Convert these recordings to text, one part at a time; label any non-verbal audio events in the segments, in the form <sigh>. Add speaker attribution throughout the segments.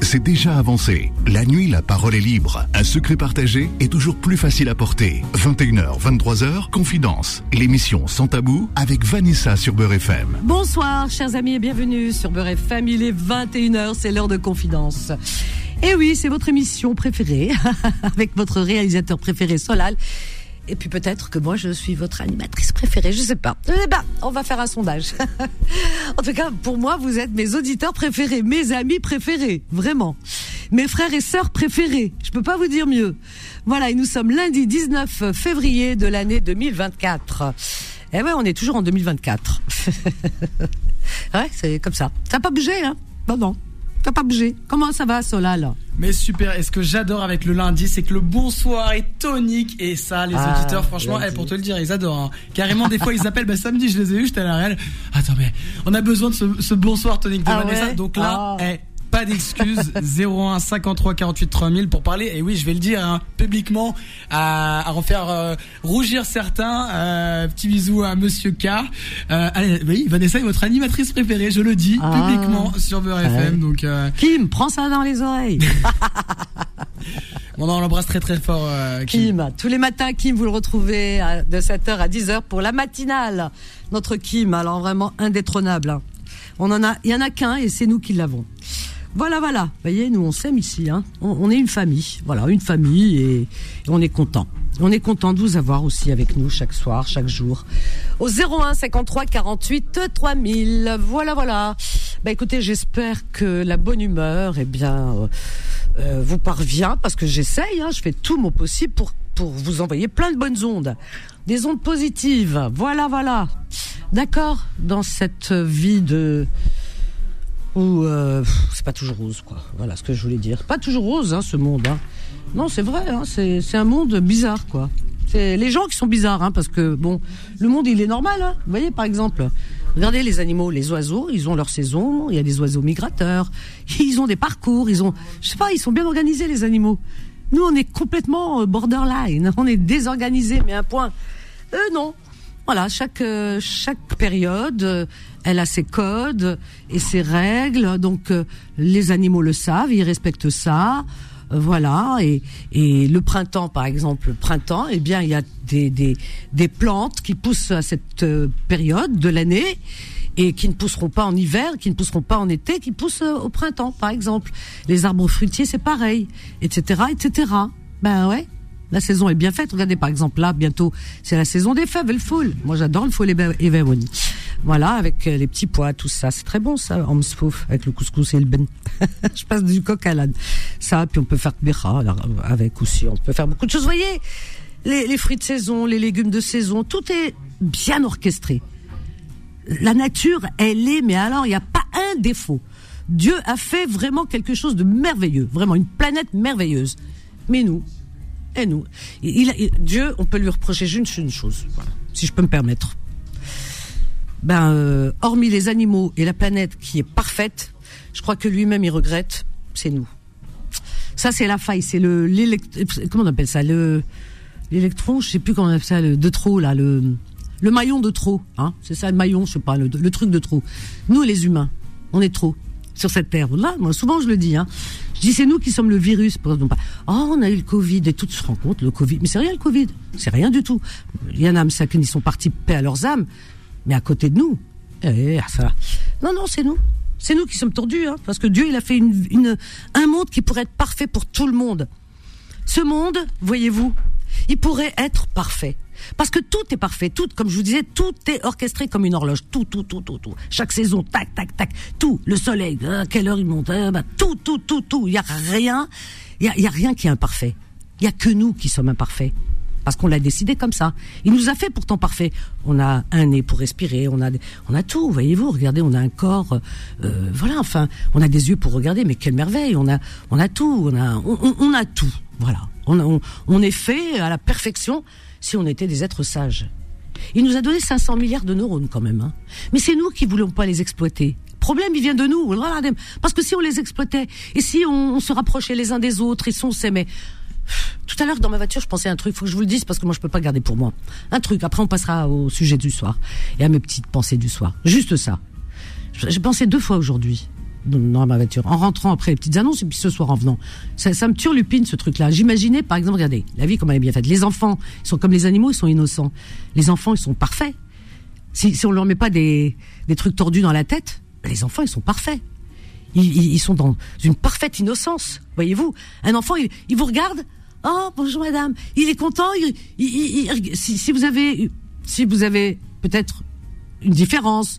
Speaker 1: c'est déjà avancé. La nuit, la parole est libre. Un secret partagé est toujours plus facile à porter. 21h, 23h, Confidence. L'émission Sans Tabou avec Vanessa sur Beurre FM.
Speaker 2: Bonsoir, chers amis, et bienvenue sur Beurre FM. Il est 21h, c'est l'heure de Confidence. Et oui, c'est votre émission préférée, <laughs> avec votre réalisateur préféré Solal. Et puis peut-être que moi je suis votre animatrice préférée, je sais pas. Eh ben, on va faire un sondage. <laughs> en tout cas, pour moi, vous êtes mes auditeurs préférés, mes amis préférés, vraiment. Mes frères et sœurs préférés. Je peux pas vous dire mieux. Voilà, et nous sommes lundi 19 février de l'année 2024. Eh ouais, on est toujours en 2024. <laughs> ouais, c'est comme ça. Ça n'a pas bougé, hein? Non, non. T'as pas bougé. Comment ça va, Solal
Speaker 3: Mais super. Et ce que j'adore avec le lundi, c'est que le bonsoir est tonique. Et ça, les
Speaker 2: Ah,
Speaker 3: auditeurs, franchement, eh, pour te le dire, ils adorent. hein. Carrément, des fois, ils appellent. Bah, samedi, je les ai eus, j'étais à la réelle. Attends, mais on a besoin de ce, ce bonsoir tonique de
Speaker 2: Ah
Speaker 3: Vanessa.
Speaker 2: ouais
Speaker 3: Donc là,
Speaker 2: Ah.
Speaker 3: eh, pas d'excuses. 01 53 48 3000 pour parler. Et oui, je vais le dire hein, publiquement, à, à en faire euh, rougir certains. Euh, petit bisou à Monsieur K. Euh, allez, oui, Vanessa est votre animatrice préférée, je le dis
Speaker 2: Ah.
Speaker 3: publiquement sur Beurre FM. Donc,
Speaker 2: Kim, prends ça dans les oreilles. <laughs>
Speaker 3: bon, on l'embrasse très très fort. Kim.
Speaker 2: Kim, tous les matins, Kim, vous le retrouvez à- de 7h à 10h pour la matinale. Notre Kim, alors vraiment indétrônable. hein. On en a, il y en a qu'un et c'est nous qui l'avons. Voilà, voilà. Vous voyez, nous on s'aime ici. Hein. On, est une famille. Voilà, une famille et, et on est content. On est content de vous avoir aussi avec nous chaque soir, chaque jour. Au 01 53 48 3000. Voilà, voilà. Bah écoutez, j'espère que la bonne humeur, eh bien, euh, euh, vous parvient parce que j'essaye. Hein, je fais tout mon possible pour pour vous envoyer plein de bonnes ondes, des ondes positives. Voilà, voilà. D'accord? Dans cette vie de où euh, c'est pas toujours rose, quoi. Voilà ce que je voulais dire. Pas toujours rose, hein, ce monde. Hein. Non, c'est vrai. Hein, c'est un monde bizarre, quoi. C'est les gens qui sont bizarres, hein, parce que bon, le monde il est normal. Hein. Vous voyez, par exemple, regardez les animaux, les oiseaux, ils ont leur saison. Il y a des oiseaux migrateurs. <laughs> Ils ont des parcours. Ils ont, je sais pas, ils sont bien organisés les animaux. Nous, on est complètement euh, borderline. <laughs> On est désorganisés, mais un point. Eux, non. Voilà, chaque euh, chaque période, elle a ses codes et ses règles. Donc euh, les animaux le savent, ils respectent ça. Euh, voilà, et, le printemps, par exemple, le printemps, eh bien, il y a des, des, des plantes qui poussent à cette euh, période de l'année et qui ne pousseront pas en hiver, qui ne pousseront pas en été, qui poussent au printemps, par exemple. Les arbres fruitiers, c'est pareil, etc., etc. Ben ouais, la saison est bien faite. Regardez, par exemple, là, bientôt, c'est la saison des fèves, le foule. Moi, j'adore le foule et Veroni. Voilà, avec euh, les petits pois, tout ça. C'est très bon, ça, en avec le couscous et le ben. <laughs> Je passe du coq à l'âne. Ça, puis on peut faire alors, avec aussi. On peut faire beaucoup de choses. Vous voyez, les, les fruits de saison, les légumes de saison, tout est bien orchestré. La nature, elle est, mais alors, il n'y a pas un défaut. Dieu a fait vraiment quelque chose de merveilleux, vraiment une planète merveilleuse. Mais nous, et nous, il, Dieu, on peut lui reprocher juste une chose, si je peux me permettre. Ben, euh, hormis les animaux et la planète qui est parfaite, je crois que lui-même il regrette, c'est nous. Ça, c'est la faille, c'est le comment on appelle ça, le l'électron, je sais plus comment on appelle ça, le de trop là, le le maillon de trop, hein, c'est ça le maillon, je sais pas, le truc de trop. Nous les humains, on est trop sur cette terre. Là, moi souvent je le dis, hein. Je dis c'est nous qui sommes le virus. Oh, on a eu le Covid et tout se rend compte le Covid, mais c'est rien le Covid, c'est rien du tout. Il y en a qui sont partis paix à leurs âmes, mais à côté de nous, eh, ça. Non non, c'est nous. C'est nous qui sommes tordus, hein, parce que Dieu, il a fait une, un monde qui pourrait être parfait pour tout le monde. Ce monde, voyez-vous, il pourrait être parfait. Parce que tout est parfait, tout, comme je vous disais, tout est orchestré comme une horloge. Tout, tout, tout, tout, tout. Chaque saison, tac, tac, tac. Tout. Le soleil, à quelle heure il monte, hein, bah, tout, tout, tout, tout. Il y a rien, il y a, rien qui est imparfait. Il y a que nous qui sommes imparfaits. Parce qu'on l'a décidé comme ça. Il nous a fait pourtant parfait. On a un nez pour respirer, on a, on a tout. Voyez-vous, regardez, on a un corps, euh, voilà. Enfin, on a des yeux pour regarder, mais quelle merveille. On a, on a tout. On a, on, a tout. Voilà. On est fait à la perfection si on était des êtres sages. Il nous a donné 500 milliards de neurones quand même. Hein. Mais c'est nous qui voulons pas les exploiter. Le problème, il vient de nous. Parce que si on les exploitait, et si on, se rapprochait les uns des autres, et si on s'aimait... Tout à l'heure, dans ma voiture, je pensais à un truc. Faut que je vous le dise parce que moi, je peux pas garder pour moi. Un truc. Après, on passera au sujet du soir et à mes petites pensées du soir. Juste ça. J'ai pensé deux fois aujourd'hui. Dans ma voiture, en rentrant après les petites annonces et puis ce soir en venant. Ça, ça me turlupine ce truc-là. J'imaginais, par exemple, regardez, la vie comme elle est bien faite. Les enfants, ils sont comme les animaux, ils sont innocents. Les enfants, ils sont parfaits. Si, si on leur met pas des, des trucs tordus dans la tête, les enfants, ils sont parfaits. Ils, sont dans une parfaite innocence. Voyez-vous, un enfant, il, vous regarde. Oh, bonjour madame. Il est content. Si, si vous avez, si vous avez peut-être une différence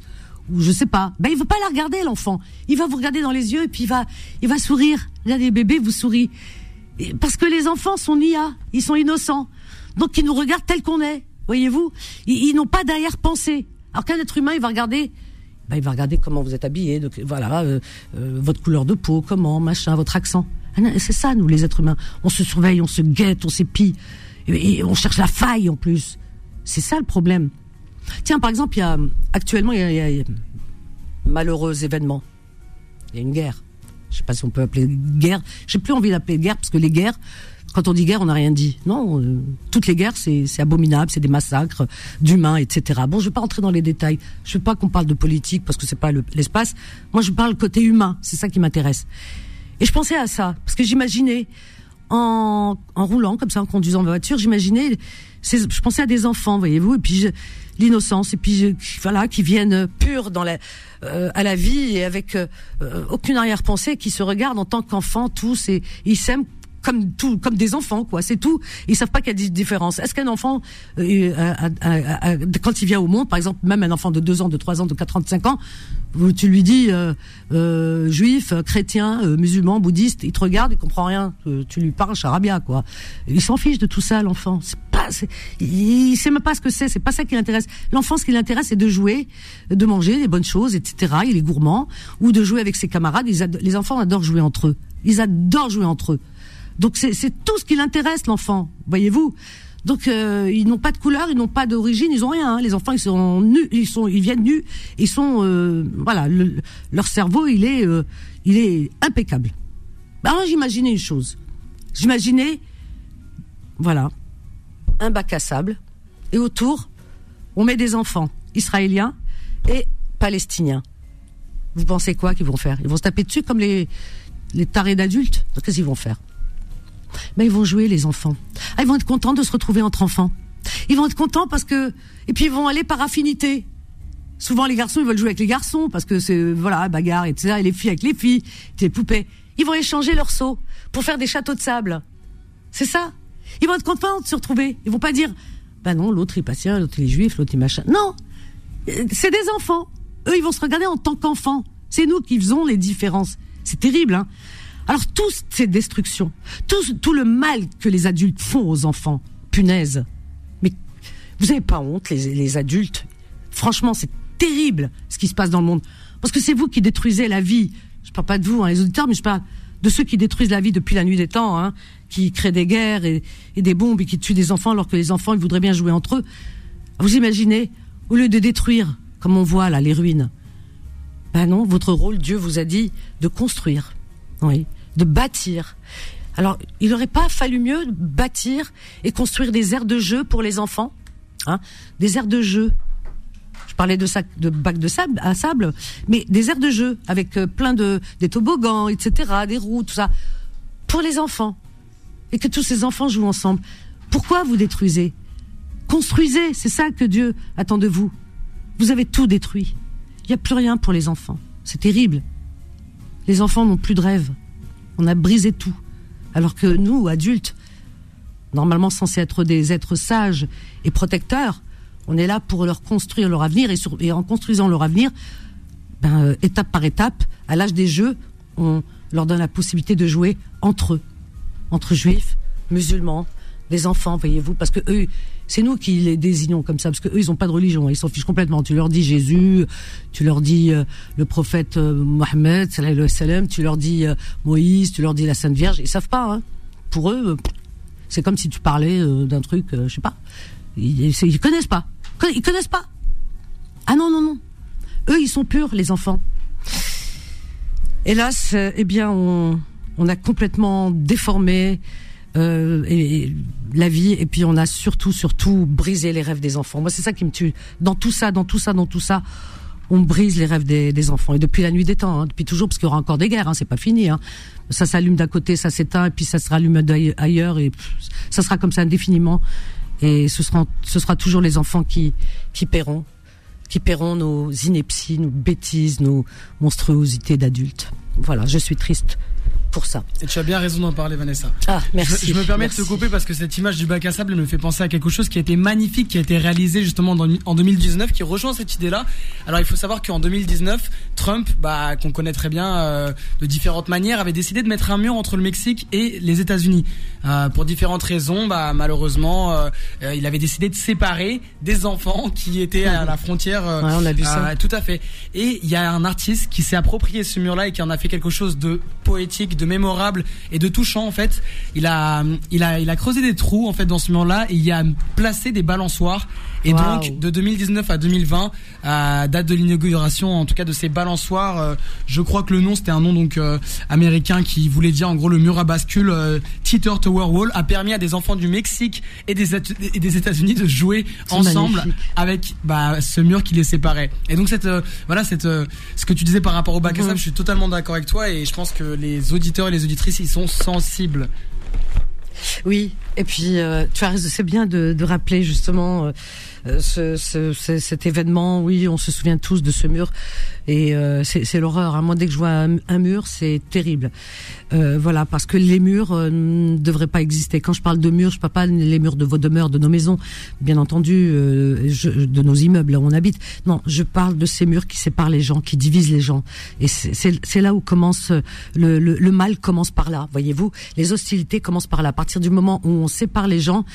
Speaker 2: ou je sais pas, ben il veut pas la regarder l'enfant. Il va vous regarder dans les yeux et puis il va il va sourire. Regardez les bébés vous sourient. Parce que les enfants sont nia, ils sont innocents. Donc ils nous regardent tel qu'on est. Voyez-vous, ils, ils n'ont pas d'arrière-pensée. Alors qu'un être humain, il va regarder ben, il va regarder comment vous êtes habillé, voilà, euh, euh, votre couleur de peau, comment, machin, votre accent. Ah c'est ça, nous, les êtres humains. On se surveille, on se guette, on s'épie, et on cherche la faille en plus. C'est ça le problème. Tiens, par exemple, il y a actuellement il y a, malheureux événement. Il y a une guerre. Je sais pas si on peut appeler guerre. J'ai plus envie d'appeler guerre parce que les guerres, quand on dit guerre, on n'a rien dit. Non, euh, toutes les guerres, c'est abominable, c'est des massacres d'humains, etc. Bon, je vais pas rentrer dans les détails. Je veux pas qu'on parle de politique parce que c'est pas l'espace. Moi, je parle côté humain. C'est ça qui m'intéresse. Et je pensais à ça parce que j'imaginais en, en roulant comme ça, en conduisant ma voiture, j'imaginais, je pensais à des enfants, voyez-vous, et puis l'innocence, et puis voilà, qui viennent purs dans la, euh, à la vie et avec euh, aucune arrière-pensée, qui se regardent en tant qu'enfants tous et ils s'aiment comme tout, comme des enfants, quoi. C'est tout. Ils savent pas qu'il y a des différences. Est-ce qu'un enfant, euh, a, a, quand il vient au monde, par exemple, même un enfant de 2 ans, de 3 ans, de 4 ans, de 5 ans, tu lui dis euh, euh, juif, chrétien, euh, musulman, bouddhiste, il te regarde, il comprend rien. tu lui parles charabia, quoi. Il s'en fiche de tout ça, l'enfant. Pas, il, sait même pas ce que c'est. C'est pas ça qui l'intéresse. L'enfant, ce qui l'intéresse, c'est de jouer, de manger des bonnes choses, etc. Il est gourmand, ou de jouer avec ses camarades. les enfants adorent jouer entre eux. Ils adorent jouer entre eux. Donc c'est tout ce qui l'intéresse l'enfant, voyez-vous. Donc euh, ils n'ont pas de couleur, ils n'ont pas d'origine, ils ont rien. Hein. Les enfants ils sont nus, ils sont, ils viennent nus, ils sont, euh, voilà, leur cerveau il est, euh, il est impeccable. Alors j'imaginais une chose, j'imaginais, voilà, un bac à sable et autour on met des enfants israéliens et palestiniens. Vous pensez quoi qu'ils vont faire? Ils vont se taper dessus comme les les tarés d'adultes? Qu'est-ce qu'ils vont faire? Ben ils vont jouer les enfants. Ah, ils vont être contents de se retrouver entre enfants. Ils vont être contents parce que et puis ils vont aller par affinité. Souvent les garçons ils veulent jouer avec les garçons parce que c'est voilà bagarre etc. Et les filles avec les filles, les poupées. Ils vont échanger leurs seaux pour faire des châteaux de sable. C'est ça? Ils vont être contents de se retrouver. Ils vont pas dire bah non l'autre il est patient, l'autre il est juif, l'autre il machin. Non, c'est des enfants. Eux ils vont se regarder en tant qu'enfants. C'est nous qui faisons les différences. C'est terrible hein. Alors toutes ces destructions, tout, le mal que les adultes font aux enfants, punaise. Mais vous n'avez pas honte, les, adultes? Franchement, c'est terrible ce qui se passe dans le monde. Parce que c'est vous qui détruisez la vie. Je parle pas de vous, hein, les auditeurs, mais je parle de ceux qui détruisent la vie depuis la nuit des temps, hein, qui créent des guerres et, des bombes et qui tuent des enfants alors que les enfants ils voudraient bien jouer entre eux. Vous imaginez, au lieu de détruire, comme on voit là, les ruines, ben non, votre rôle, Dieu vous a dit de construire. Oui de bâtir. Alors, il n'aurait pas fallu mieux bâtir et construire des aires de jeu pour les enfants, hein, des aires de jeu. Je parlais de sac, de bacs de sable à sable, mais des aires de jeu avec euh, plein de toboggans, etc., des roues, tout ça, pour les enfants, et que tous ces enfants jouent ensemble. Pourquoi vous détruisez? Construisez, c'est ça que Dieu attend de vous. Vous avez tout détruit. Il n'y a plus rien pour les enfants. C'est terrible. Les enfants n'ont plus de rêves. On a brisé tout. Alors que nous, adultes, normalement censés être des êtres sages et protecteurs, on est là pour leur construire leur avenir et, en construisant leur avenir, ben, euh, étape par étape, à l'âge des jeux, on leur donne la possibilité de jouer entre eux, entre juifs, musulmans, des enfants, voyez-vous, parce que eux, c'est nous qui les désignons comme ça, parce que eux, ils ont pas de religion, ils s'en fichent complètement. Tu leur dis Jésus, tu leur dis euh, le prophète euh, Mohammed, tu leur dis euh, Moïse, tu leur dis la Sainte Vierge, ils savent pas. Hein. Pour eux, c'est comme si tu parlais d'un truc, je sais pas. Ils, ils connaissent pas. Ils connaissent pas. Ah non non non. Eux, ils sont purs, les enfants. Hélas, eh bien, on, on a complètement déformé euh, la vie. Et puis on a surtout, surtout brisé les rêves des enfants. Moi, c'est ça qui me tue. Dans tout ça, dans tout ça, dans tout ça, on brise les rêves des, enfants. Et depuis la nuit des temps, hein, depuis toujours, parce qu'il y aura encore des guerres, hein, c'est pas fini. Hein. Ça s'allume d'un côté, ça s'éteint, et puis ça se rallume ailleurs, et ça sera comme ça indéfiniment. Et ce sera, ce sera toujours les enfants qui paieront, qui paieront nos inepties, nos bêtises, nos monstruosités d'adultes. Voilà, je suis triste pour ça.
Speaker 3: Et tu as bien raison d'en parler, Vanessa.
Speaker 2: Ah, merci.
Speaker 3: Je, me permets de te couper parce que cette image du bac à sable me fait penser à quelque chose qui a été magnifique, qui a été réalisé justement en 2019, qui rejoint cette idée-là. Alors, il faut savoir qu'en 2019, Trump, bah, qu'on connaît très bien euh, de différentes manières, avait décidé de mettre un mur entre le Mexique et les États-Unis. Euh, pour différentes raisons, bah, malheureusement, euh, il avait décidé de séparer des enfants qui étaient à la frontière.
Speaker 2: Ouais, on a vu ça.
Speaker 3: Tout à fait. Et il y a un artiste qui s'est approprié ce mur-là et qui en a fait quelque chose de poétique, de mémorable et de touchant en fait. Il a, creusé des trous en fait dans ce mur-là et il a placé des balançoires. Et donc de 2019 à 2020, à date de l'inauguration, en tout cas de ces balançoires, euh, je crois que le nom c'était un nom donc euh, américain qui voulait dire en gros le mur à bascule. Euh, Teeter Tower Wall a permis à des enfants du Mexique et des, et des États-Unis de jouer ensemble avec bah, ce mur qui les séparait. Et donc cette voilà cette ce que tu disais par rapport au bac à sable, je suis totalement d'accord avec toi et je pense que les auditeurs et les auditrices ils sont sensibles.
Speaker 2: Oui, et puis euh, tu as c'est bien de, de rappeler justement euh, euh, ce, cet événement. Oui, on se souvient tous de ce mur et euh, c'est l'horreur. Hein. Moi, dès que je vois un, mur, c'est terrible. Euh, voilà, parce que les murs ne devraient pas exister. Quand je parle de murs, je parle pas les murs de vos demeures, de nos maisons, bien entendu, de nos immeubles où on habite. Non, je parle de ces murs qui séparent les gens, qui divisent les gens. Et c'est là où commence le, le, le mal commence par là. Voyez-vous, les hostilités commencent par là. À partir du moment où on sépare les gens,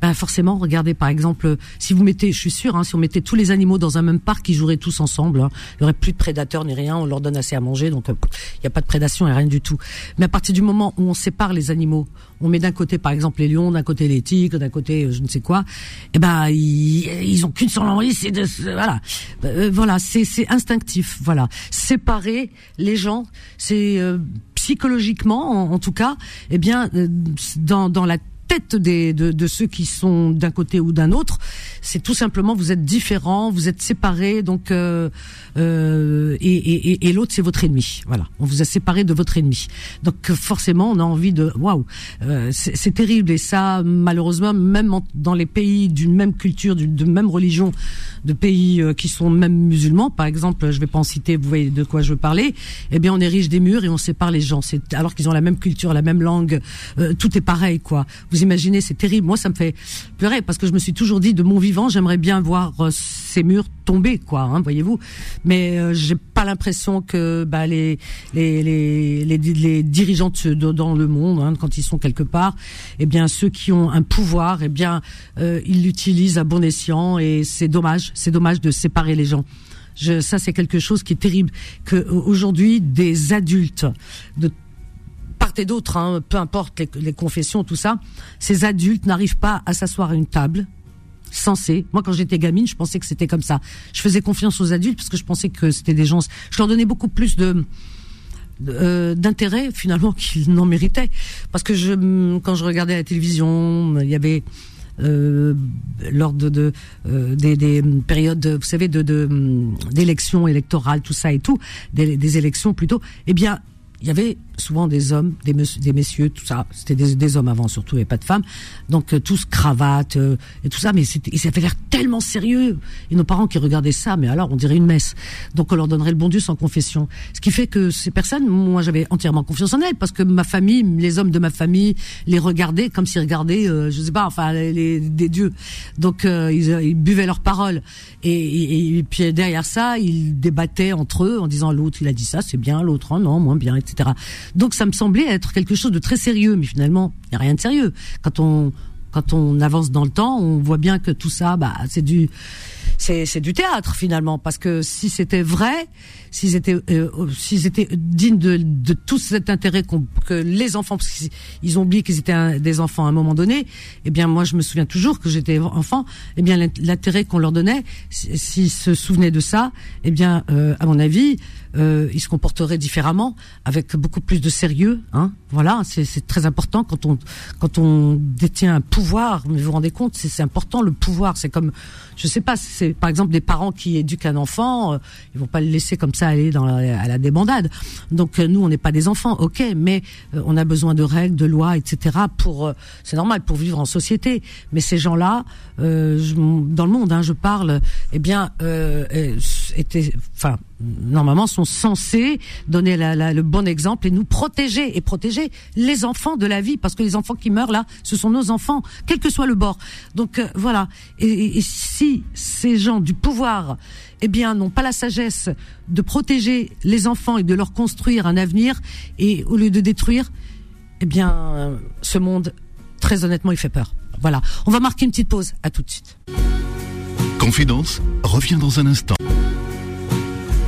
Speaker 2: ben forcément, regardez par exemple, si vous mettez je suis sûr, hein, si on mettait tous les animaux dans un même parc, ils joueraient tous ensemble. Hein. Il n'y aurait plus de prédateurs ni rien. On leur donne assez à manger, donc euh, il n'y a pas de prédation et rien du tout. Mais à partir du moment où on sépare les animaux, on met d'un côté par exemple les lions, d'un côté les tigres, d'un côté euh, je ne sais quoi, eh ben ils, ils ont qu'une seule envie, c'est de voilà, euh, voilà, c'est c'est instinctif, voilà. Séparer les gens, c'est psychologiquement en, tout cas, eh bien dans dans la tête des, de, de ceux qui sont d'un côté ou d'un autre. C'est tout simplement vous êtes différents, vous êtes séparés, donc euh, euh, et, et, et l'autre c'est votre ennemi. Voilà, on vous a séparé de votre ennemi. Donc forcément on a envie de waouh, euh, c'est terrible et ça malheureusement même dans les pays d'une même culture, d'une même religion, de pays euh, qui sont même musulmans, par exemple, je vais pas en citer, vous voyez de quoi je veux parler. Eh bien on érige des murs et on sépare les gens. C'est alors qu'ils ont la même culture, la même langue, euh, tout est pareil quoi. Vous imaginez, c'est terrible. Moi, ça me fait pleurer parce que je me suis toujours dit, de mon vivant, j'aimerais bien voir euh, ces murs tomber, quoi. Hein, voyez-vous. Mais euh, j'ai pas l'impression que bah, les, les, les, les, dans le monde, hein, quand ils sont quelque part, eh bien ceux qui ont un pouvoir, eh bien euh, ils l'utilisent à bon escient et c'est dommage. C'est dommage de séparer les gens. Je, ça, c'est quelque chose qui est terrible. Que aujourd'hui, des adultes de et d'autres, hein, peu importe les, confessions, tout ça, ces adultes n'arrivent pas à s'asseoir à une table censés. Moi, quand j'étais gamine, je pensais que c'était comme ça. Je faisais confiance aux adultes parce que je pensais que c'était des gens. Je leur donnais beaucoup plus de euh, d'intérêt finalement <laughs> qu'ils n'en méritaient parce que je quand je regardais la télévision il y avait euh, lors de, euh, des, périodes, vous savez, de d'élections électorales, tout ça et tout, des, des élections plutôt. Eh bien, il y avait souvent des hommes, des, messieurs, tout ça. C'était des, hommes avant surtout et pas de femmes. Donc euh, tous cravates euh, et tout ça. Mais ils avaient l'air tellement sérieux. Et nos parents qui regardaient ça, mais alors on dirait une messe. Donc on leur donnerait le bon Dieu sans confession. Ce qui fait que ces personnes, moi j'avais entièrement confiance en elles parce que ma famille, les hommes de ma famille, les regardaient comme s'ils regardaient, euh, je sais pas, enfin les, des dieux. Donc euh, ils, ils, buvaient leurs paroles. Et, et, et, puis derrière ça, ils débattaient entre eux en disant l'autre il a dit ça, c'est bien, l'autre oh non, moins bien, etc. Donc ça me semblait être quelque chose de très sérieux, mais finalement, il n'y a rien de sérieux. Quand on quand on avance dans le temps, on voit bien que tout ça, bah, c'est du, c'est, du théâtre finalement, parce que si c'était vrai, s'ils étaient, euh, s'ils étaient dignes de, de tout cet intérêt que les enfants, parce qu'ils ont oublié qu'ils étaient des enfants à un moment donné, eh bien moi je me souviens toujours que j'étais enfant, eh bien l'intérêt qu'on leur donnait, s'ils se souvenaient de ça, eh bien euh, à mon avis, euh, ils se comporteraient différemment, avec beaucoup plus de sérieux. Hein. Voilà, c'est très important quand on quand on détient un pouvoir. Mais vous vous rendez compte, c'est important le pouvoir. C'est comme, je sais pas, c'est par exemple des parents qui éduquent un enfant, euh, ils vont pas le laisser comme ça aller dans la, à la débandade. Donc nous, on n'est pas des enfants, ok, mais on a besoin de règles, de lois, etc. Pour c'est normal pour vivre en société. Mais ces gens-là, dans le monde, hein, je parle, eh bien, étaient, enfin normalement sont censés donner le bon exemple et nous protéger et protéger les enfants de la vie parce que les enfants qui meurent là, ce sont nos enfants, quel que soit le bord. Donc euh, voilà. Et, si ces gens du pouvoir, eh bien, n'ont pas la sagesse de protéger les enfants et de leur construire un avenir et au lieu de détruire, eh bien, euh, ce monde, très honnêtement, il fait peur. Voilà. On va marquer une petite pause. À tout de suite.
Speaker 1: Confidence revient dans un instant.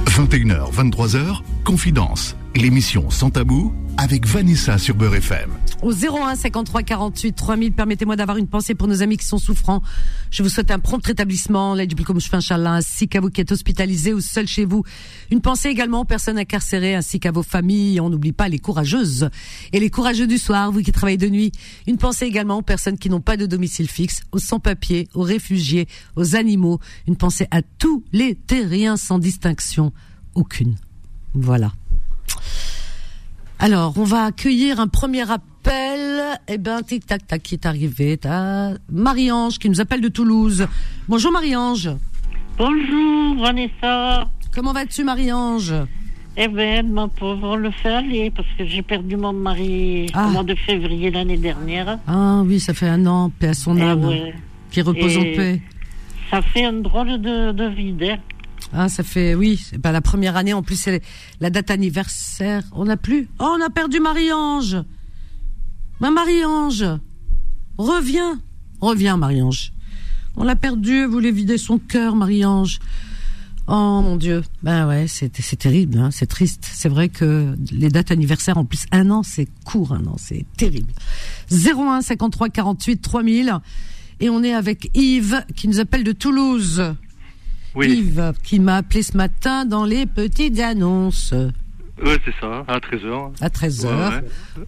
Speaker 1: 21h, 23h, Confidence, l'émission sans tabou avec Vanessa sur Beurre FM.
Speaker 2: Au 01 53 48 3000, permettez-moi d'avoir une pensée pour nos amis qui sont souffrants. Je vous souhaite un prompt rétablissement, l'aide du fais ainsi qu'à vous qui êtes hospitalisés ou seuls chez vous. Une pensée également aux personnes incarcérées ainsi qu'à vos familles. On n'oublie pas les courageuses et les courageux du soir, vous qui travaillez de nuit. Une pensée également aux personnes qui n'ont pas de domicile fixe, aux sans-papiers, aux réfugiés, aux animaux. Une pensée à tous les terriens sans distinction aucune. Voilà. Alors, on va accueillir un premier appel. Eh ben, tic tac tac qui est arrivé. Marie-Ange qui nous appelle de Toulouse. Bonjour Marie-Ange.
Speaker 4: Bonjour Vanessa.
Speaker 2: Comment vas-tu Marie-Ange?
Speaker 4: Eh ben, ma pauvre, le fait aller parce que j'ai perdu mon mari au ah. mois de février l'année dernière.
Speaker 2: Ah oui, ça fait un an, paix à son eh âme. Qui repose en paix.
Speaker 4: Ça fait un drôle de, de vide. Hein.
Speaker 2: Ah, ça fait, oui, bah, la première année, en plus, c'est la date anniversaire. On n'a plus. Oh, on a perdu Marie-Ange. Ma Marie-Ange. Reviens. Reviens, Marie-Ange. On l'a perdu, elle voulait vider son cœur, Marie-Ange. Oh mon Dieu, ben ouais, c'est terrible, hein, c'est triste. C'est vrai que les dates anniversaires en plus un an, c'est court, un an, c'est terrible. 01 53 48 3000 et on est avec Yves qui nous appelle de Toulouse. Yves, qui m'a appelé ce matin dans les petites annonces.
Speaker 5: Oui, c'est ça, à 13h.
Speaker 2: À 13h.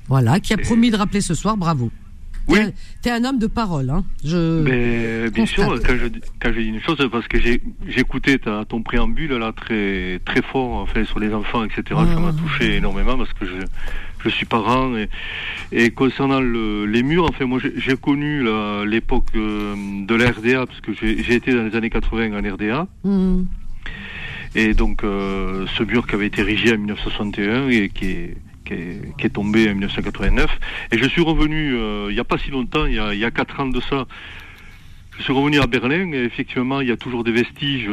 Speaker 2: Voilà, qui a promis de rappeler ce soir, bravo. Oui. T'es un homme de parole, hein.
Speaker 5: Je Mais bien sûr, quand je, quand je dis une chose, parce que j'ai écouté ton préambule là très très fort, enfin sur les enfants, etc. Ça m'a ah. touché énormément parce que je je suis parent et, et concernant le, les murs, enfin moi j'ai connu l'époque euh, de la RDA parce que j'ai été dans les années 80 en RDA. Mmh. Et donc euh, ce mur qui avait été érigé en 1961 et qui est, qui est, qui est tombé en 1989. Et je suis revenu euh, il n'y a pas si longtemps, il y a, il y a 4 ans de ça. Je suis revenu à Berlin et effectivement il y a toujours des vestiges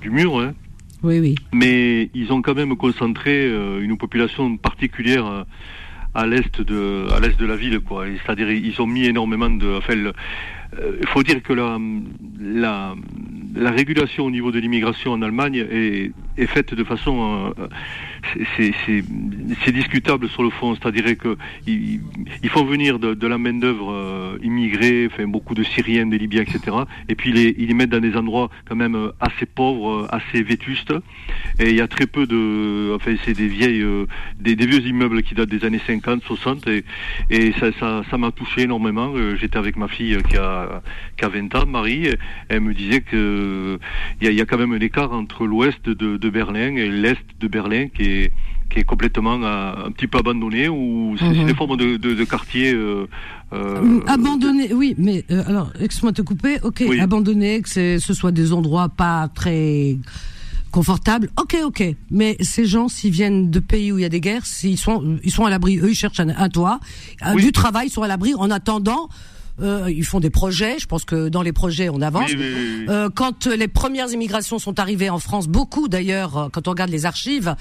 Speaker 5: du mur. Hein.
Speaker 2: Oui, oui.
Speaker 5: Mais ils ont quand même concentré euh, une population particulière euh, à l'est de à l'est de la ville, quoi. C'est-à-dire ils ont mis énormément de. Enfin, euh, il faut dire que la, la, la régulation au niveau de l'immigration en Allemagne est, est faite de façon c'est discutable sur le fond, c'est-à-dire que ils, font venir de, la main d'œuvre euh, immigrée, enfin beaucoup de Syriens, des Libyens, etc. Et puis ils les, ils mettent dans des endroits quand même euh, assez pauvres, euh, assez vétustes. Et il y a très peu de, enfin c'est des vieilles, des, vieux immeubles qui datent des années 50, 60, et, ça, ça, m'a touché énormément. J'étais avec ma fille qui a, qui a 20 ans, Marie, elle me disait que il y a, quand même un écart entre l'ouest de, de Berlin et l'est de Berlin qui est qui est complètement euh, un petit peu abandonné ou c'est mhm. des formes de, de, quartiers euh,
Speaker 2: euh, abandonné oui mais alors excuse-moi de te couper. Ok abandonné que ce soit des endroits pas très confortables. Ok ok mais ces gens s'ils viennent de pays où il y a des guerres s'ils sont ils sont à l'abri eux ils cherchent un, toit du travail ils sont à l'abri en attendant euh, ils font des projets. Je pense que dans les projets, on avance. Euh, quand les premières immigrations sont arrivées en France, beaucoup d'ailleurs, euh, quand on regarde les archives,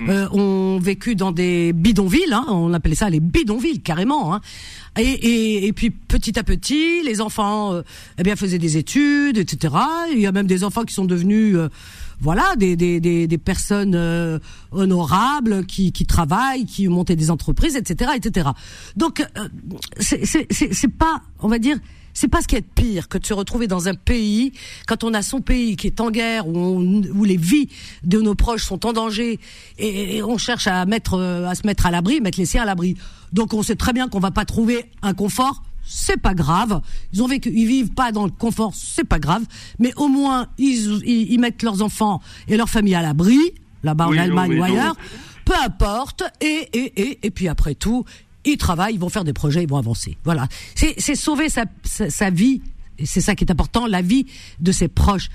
Speaker 2: mm. euh, ont vécu dans des bidonvilles. Hein, on appelait ça les bidonvilles carrément. Hein. Et, et, et, puis petit à petit, les enfants, euh, eh bien, faisaient des études, etc. Il y a même des enfants qui sont devenus voilà, des, des, des, des personnes euh, honorables qui, qui travaillent, qui ont monté des entreprises, etc., etc. Donc, euh, c'est pas, on va dire, c'est pas ce qui est pire que de se retrouver dans un pays quand on a son pays qui est en guerre où, où les vies de nos proches sont en danger et, on cherche à mettre à se mettre à l'abri, mettre les siens à l'abri. Donc on sait très bien qu'on va pas trouver un confort c'est pas grave. Ils ont vécu, ils vivent pas dans le confort, c'est pas grave. Mais au moins, ils, ils, mettent leurs enfants et leur famille à l'abri, là-bas en Allemagne ou ailleurs. Peu importe. Et, et, et, et puis après tout, ils travaillent, ils vont faire des projets, ils vont avancer. Voilà. C'est, c'est sauver sa, sa, sa vie. Et c'est ça qui est important, la vie de ses proches.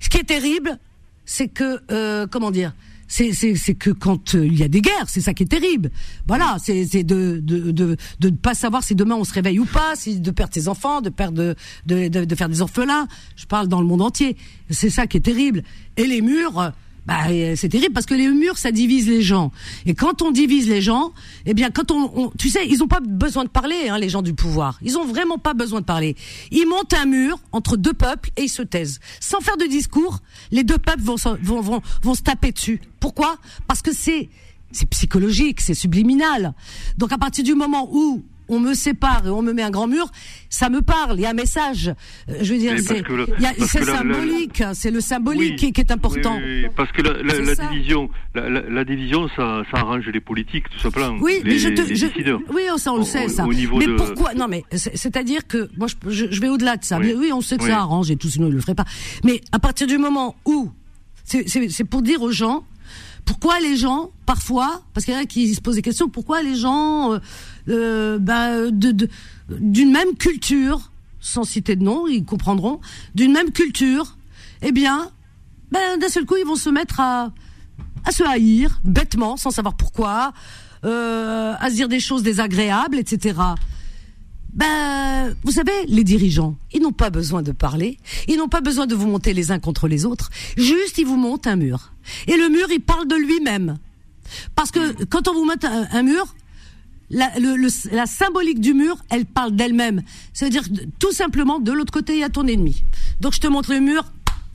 Speaker 2: Ce qui est terrible, c'est que, euh, comment dire, c'est que quand euh, il y a des guerres, c'est ça qui est terrible. Voilà, c'est de de, de de ne pas savoir si demain on se réveille ou pas, si de perdre ses enfants, de perdre de, de, de faire des orphelins. Je parle dans le monde entier. C'est ça qui est terrible. Et les murs, bah, euh, c'est terrible parce que les murs, ça divise les gens. Et quand on divise les gens, eh bien, quand on, tu sais, ils ont pas besoin de parler, hein, les gens du pouvoir. Ils ont vraiment pas besoin de parler. Ils montent un mur entre deux peuples et ils se taisent. Sans faire de discours, les deux peuples vont, vont, vont, vont se taper dessus. Pourquoi? Parce que c'est, c'est psychologique, c'est subliminal. Donc à partir du moment où on me sépare et on me met un grand mur, ça me parle. Il y a un message. Euh, je veux dire, c'est symbolique. C'est le symbolique qui, est important.
Speaker 5: Oui, parce que la, division, la, division, ça, arrange les politiques, tout simplement.
Speaker 2: Oui, mais je te, oui, ça on le sait ça. mais pourquoi Non, mais c'est-à-dire que moi, je, je vais au-delà de ça. Oui. on sait que ça arrange et tout, sinon il le ferait pas. Mais à partir du moment où c'est pour dire aux gens pourquoi les gens, parfois, parce qu'il y en a qui se posent des questions, pourquoi les gens euh, euh, bah, d'une même culture, sans citer de nom, ils comprendront, d'une même culture, eh bien, ben, d'un seul coup, ils vont se mettre à, à se haïr, bêtement, sans savoir pourquoi, euh, à se dire des choses désagréables, etc. Ben, vous savez, les dirigeants, ils n'ont pas besoin de parler, ils n'ont pas besoin de vous monter les uns contre les autres, juste ils vous montent un mur. Et le mur, il parle de lui-même. Parce que quand on vous monte un mur, la, la symbolique du mur, elle parle d'elle-même. C'est-à-dire tout simplement, de l'autre côté, il y a ton ennemi. Donc je te montre le mur,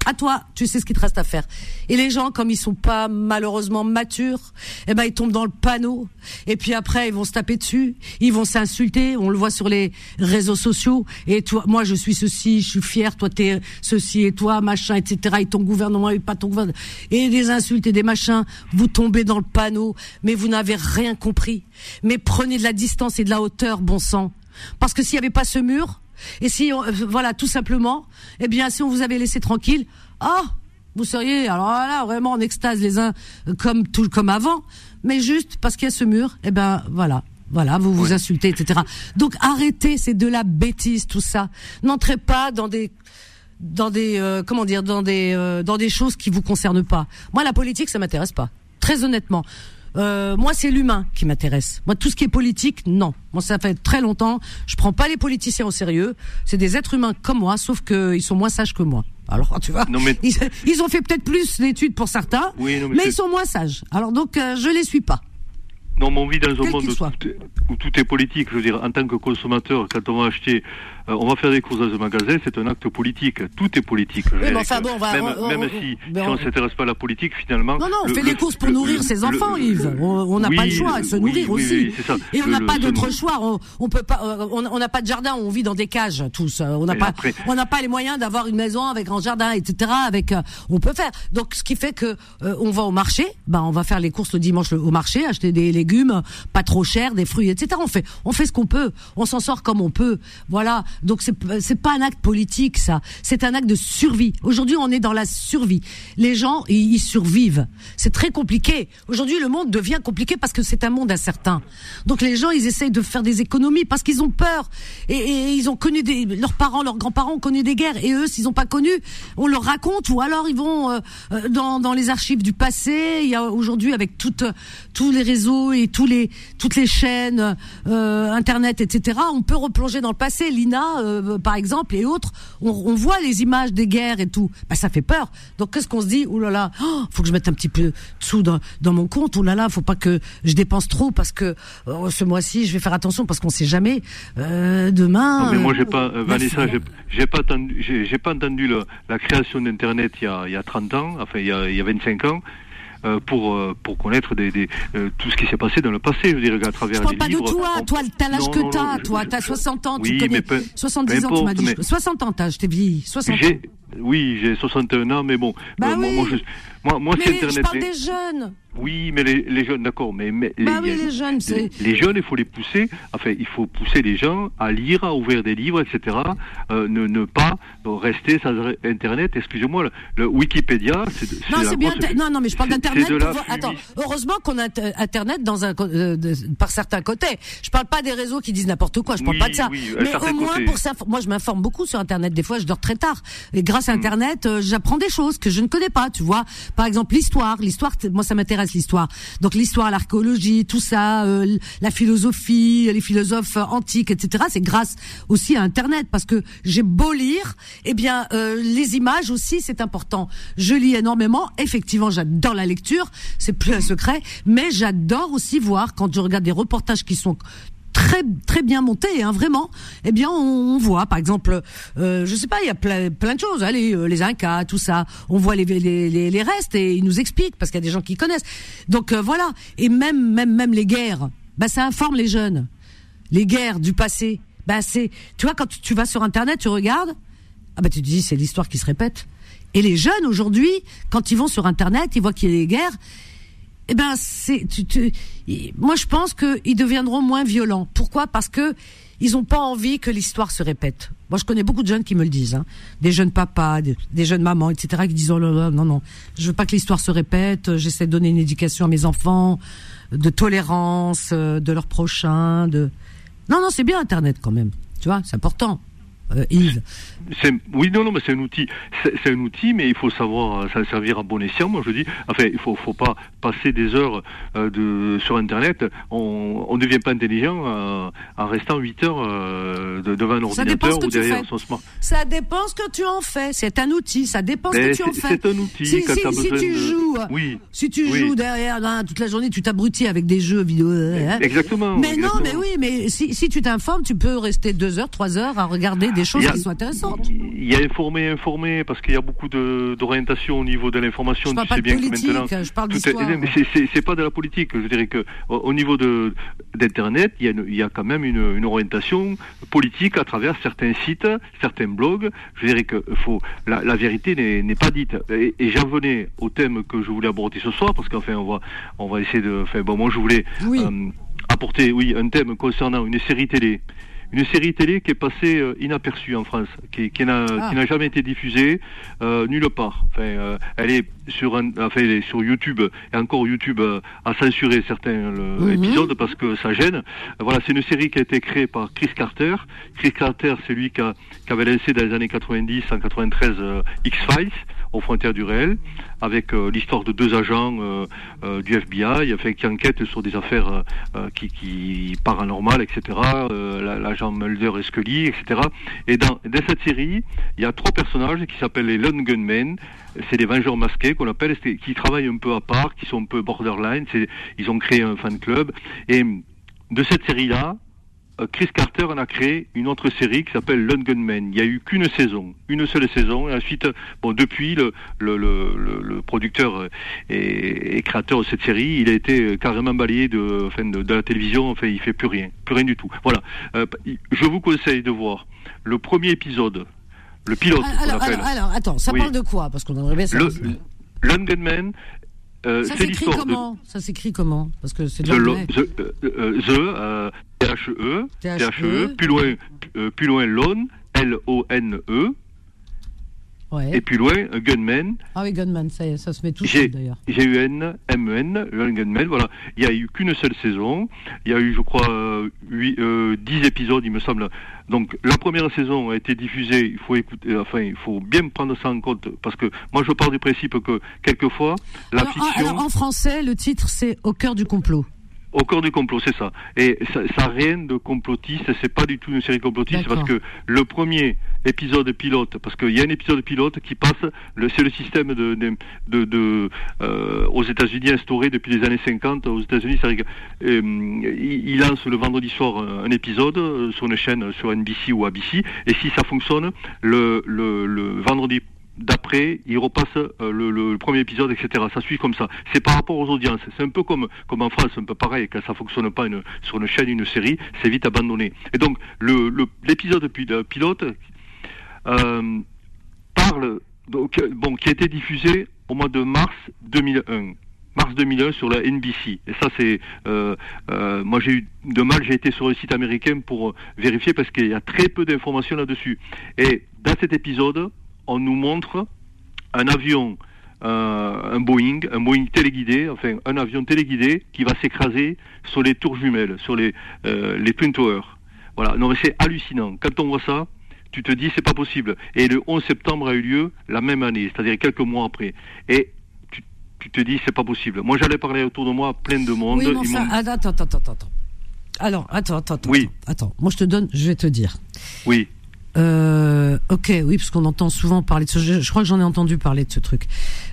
Speaker 2: à toi, tu sais ce qu'il te reste à faire. Et les gens, comme ils sont pas malheureusement matures, eh ben ils tombent dans le panneau. Et puis après, ils vont se taper dessus, ils vont s'insulter. On le voit sur les réseaux sociaux. Et toi, moi, je suis ceci, je suis fier. Toi, t'es ceci et toi, machin, etc. Et ton gouvernement et pas ton gouvernement. Et des insultes et des machins. Vous tombez dans le panneau, mais vous n'avez rien compris. Mais prenez de la distance et de la hauteur, bon sang. Parce que s'il n'y avait pas ce mur, et si, euh, voilà, tout simplement, eh bien, si on vous avait laissé tranquille, ah, vous seriez, alors là, vraiment en extase les uns euh, comme tout, comme avant, mais juste parce qu'il y a ce mur, eh ben, voilà. Voilà, vous vous insultez, etc. Donc arrêtez, c'est de la bêtise tout ça. N'entrez pas dans des dans des euh, comment dire dans des dans des choses qui vous concernent pas. Moi la politique ça m'intéresse pas. Très honnêtement, euh, moi, c'est l'humain qui m'intéresse. Moi, tout ce qui est politique, non. Moi, ça fait très longtemps. Je prends pas les politiciens au sérieux. C'est des êtres humains comme moi, sauf qu'ils sont moins sages que moi. Alors, tu vois, <laughs> ils, ont fait peut-être plus d'études pour certains, mais, ils sont moins sages. Alors donc, euh, je les suis pas.
Speaker 5: Non, mais on vit dans un monde où tout, est, politique. Je veux dire, en tant que consommateur, quand on va acheter, euh, on va faire des courses dans un magasin, c'est un acte politique. Tout est politique.
Speaker 2: Oui, mais enfin bon, on va,
Speaker 5: même, si, on ne s'intéresse pas à la politique, finalement.
Speaker 2: Non, non, on fait des courses pour nourrir ses enfants, Yves. On n'a pas le choix, se nourrir aussi. Et on n'a pas d'autre choix. On, on peut pas, euh, on n'a pas de jardin. On vit dans des cages tous. On n'a pas, on n'a pas les moyens d'avoir une maison avec un jardin, etc. Avec, euh, on peut faire. Donc, ce qui fait que on va au marché. Ben, on va faire les courses le dimanche au marché, acheter des légumes pas trop chers, des fruits, etc. On fait, on fait ce qu'on peut, on s'en sort comme on peut. Voilà. Donc c'est pas un acte politique ça, c'est un acte de survie. Aujourd'hui, on est dans la survie. Les gens ils, survivent. C'est très compliqué. Aujourd'hui, le monde devient compliqué parce que c'est un monde incertain. Donc les gens ils essayent de faire des économies parce qu'ils ont peur et, ils ont connu des leurs parents, leurs grands-parents ont connu des guerres et eux s'ils n'ont pas connu, on leur raconte ou alors ils vont euh, euh, dans dans les archives du passé. Il y a aujourd'hui avec toutes tous les réseaux et tous les toutes les chaînes euh, internet, etc. On peut replonger dans le passé. L'INA, euh, par exemple, et autres, on, voit les images des guerres et tout. Bah, ça fait peur. Donc qu'est-ce qu'on se dit? Ouh là là, oh, faut que je mette un petit peu de sous dans, dans mon compte. Ouh là là, faut pas que je dépense trop parce que oh, ce mois-ci, je vais faire attention parce qu'on sait jamais. Euh, demain.
Speaker 5: Non, mais moi, j'ai pas, Vanessa, j'ai pas entendu, j'ai pas entendu la, création d'Internet il y a il y a 30 ans, enfin il y a, il y a 25 ans. Euh, pour euh, pour connaître des, des euh, tout ce qui s'est passé dans le passé, je dirais à travers
Speaker 2: je les pas de toi, toi t'as l'âge que t'as, toi t'as 60 ans, tu connais 70 ans, tu m'as dit 60 ans t'as, je t'ai vieilli, 60 ans.
Speaker 5: Oui, j'ai 61 ans, mais bon,
Speaker 2: bah
Speaker 5: moi, Moi, moi c'est Internet.
Speaker 2: Je parle des jeunes.
Speaker 5: Oui, mais les, les jeunes, d'accord, mais, mais
Speaker 2: bah les, oui, les jeunes,
Speaker 5: les, les, jeunes, il faut les pousser. Enfin, il faut pousser les gens à lire, à ouvrir des livres, etc. Euh, ne, ne pas rester sans Internet. Excusez-moi, le, le, Wikipédia, c'est
Speaker 2: non, c'est bien. Non, non, mais je parle d'Internet. Attends, heureusement qu'on a Internet dans un euh, par certains côtés. Je parle pas des réseaux qui disent n'importe quoi. Je parle pas de ça.
Speaker 5: Oui,
Speaker 2: mais au moins pour ça, moi, je m'informe beaucoup sur Internet. Des fois, je dors très tard. Et grâce à mm. Internet, euh, j'apprends des choses que je ne connais pas. Tu vois, par exemple, l'histoire. L'histoire, moi, ça m'intéresse l'histoire. Donc l'histoire, l'archéologie, tout ça, euh, la philosophie, les philosophes antiques, etc. C'est grâce aussi à Internet parce que j'ai beau lire, eh bien euh, les images aussi c'est important. Je lis énormément. Effectivement, j'adore la lecture, c'est plus un secret, mais j'adore aussi voir quand je regarde des reportages qui sont très très bien monté, hein, vraiment. Eh bien, on, voit, par exemple, euh, je sais pas, il y a plein, plein de choses. Allez, euh, les Incas, tout ça. On voit les, les, les, les restes et ils nous expliquent parce qu'il y a des gens qui connaissent. Donc euh, voilà. Et même même même les guerres, bah ça informe les jeunes. Les guerres du passé, bah c'est, tu vois, quand tu, vas sur Internet, tu regardes, ah bah tu te dis c'est l'histoire qui se répète. Et les jeunes aujourd'hui, quand ils vont sur Internet, ils voient qu'il y a des guerres eh ben c'est tu, tu, moi je pense qu'ils deviendront moins violents. Pourquoi? Parce que ils ont pas envie que l'histoire se répète. Moi je connais beaucoup de jeunes qui me le disent, hein. des jeunes papas, des, jeunes mamans, etc. qui disent oh là là non non, je veux pas que l'histoire se répète. J'essaie de donner une éducation à mes enfants, de tolérance, euh, de leurs prochains, de non non c'est bien Internet quand même, tu vois c'est important. Euh,
Speaker 5: oui, non, non, mais c'est un outil. C'est un outil, mais il faut savoir euh, s'en servir à bon escient. Moi, je dis, enfin, il faut, faut pas passer des heures euh, de, sur Internet. On ne devient pas intelligent euh, en restant 8 heures devant un ordinateur ou derrière son smart.
Speaker 2: Ça dépend ce que tu en fais. C'est un outil. Ça dépend ce que tu en fais.
Speaker 5: C'est un outil.
Speaker 2: Si, si, si tu joues, oui. si tu joues derrière toute la journée, tu t'abrutis avec des jeux vidéo.
Speaker 5: Hein. Exactement.
Speaker 2: Mais non, mais oui, mais si, si tu t'informes, tu peux rester 2 heures, 3 heures à regarder des choses qui sont intéressantes.
Speaker 5: Il y a informé, informé, parce qu'il y a beaucoup d'orientation au niveau de l'information.
Speaker 2: Tu sais bien que maintenant, je parle.
Speaker 5: C'est pas de la politique. Je dirais que au niveau de d'internet, il y a, il y a quand même une, une, orientation politique à travers certains sites, certains blogs. Je dirais que faut la, la vérité n'est pas dite. Et, et j'en venais au thème que je voulais aborder ce soir, parce qu'enfin on va on va essayer de. Enfin bon, moi je voulais euh, apporter oui un thème concernant une série télé une série télé qui est passée euh, inaperçue en France, qui, qui n'a ah. jamais été diffusée euh, nulle part. Enfin, euh, elle est sur un, enfin, elle est sur YouTube et encore YouTube a censuré certains mhm. épisodes parce que ça gêne. Voilà, c'est une série qui a été créée par Chris Carter. Chris Carter, c'est lui qui, a, qui, avait lancé dans les années 90, en 93 X Files aux frontières du réel, avec euh, l'histoire de deux agents euh, euh, du FBI enfin, qui enquêtent sur des affaires qui, qui paranormales, etc. L'agent Mulder et Scully, etc. Et dans, dans cette série, il y a trois personnages qui s'appellent les Lone Gunmen. C'est des vengeurs masqués qu'on appelle, qui travaillent un peu à part, qui sont un peu borderline. Ils ont créé un fan club. Et de cette série-là, euh, Chris Carter en a créé une autre série qui s'appelle Lone Man. Il n'y a eu qu'une saison, une seule saison. Et ensuite, bon, depuis, le, le, le, le producteur et, et, créateur de cette série, il a été carrément balayé de, enfin, de, de, la télévision. Enfin, il fait plus rien, plus rien du tout. Voilà. Euh, je vous conseille de voir le premier épisode, le pilote.
Speaker 2: Alors, alors, alors attends, ça parle de quoi? Parce qu'on aimerait bien savoir.
Speaker 5: Lone Man,
Speaker 2: euh, ça s'écrit comment? De... Ça s'écrit comment? Parce que c'est de
Speaker 5: The, the, euh, T-H-E, T-H-E, plus loin, euh, plus loin Lone, L-O-N-E. Ouais. Et plus loin, Gunman.
Speaker 2: Ah oui, Gunman, ça, ça se met tout seul d'ailleurs.
Speaker 5: G-U-N-M-E-N, Gunman, voilà. Il n'y a eu qu'une seule saison. Il y a eu, je crois, euh, 8, euh, 10 épisodes, il me semble. Donc la première saison a été diffusée, il faut écouter, euh, enfin, il faut bien prendre ça en compte, parce que moi je pars du principe que quelquefois, la
Speaker 2: alors,
Speaker 5: fiction...
Speaker 2: Alors en français, le titre c'est Au cœur du complot.
Speaker 5: Au cœur du complot, c'est ça. Et ça, ça rien de complotiste, c'est pas du tout une série complotiste, parce que le premier épisode pilote, parce qu'il y a un épisode pilote qui passe, c'est le système de, de, de, euh, aux États-Unis instauré depuis les années 50. Aux États-Unis, euh, il, il, lance le vendredi soir un, épisode euh, sur une chaîne, sur NBC ou ABC, et si ça fonctionne, le, le, le vendredi d'après, il repasse euh, le, premier épisode, etc. Ça suit comme ça. C'est par rapport aux audiences. C'est un peu comme, comme en France, un peu pareil. Quand ça fonctionne pas sur une chaîne, une série, c'est vite abandonné. Et donc, l'épisode le, pilote euh, parle, donc, bon, qui a été diffusé au mois de mars 2001 mars 2001 sur la NBC. Et ça, c'est euh, euh, moi j'ai eu de mal. J'ai été sur le site américain pour vérifier parce qu'il y a très peu d'informations là-dessus. Et dans cet épisode, on nous montre un avion, euh, un Boeing, un Boeing téléguidé, enfin un avion téléguidé qui va s'écraser sur les tours jumelles, sur les les Twin Towers. Voilà. Non, mais c'est hallucinant. Quand on voit ça, tu te dis c'est pas possible. Et le 11 septembre a eu lieu la même année, c'est-à-dire quelques mois après. Et tu te dis c'est pas possible. Moi j'allais parler autour de moi plein de monde.
Speaker 2: Oui, non, ça, attends, attends, attends, attends. Alors, attends, attends, attends. Oui. Attends, moi je te donne, je vais te dire.
Speaker 5: Oui.
Speaker 2: Euh, ok, oui, parce qu'on entend souvent parler de ce. Je, je crois que j'en ai entendu parler de ce truc.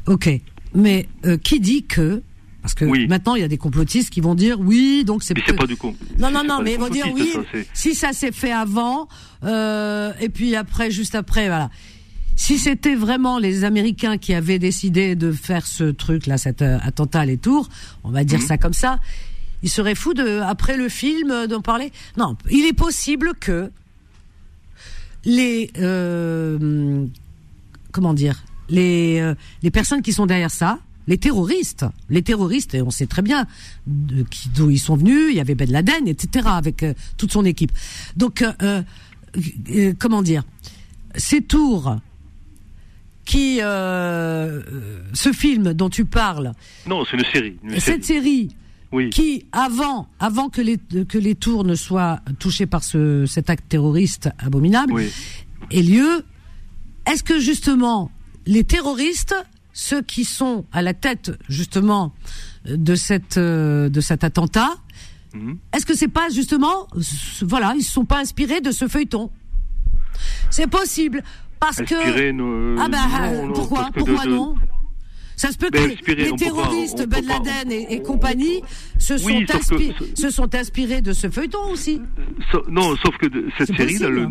Speaker 2: Ok, mais euh, qui dit que parce que maintenant il y a des complotistes qui vont dire oui, donc c'est.
Speaker 5: Mais c'est pas du coup.
Speaker 2: Non, non, non, mais ils vont dire oui. si ça s'est fait avant, euh, et puis après, juste après, voilà. Si c'était vraiment les Américains qui avaient décidé de faire ce truc-là, cet euh, attentat à les tours, on va dire mhm. ça comme ça, ils seraient fous de, après le film, euh, d'en parler? Non, il est possible que les, euh, comment dire, les, les personnes qui sont derrière ça, les terroristes, les terroristes, et on sait très bien d'où ils sont venus. Il y avait Ben Laden, etc., avec toute son équipe. Donc, comment dire, ces tours qui euh, ce film dont tu parles.
Speaker 5: Non, c'est une série.
Speaker 2: cette série. Oui. Qui avant avant que les que les tours ne soient touchés par ce cet acte terroriste abominable oui. ait lieu, est-ce que justement les terroristes, ceux qui sont à la tête justement de cette euh, de cet attentat, mhm. est-ce que c'est pas justement voilà ils se sont pas inspirés de ce feuilleton? C'est possible. Parce que. ah bah, pourquoi Pourquoi non? Ça se peut que les, terroristes, Ben Laden et, compagnie, se sont, se sont inspirés de ce feuilleton aussi.
Speaker 5: non, sauf que cette série, dans, le,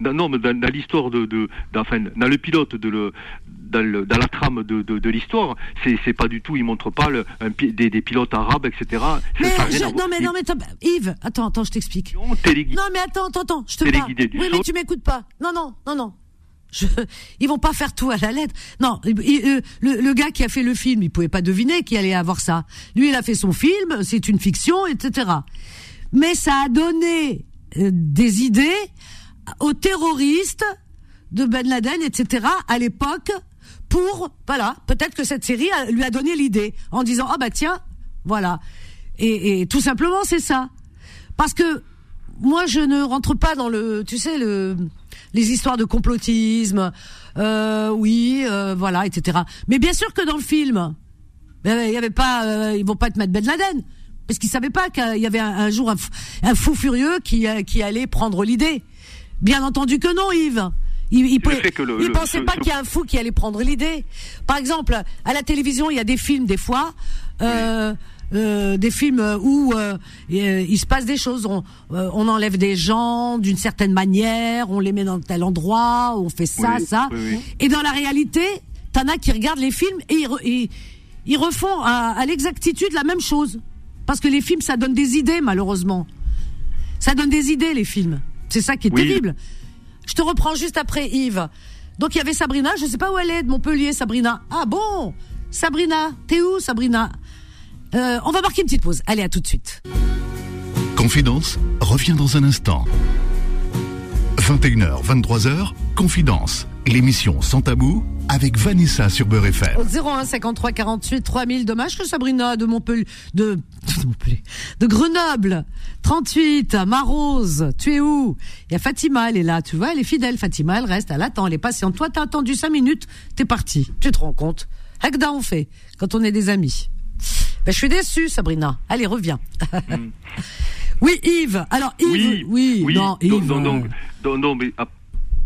Speaker 5: dans, dans l'histoire de, de enfin, dans le pilote de le, dans, le, dans, la trame de, de, de l'histoire, c'est, pas du tout, il montre pas le, un, des, des, pilotes arabes, etc.
Speaker 2: Mais non, mais non, mais Yves, attends, attends, je t'explique. Non, mais attends, attends, attends, je te parle. Oui, mais tu m'écoutes pas. Non, non, non, non. Je, ils vont pas faire tout à la lettre. Non, euh, le, gars qui a fait le film, il pouvait pas deviner qu'il allait avoir ça. Lui, il a fait son film, c'est une fiction, etc. Mais ça a donné euh, des idées aux terroristes de Ben Laden, etc. à l'époque pour, voilà, peut-être que cette série lui a donné l'idée en disant, ah bah tiens, voilà. Et tout simplement, c'est ça. Parce que moi, je ne rentre pas dans le, tu sais, le les histoires de complotisme, euh, oui, euh, voilà, etc. Mais bien sûr que dans le film, il y avait pas, euh, ils vont pas te mettre Ben Laden, parce qu'ils savaient pas qu'il y avait un, jour un, fou furieux qui qui allait prendre l'idée. Bien entendu que non, Yves. Il, il, pensait pas qu'il y a un fou qui allait prendre l'idée. Par exemple, à la télévision, il y a des films des fois. Euh, euh, des films où euh, il se passe des choses. On, euh, on enlève des gens d'une certaine manière, on les met dans tel endroit, on fait ça, ça. Et dans la réalité, t'en as qui regardent les films et ils, ils, refont à, l'exactitude la même chose. Parce que les films, ça donne des idées, malheureusement. Ça donne des idées, les films. C'est ça qui est terrible. Je te reprends juste après, Yves. Donc il y avait Sabrina, je sais pas où elle est, de Montpellier, Sabrina. Ah bon? Sabrina, t'es où, Sabrina? Euh, on va marquer une petite pause. Allez, à tout de suite.
Speaker 1: Confidence revient dans un instant. 21h, 23h, Confidence, l'émission sans tabou avec Vanessa sur Beurre FM.
Speaker 2: 01 53 48 3000. Dommage que Sabrina de Montpellier, de, de Grenoble, 38, Marose, tu es où? Il y a Fatima, elle est là, tu vois, elle est fidèle. Fatima, elle reste, elle attend, elle est patiente. Toi, t'as attendu 5 minutes, t'es parti. Tu te rends compte? Hakda on fait quand on est des amis. Ben, je suis déçue, Sabrina. Allez, reviens. Hmm. <laughs> oui, Yves. Alors, Yves. Oui, oui, non, Yves.
Speaker 5: Non, non, mais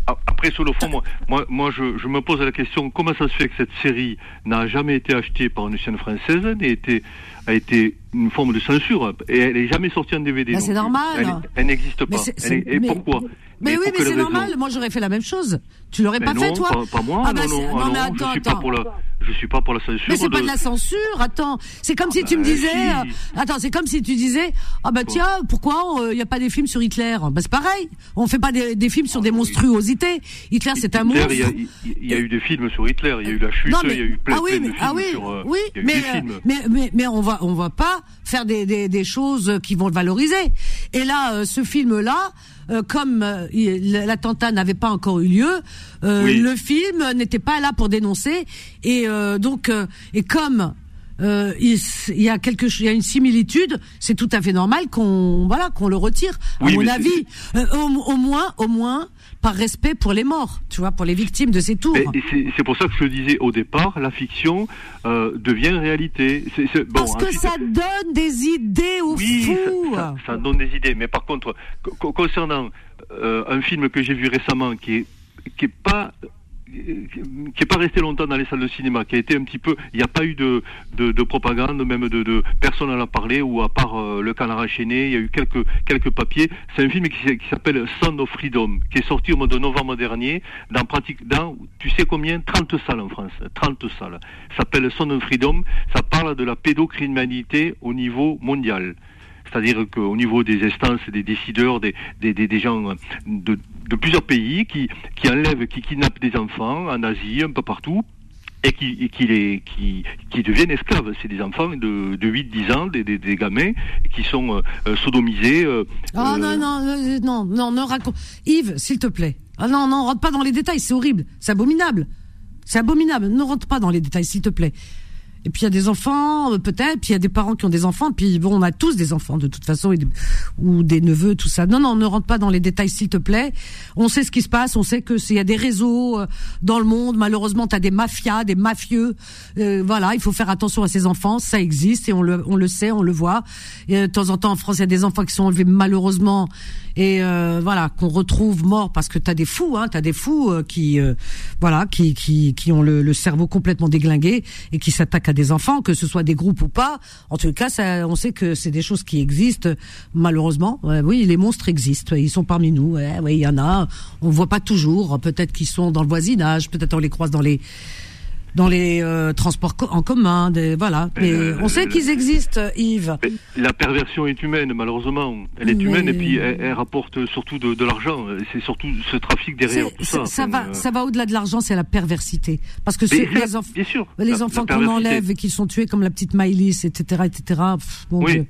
Speaker 5: après, sur le fond, moi, moi, moi je, je, me pose la question comment ça se fait que cette série n'a jamais été achetée par une chaîne française, n'a été a été une forme de censure et elle n'est jamais sortie en DVD.
Speaker 2: c'est normal.
Speaker 5: Elle, n'existe pas. et pourquoi
Speaker 2: mais, oui, mais c'est normal. Moi, j'aurais fait la même chose. Tu l'aurais pas fait, toi
Speaker 5: pas, moi. Ah bah non, non, non, mais attends, je suis pas pour la, je suis pas pour la censure.
Speaker 2: Mais c'est pas de la censure. Attends, c'est comme si tu me bah, disais. Euh, attends, c'est comme si tu disais. Ah bah tiens, pourquoi il euh, n'y a pas des films sur Hitler? Bah c'est pareil. On fait pas des, des films sur des monstruosités. Hitler, c'est un monstre.
Speaker 5: Il y, a eu des films sur Hitler. Il y a eu la chute. il y a eu plein,
Speaker 2: ah
Speaker 5: de
Speaker 2: films ah oui. Euh, oui, mais, mais, mais mais on va on va pas faire des des, des choses qui vont le valoriser. Et là, ce film là. Euh, comme euh, l'attentat n'avait pas encore eu lieu, euh, le film n'était pas là pour dénoncer. Et donc, et comme il, y a quelque il y a une similitude, c'est tout à fait normal qu'on voilà qu'on le retire. À mon avis, au, moins, au moins, par respect pour les morts, tu vois, pour les victimes de ces tours.
Speaker 5: C'est pour ça que je le disais au départ, la fiction euh, devient réalité.
Speaker 2: Parce que ça donne des idées aux fous.
Speaker 5: Ça, ça, donne des idées. Mais par contre, concernant euh, un film que j'ai vu récemment qui est qui est pas qui n'est pas resté longtemps dans les salles de cinéma, qui a été un petit peu, il n'y a pas eu de, de, de, propagande, même de, de personne n'en a parlé, ou à part euh, le canard enchaîné, il y a eu quelques quelques papiers. C'est un film qui, s'appelle Sound of Freedom, qui est sorti au mois de novembre dernier, dans pratique, tu sais combien, 30 salles en France, 30 salles. S'appelle Sound of Freedom, ça parle de la pédocriminalité au niveau mondial. C'est-à-dire qu'au niveau des instances, des décideurs, des, des, des, gens de, de, plusieurs pays qui, qui enlèvent, qui kidnappent des enfants en Asie, un peu partout, et qui, qui, les, qui, qui deviennent esclaves. C'est des enfants de, de 8-10 ans, des, des, des, gamins qui sont euh, sodomisés. Euh,
Speaker 2: ah non, non, euh, non, non, non, raconte. Yves, s'il te plaît. Ah non, non, rentre pas dans les détails, c'est horrible, c'est abominable. C'est abominable, ne rentre pas dans les détails, s'il te plaît. Et puis il y a des enfants, euh, peut-être, puis il y a des parents qui ont des enfants, puis bon, on a tous des enfants de toute façon, ou des neveux, tout ça. Non, non, ne rentre pas dans les détails, s'il te plaît. On sait ce qui se passe, on sait que s'il y a des réseaux euh, dans le monde. Malheureusement, tu as des mafias, des mafieux. Euh, voilà, il faut faire attention à ces enfants, ça existe et on le, on le sait, on le voit. Et, de temps en temps, en France, il y a des enfants qui sont enlevés malheureusement et euh, voilà qu'on retrouve mort parce que t'as des fous, hein, t'as des fous euh, qui euh, voilà qui, qui qui ont le, le, cerveau complètement déglingué et qui s'attaquent des enfants, que ce soit des groupes ou pas. En tout cas, on sait que c'est des choses qui existent malheureusement. oui, les monstres existent, ils sont parmi nous. oui, il y en a. On voit pas toujours. Peut-être qu'ils sont dans le voisinage, peut-être on les croise dans les dans les euh, transports en commun, des, voilà. Mais euh, on sait qu'ils existent, Yves.
Speaker 5: La perversion est humaine, malheureusement. Elle est humaine et puis elle, rapporte surtout de, de l'argent. C'est surtout ce trafic derrière tout ça.
Speaker 2: Ça va, euh, ça va au-delà de l'argent, c'est la perversité. Parce que les,
Speaker 5: bien sûr,
Speaker 2: les enfants qu'on enlève et qui sont tués comme la petite Maïlis, etc., etc. bon Dieu.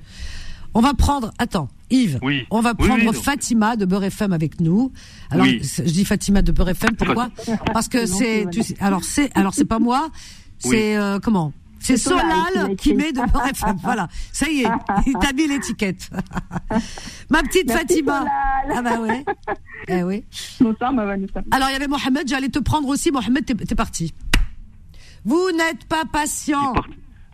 Speaker 2: On va prendre, attends, Yves, on va prendre Fatima de Beurre FM avec nous. Alors, je dis Fatima de Beurre FM, pourquoi Parce que c'est, alors c'est, alors c'est pas moi, c'est euh, comment c'est Solal qui met de Beurre FM. Voilà, ça y est, il t'a mis l'étiquette. <laughs> Ma petite Fatima. Ah bah ouais. Eh oui. Alors il y avait Mohamed, j'allais te prendre aussi. Mohamed, t'es parti. Vous n'êtes pas patient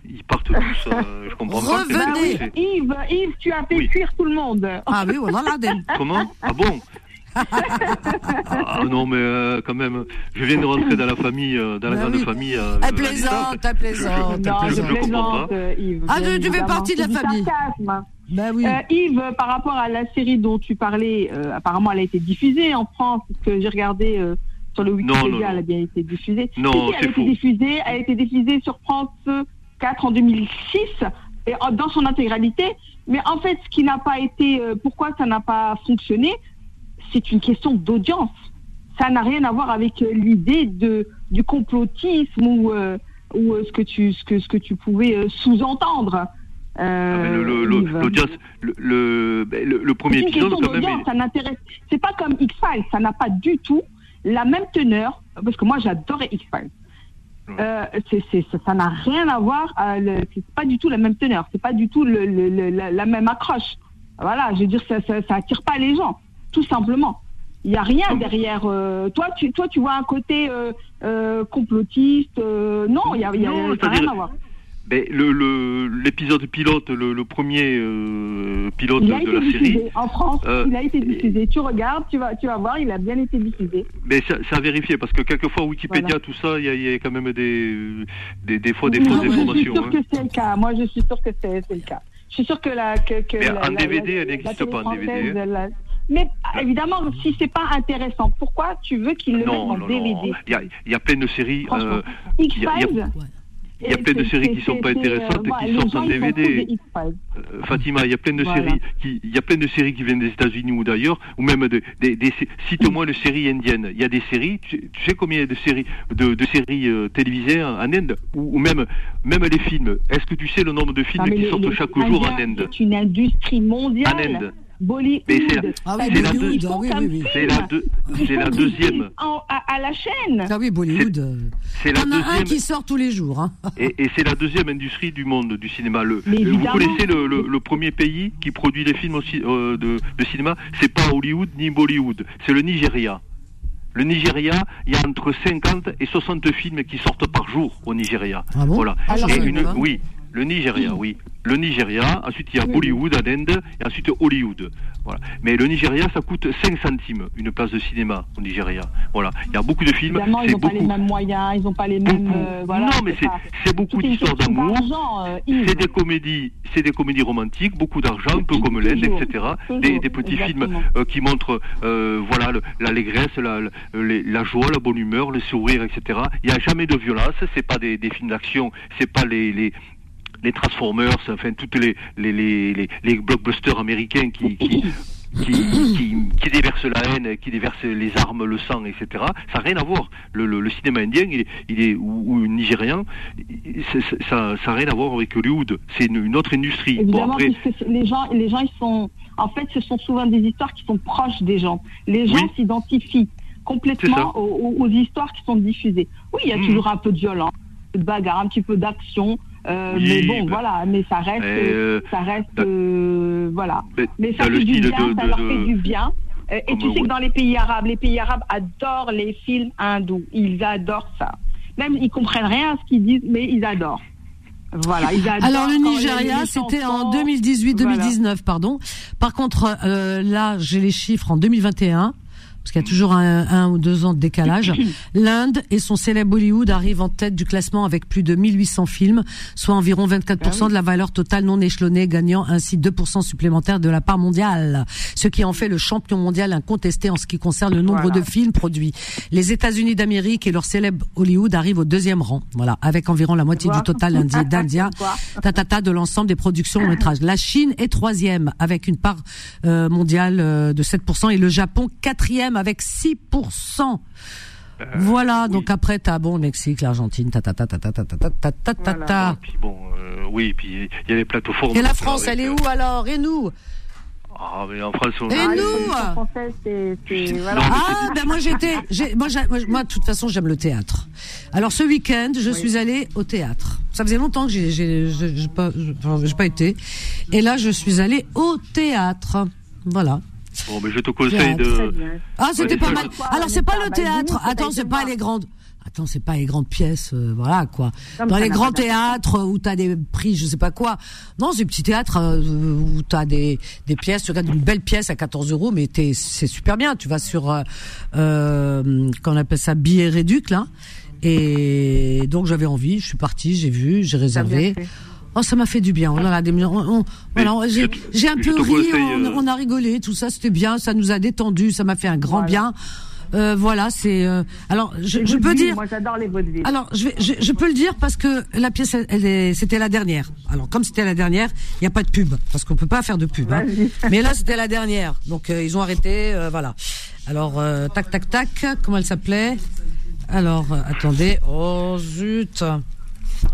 Speaker 5: ils partent tous. Euh, je comprends
Speaker 2: Revenez.
Speaker 6: pas. Yves, Yves, tu as fait fuir tout le monde.
Speaker 2: Ah oui, voilà l'Aden. <laughs>
Speaker 5: Comment? Ah bon? Ah non mais euh, quand même, je viens de rentrer dans la famille, euh, dans la bah grande famille. Euh,
Speaker 2: elle plaisante, elle plaisante.
Speaker 6: Je, je, je, je plaisante, Yves.
Speaker 2: Ah, tu, fais partie de la famille.
Speaker 6: Oui. Euh, Yves, par rapport à la série dont tu parlais, euh, apparemment elle a été diffusée en France, parce que j'ai regardé euh, sur le Wikipédia, elle a bien été diffusée.
Speaker 5: Non,
Speaker 6: si, elle a été diffusée, elle a été diffusée sur France 4 en 2006 et dans son intégralité. Mais en fait, ce qui n'a pas été, euh, pourquoi ça n'a pas fonctionné, c'est une question d'audience. Ça n'a rien à voir avec euh, l'idée de du complotisme ou euh, ou ce que tu ce que ce que tu pouvais sous-entendre.
Speaker 5: L'audience, le, le, le, le, premier épisode,
Speaker 6: quand même. Ça n'intéresse. C'est pas comme X-Files, ça n'a pas du tout la même teneur. Parce que moi, j'adorais X-Files. Euh, c'est, ça n'a rien à voir. Euh, c'est pas du tout la même teneur. C'est pas du tout le, le, la, même accroche. Voilà, je veux dire, ça, ça, ça attire pas les gens, tout simplement. Il n'y a rien derrière. Euh, toi, tu, toi, tu vois un côté euh, euh complotiste. non, il y a, y a rien à voir.
Speaker 5: Ben, le l'épisode pilote, le, premier euh, pilote de la série.
Speaker 6: En France, euh, il a été diffusé. Tu regardes, tu vas, tu vas voir, il a bien été diffusé.
Speaker 5: Mais ça, ça a vérifié parce que quelquefois Wikipédia, tout ça, il y, a quand même des, des, des fois des fausses informations. Je suis
Speaker 6: sûr hein. que c'est le cas. Moi, je suis sûr que c'est le cas. Je suis sûr que la. Que, que
Speaker 5: mais en DVD, elle n'existe pas en DVD. Hein.
Speaker 6: Mais évidemment, si c'est pas intéressant, pourquoi tu veux qu'il le mette en DVD
Speaker 5: Il y a, y a plein de séries. Euh,
Speaker 6: X-Files?
Speaker 5: Il y a plein de séries qui sont pas intéressantes et qui sortent en DVD. Euh, Fatima, il y a plein de séries qui, il y a plein de séries qui viennent des États-Unis ou d'ailleurs, ou même des, des, cite-moi <clears throat> une série indienne. Il y a des séries, tu, sais combien il y a de séries, de, de séries euh, télévisées en Inde, ou, même, même les films. Est-ce que tu sais le nombre de films qui sortent chaque jour en Inde?
Speaker 6: C'est une industrie mondiale. En Inde. Bollywood.
Speaker 2: Ah c'est la,
Speaker 5: deuxième.
Speaker 6: à, la chaîne.
Speaker 2: Ah oui, Bollywood. C'est la deuxième. un qui sort tous les jours. Hein.
Speaker 5: Et, c'est la deuxième industrie du monde du cinéma. Le, vous connaissez le, premier pays qui produit les films aussi, euh, de, de cinéma C'est pas Hollywood ni Bollywood. C'est le Nigeria. Le Nigeria, il y a entre 50 et 60 films qui sortent par jour au Nigeria.
Speaker 2: Ah bon?
Speaker 5: Voilà.
Speaker 2: Alors,
Speaker 5: et une, oui, le Nigeria, oui. Le Nigeria, ensuite il y a Bollywood en Inde, et ensuite Hollywood. Voilà. Mais le Nigeria, ça coûte 5 centimes une place de cinéma au Nigeria. Voilà. Il y a beaucoup de films.
Speaker 6: Évidemment, ils n'ont pas les mêmes moyens, ils n'ont pas les mêmes. Euh, voilà,
Speaker 5: non, mais c'est beaucoup d'histoires d'amour. Euh, c'est des comédies, c'est des comédies romantiques, beaucoup d'argent, un peu comme l'Inde, etc. des, petits films euh, qui montrent, voilà, l'allégresse, la, la, joie, la bonne humeur, le sourire, etc. Il n'y a jamais de violence. C'est pas des, des films d'action, c'est pas les, les les Transformers, enfin toutes les les, les, les, blockbusters américains qui, qui qui, qui, déverse la haine, qui déverse les armes, le sang, etc. Ça n'a rien à voir. Le, le, cinéma indien, il est, il est ou, nigérian, ça n'a rien à voir avec Hollywood. C'est une, autre industrie.
Speaker 6: Évidemment, après... les gens, les gens, ils sont, en fait, ce sont souvent des histoires qui sont proches des gens. Les gens s'identifient complètement aux, histoires qui sont diffusées. Oui, il y a hmm. toujours un peu de violence, un peu de bagarre, un petit peu d'action. Euh, mais bon, bah, voilà, mais ça reste, euh, ça reste, euh, voilà. Mais, ça fait du bien, ça leur fait du bien. et tu sais que dans les pays arabes, les pays arabes adorent les films hindous. Ils adorent ça. Même ils comprennent rien à ce qu'ils disent, mais ils adorent. Voilà, ils adorent
Speaker 2: Alors le Nigeria, c'était en 2018-2019, pardon. Par contre, là, j'ai les chiffres en 2021 parce qu'il y a toujours un, ou deux ans de décalage. <clears throat> L'Inde et son célèbre Bollywood arrivent en tête du classement avec plus de 1800 films, soit environ 24% ah de la valeur totale non échelonnée, gagnant ainsi 2% supplémentaires de la part mondiale, ce qui en fait le champion mondial incontesté en ce qui concerne le nombre de films produits. Les États-Unis d'Amérique et leur célèbre Hollywood arrivent au deuxième rang, voilà, avec environ la moitié du total d'India, <laughs> tatata de l'ensemble des productions long métrage. La Chine est troisième avec une part euh, mondiale euh, de 7% et le Japon quatrième avec 6%. voilà, donc après t'as bon le Mexique, l'Argentine, ta ta ta ta ta ta ta ta ta ta ta.
Speaker 5: Puis bon, oui, puis il y a les.
Speaker 2: Et la France, elle est où alors Et nous
Speaker 5: ah, mais en France, on...
Speaker 2: Et nous Ah, ben moi j'étais, moi, moi, de toute façon, j'aime le théâtre. Alors ce week-end, je suis allée au théâtre. Ça faisait longtemps que j'ai, j'ai, pas, j'ai pas été. Et là, je suis allée au théâtre. Voilà.
Speaker 5: Bon, mais je te conseille de.
Speaker 2: Ah, c'était pas mal. Alors, c'est pas le théâtre. Attends, c'est pas les grandes. Attends, c'est pas les grandes pièces, euh, voilà quoi. Dans les grands théâtres où t'as des prix, je sais pas quoi. Non, c'est petit théâtre euh, où t'as des des pièces. Tu regardes une belle pièce à 14 euros, mais c'est super bien. Tu vas sur, euh, euh, qu'on appelle ça billet réduc là. Et donc j'avais envie, je suis partie, j'ai vu, j'ai réservé. Oh, ça m'a fait du bien. On a des, j'ai un peu ri, euh, on, a rigolé, tout ça, c'était bien, ça nous a détendu, ça m'a fait un grand bien. Euh, voilà, c'est. Euh, alors, je, je peux dire.
Speaker 6: Moi, j'adore les vaudevilles.
Speaker 2: Alors, je, vais, je, je, peux le dire parce que la pièce, elle, est, c'était la dernière. Alors, comme c'était la dernière, il n'y a pas de pub parce qu'on peut pas faire de pub. Hein. <laughs> Mais là, c'était la dernière, donc ils ont arrêté. voilà. Alors, tac, tac, tac. Comment elle s'appelait? Alors, attendez. Oh zut.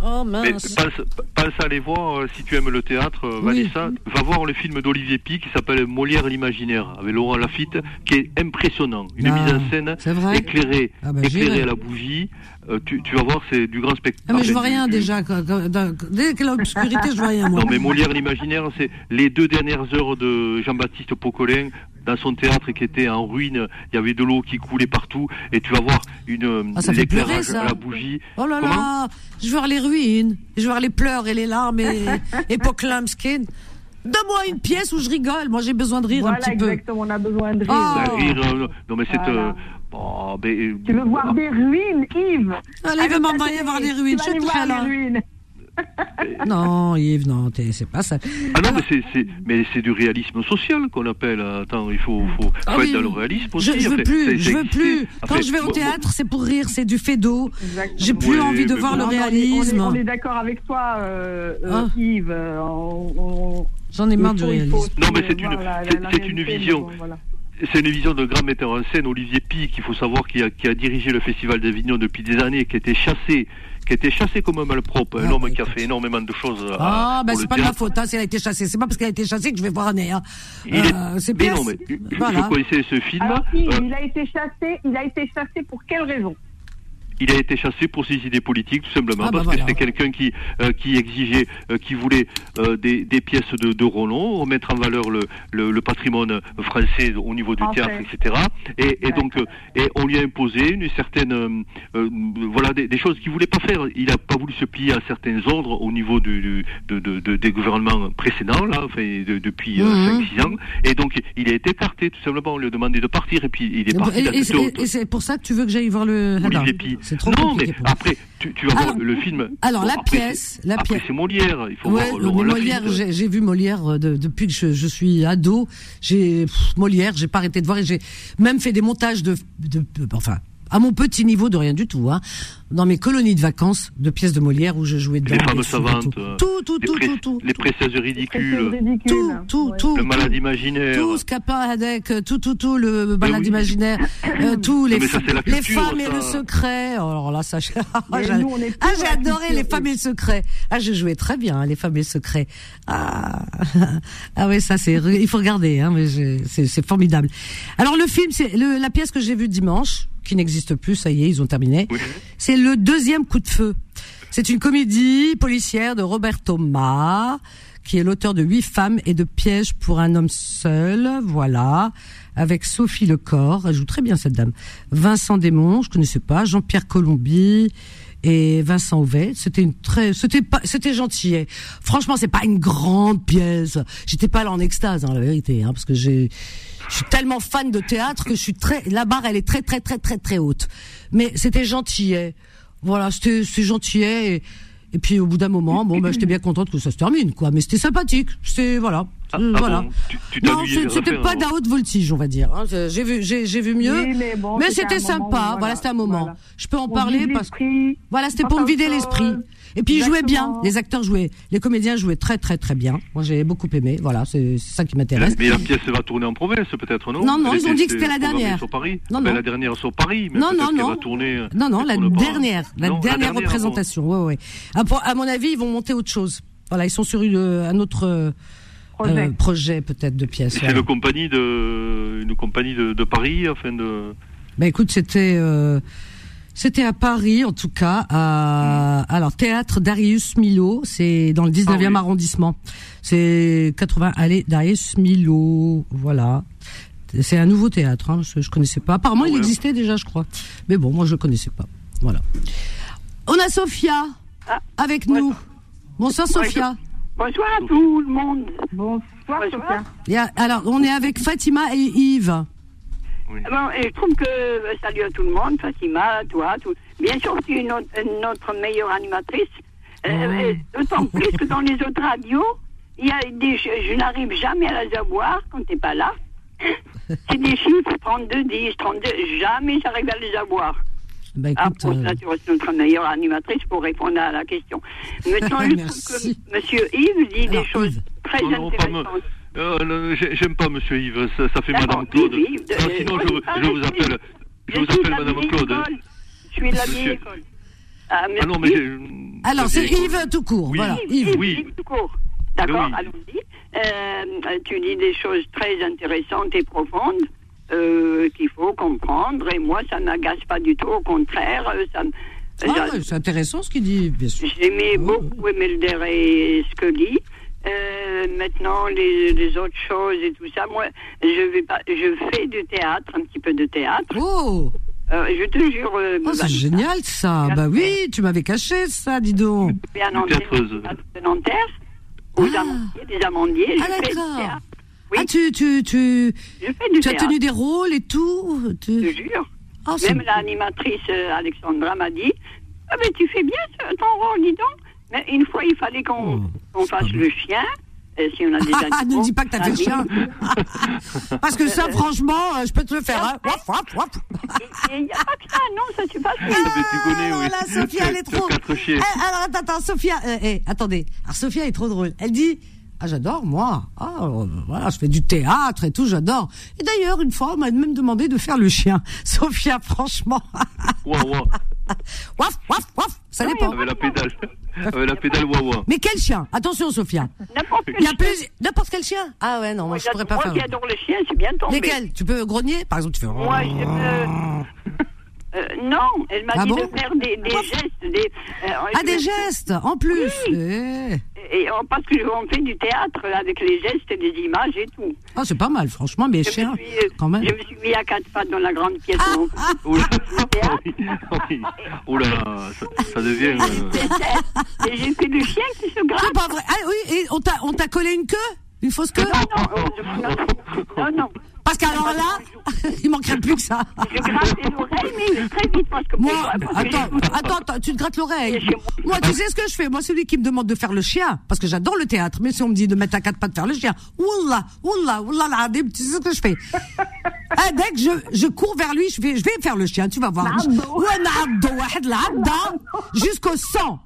Speaker 2: Oh mince.
Speaker 5: Mais passe, à aller voir, euh, si tu aimes le théâtre, euh, Vanessa, va voir le film d'Olivier Pi qui s'appelle Molière l'imaginaire, avec Laurent Lafitte, qui est impressionnant. Une ah, mise en scène éclairée, ah, bah, éclairée à la bougie. Euh, tu, tu, vas voir, c'est du grand spectacle.
Speaker 2: Ah, mais je vois rien déjà. Dès que l'obscurité, je vois rien. Moi.
Speaker 5: Non, mais Molière l'imaginaire, c'est les deux dernières heures de Jean-Baptiste Pocolin dans son théâtre qui était en ruine, il y avait de l'eau qui coulait partout, et tu vas voir une
Speaker 2: ah, ça fait pleurer, ça.
Speaker 5: à la bougie.
Speaker 2: Oh là là, je veux voir les ruines, je veux voir les pleurs et les larmes et, <laughs> et skin. Donne-moi une pièce où je rigole. Moi, j'ai besoin de rire un petit
Speaker 6: peu. exactement. On a besoin de rire. Oh.
Speaker 5: rire euh, non, mais c'est. Euh, oh,
Speaker 6: euh, tu veux voir des ruines, Yves?
Speaker 2: Allez, va m'envoyer voir des ruines. Je suis très là. <laughs> non, Yves, non, c'est pas ça.
Speaker 5: Ah non, mais c'est, mais c'est du réalisme social qu'on appelle. Attends, il faut, faut, ah être dans le réalisme aussi.
Speaker 2: Je, je veux plus, je veux plus. Quand je vais au théâtre, c'est pour rire, c'est du fait d'eau. J'ai plus envie de voir le réalisme.
Speaker 6: On est, d'accord avec toi, euh, euh, ah. Yves. Euh,
Speaker 2: J'en ai marre du réalisme.
Speaker 5: Non, mais c'est une, c'est une vision. C'est une vision de grand metteur en scène, Olivier Pic, il faut savoir, qui a, qui a dirigé le Festival d'Avignon depuis des années, qui a été chassé qui a été chassé comme un malpropre, un ah, homme qui a fait énormément de choses.
Speaker 2: Ah, ben c'est pas de ma faute, hein, si elle a été chassée. C'est pas parce qu'elle a été chassée que je vais voir un nez. Hein. Euh, c'est
Speaker 5: mais non, mais voilà. je connaissais ce film.
Speaker 6: Alors, si, euh, il a été chassé, il a été chassé pour quelle raison?
Speaker 5: Il a été chassé pour ses idées politiques, tout simplement, ah, parce bah que c'était quelqu'un qui, euh, qui exigeait, euh, qui voulait euh, des, des, pièces de, de Roland, remettre en valeur le, le, patrimoine français au niveau du théâtre, etc. Et, et donc, et on lui a imposé une certaine, voilà, des, des choses qu'il voulait pas faire. Il n'a pas voulu se plier à certains ordres au niveau du, de, de, des gouvernements précédents, là, enfin, depuis 5-6 mmh. ans. Et donc, il a été écarté, tout simplement. On lui a demandé de partir, et puis il est parti.
Speaker 2: Et, c'est pour ça que tu veux que j'aille voir le.
Speaker 5: C'est trop non, mais après, tu, tu vas voir le film.
Speaker 2: Alors, la pièce. La pièce.
Speaker 5: c'est Molière. Il faut
Speaker 2: ouais, voir Molière, j'ai vu Molière euh, depuis que je, je suis ado. J'ai Molière, j'ai pas arrêté de voir et j'ai même fait des montages de, de, enfin, à mon petit niveau de rien du tout, hein, dans mes colonies de vacances de pièces de Molière où je jouais dedans.
Speaker 5: Les femmes savantes.
Speaker 2: Tout, tout, tout, tout, tout.
Speaker 5: Les précieuses ridicules.
Speaker 2: Tout, tout, tout.
Speaker 5: Le malade imaginaire.
Speaker 2: Tout, Scapin, avec tout, tout, tout, le malade imaginaire. Euh, tous les, les femmes et le secret. Oh, alors là, ça, <laughs> ah, j'ai adoré les femmes et le secret. Ah, je jouais très bien, hein, les femmes et le secret. Ah, <laughs> ah oui, ça, c'est, il faut regarder, hein, mais c'est formidable. Alors, le film, c'est la pièce que j'ai vue dimanche qui n'existe plus, ça y est, ils ont terminé. C'est le deuxième coup de feu. C'est une comédie policière de Robert Thomas, qui est l'auteur de Huit femmes et de Pièges pour un homme seul, voilà, avec Sophie Lecor, elle joue très bien cette dame, Vincent Desmond, je connaissais pas, Jean-Pierre Colombi et Vincent Auvet. C'était une très, c'était pas, c'était gentil. Franchement, c'est pas une grande pièce. J'étais pas là en extase, hein, la vérité, hein, parce que j'ai, je suis tellement fan de théâtre que je suis très, la barre elle est très très très très très haute. Mais c'était gentillet. Voilà, c'était c'est gentillet. Et, et puis au bout d'un moment, bon, bah, j'étais bien contente que ça se termine, quoi. Mais c'était sympathique. C'est voilà.
Speaker 5: Ah, ah voilà.
Speaker 2: non, c'était pas d'un haute voltige, on va dire. Hein. J'ai vu, j'ai, vu mieux. mais, c'était sympa. Voilà, c'était un moment. Je peux en parler parce que voilà, c'était pour me vider l'esprit. Et puis ils jouaient bien, les acteurs jouaient, les comédiens jouaient très très très bien. Moi j'ai beaucoup aimé, voilà, c'est ça qui m'intéresse.
Speaker 5: Mais la pièce va tourner en province peut-être, non
Speaker 2: Non, non, ils ont dit que c'était la dernière.
Speaker 5: Sur Paris. Non, non. la dernière sur Paris, mais non, non, non. Va tourner,
Speaker 2: non, non, la dernière, la, dernière représentation. Ouais, ouais. À, mon avis, ils vont monter autre chose. Voilà, ils sont sur une, un autre euh, projet, peut-être de pièce.
Speaker 5: C'est une compagnie de, une compagnie de, de Paris, afin de.
Speaker 2: Ben écoute, c'était. Euh, c'était à Paris, en tout cas, à, alors, théâtre Darius Milo, c'est dans le 19e ah arrondissement. C'est 80, allez, Darius Milo, voilà. C'est un nouveau théâtre, hein, je, je connaissais pas. Apparemment, il existait déjà, je crois. Mais bon, moi, je le connaissais pas. Voilà. On a Sophia ah, avec nous. Bonsoir, Sophia.
Speaker 7: Bonsoir à tout le monde.
Speaker 6: Bonsoir, Sophia.
Speaker 2: alors, on est avec Fatima et Yves.
Speaker 7: Bon, et je trouve que euh, salut à tout le monde, Fatima, toi, tout. Bien sûr, tu es notre, notre meilleure animatrice. Euh, D'autant plus que dans les autres radios, il y a des, je, n'arrive jamais à les avoir quand tu n'es pas là. C'est des chiffres 32, 10, 32, jamais j'arrive à les avoir.
Speaker 2: Bah, écoute,
Speaker 7: ah, tu es notre meilleure animatrice pour répondre à la question. Maintenant, je <laughs> trouve que M. Yves dit des choses très intéressantes.
Speaker 5: Euh, j'aime pas Monsieur Yves, ça, ça fait Madame Claude. sinon, je, je, vous appelle, je, vous appelle Madame Claude.
Speaker 7: Je suis de la vieille école.
Speaker 5: Ah, ah non, mais
Speaker 2: Alors, c'est Yves tout court.
Speaker 5: Oui,
Speaker 2: voilà,
Speaker 5: Yves. Oui.
Speaker 7: Yves tout court. D'accord, allons-y. Euh, tu dis des choses très intéressantes et profondes euh, qu'il faut comprendre. Et moi, ça m'agace pas du tout. Au contraire, euh, ça
Speaker 2: ah, c'est intéressant ce qu'il dit, bien sûr.
Speaker 7: J'aimais beaucoup Emelder et ce que dit. Euh, maintenant les, les, autres choses et tout ça. Moi, je vais pas, je fais du théâtre, un petit peu de théâtre.
Speaker 2: Oh.
Speaker 7: Euh, je te jure. Euh,
Speaker 2: oh, c'est génial ça. Bah oui, tu m'avais caché ça, dis donc.
Speaker 7: Je un de Nanterre, aux ah. amandiers, des amandiers.
Speaker 2: Ah d'accord. Oui. Ah tu tu tu.
Speaker 7: Je fais du
Speaker 2: tu as tenu des rôles et tout.
Speaker 7: Tu... Je te jure. Oh, Même l'animatrice Alexandra m'a dit, ah ben tu fais bien ton rôle, dis donc. Mais une fois, il fallait qu'on oh, fasse le chien. Et si on a des
Speaker 2: ah, ne dis pas que t'as fait le chien. <laughs> Parce que ça, franchement, euh, je peux te le faire. Hein. Waf, waf,
Speaker 7: waf. Il n'y a pas que ça, non, ça tu passes. Ah,
Speaker 5: connais, oui.
Speaker 2: Voilà, Sophia, elle est <laughs> trop. Eh, alors, attends, attends, Sophia, euh, eh, attendez. Alors, Sophia est trop drôle. Elle dit, ah, j'adore, moi. Ah, voilà, je fais du théâtre et tout, j'adore. Et d'ailleurs, une fois, on m'a même demandé de faire le chien. <laughs> Sophia, franchement.
Speaker 5: Ouah, ouah. <laughs>
Speaker 2: Waf, waf, waf. Ça dépend.
Speaker 5: Avec la pédale. Avec la pédale ouah,
Speaker 2: Mais quel chien? Attention, Sophia.
Speaker 7: N'importe quel, chien.
Speaker 2: N'importe quel chien? Ah ouais, non, moi, je pourrais pas faire.
Speaker 7: Moi qui adore les chiens, c'est bien tombé.
Speaker 2: Lesquels? Tu peux grogner? Par exemple, tu fais.
Speaker 7: Moi, je peux. Euh, non, elle m'a ah dit de faire des, des gestes. Des,
Speaker 2: euh, ah, des gestes, en plus
Speaker 7: oui. Eh. Et, oh, Parce qu'on fait du théâtre avec les gestes et des images et tout.
Speaker 2: Ah, c'est pas mal, franchement, mais cher, quand même.
Speaker 7: Je me suis mis à quatre pattes dans la grande pièce. Ah,
Speaker 5: ah. <laughs> Oula, Oula ça, ça, devient...
Speaker 7: Euh... <laughs> et j'ai fait le chien qui se gratte.
Speaker 2: C'est pas vrai. Ah oui, et on t'a collé une queue? Une fausse queue?
Speaker 7: Non, non, non. non, non.
Speaker 2: Parce qu'alors là, <laughs> il manquerait plus que ça.
Speaker 7: Je gratte l'oreille, mais très vite parce que
Speaker 2: moi. attends, attends, tu te grattes l'oreille. Moi, tu sais ce que je fais? Moi, celui qui me demande de faire le chien, parce que j'adore le théâtre, mais si on me dit de mettre à quatre pattes faire le chien, oula, oula, oula, tu sais ce que je fais? Ah, <laughs> Dès que je, je cours vers lui, je vais, je vais faire le chien, tu vas voir. Jusqu'au sang.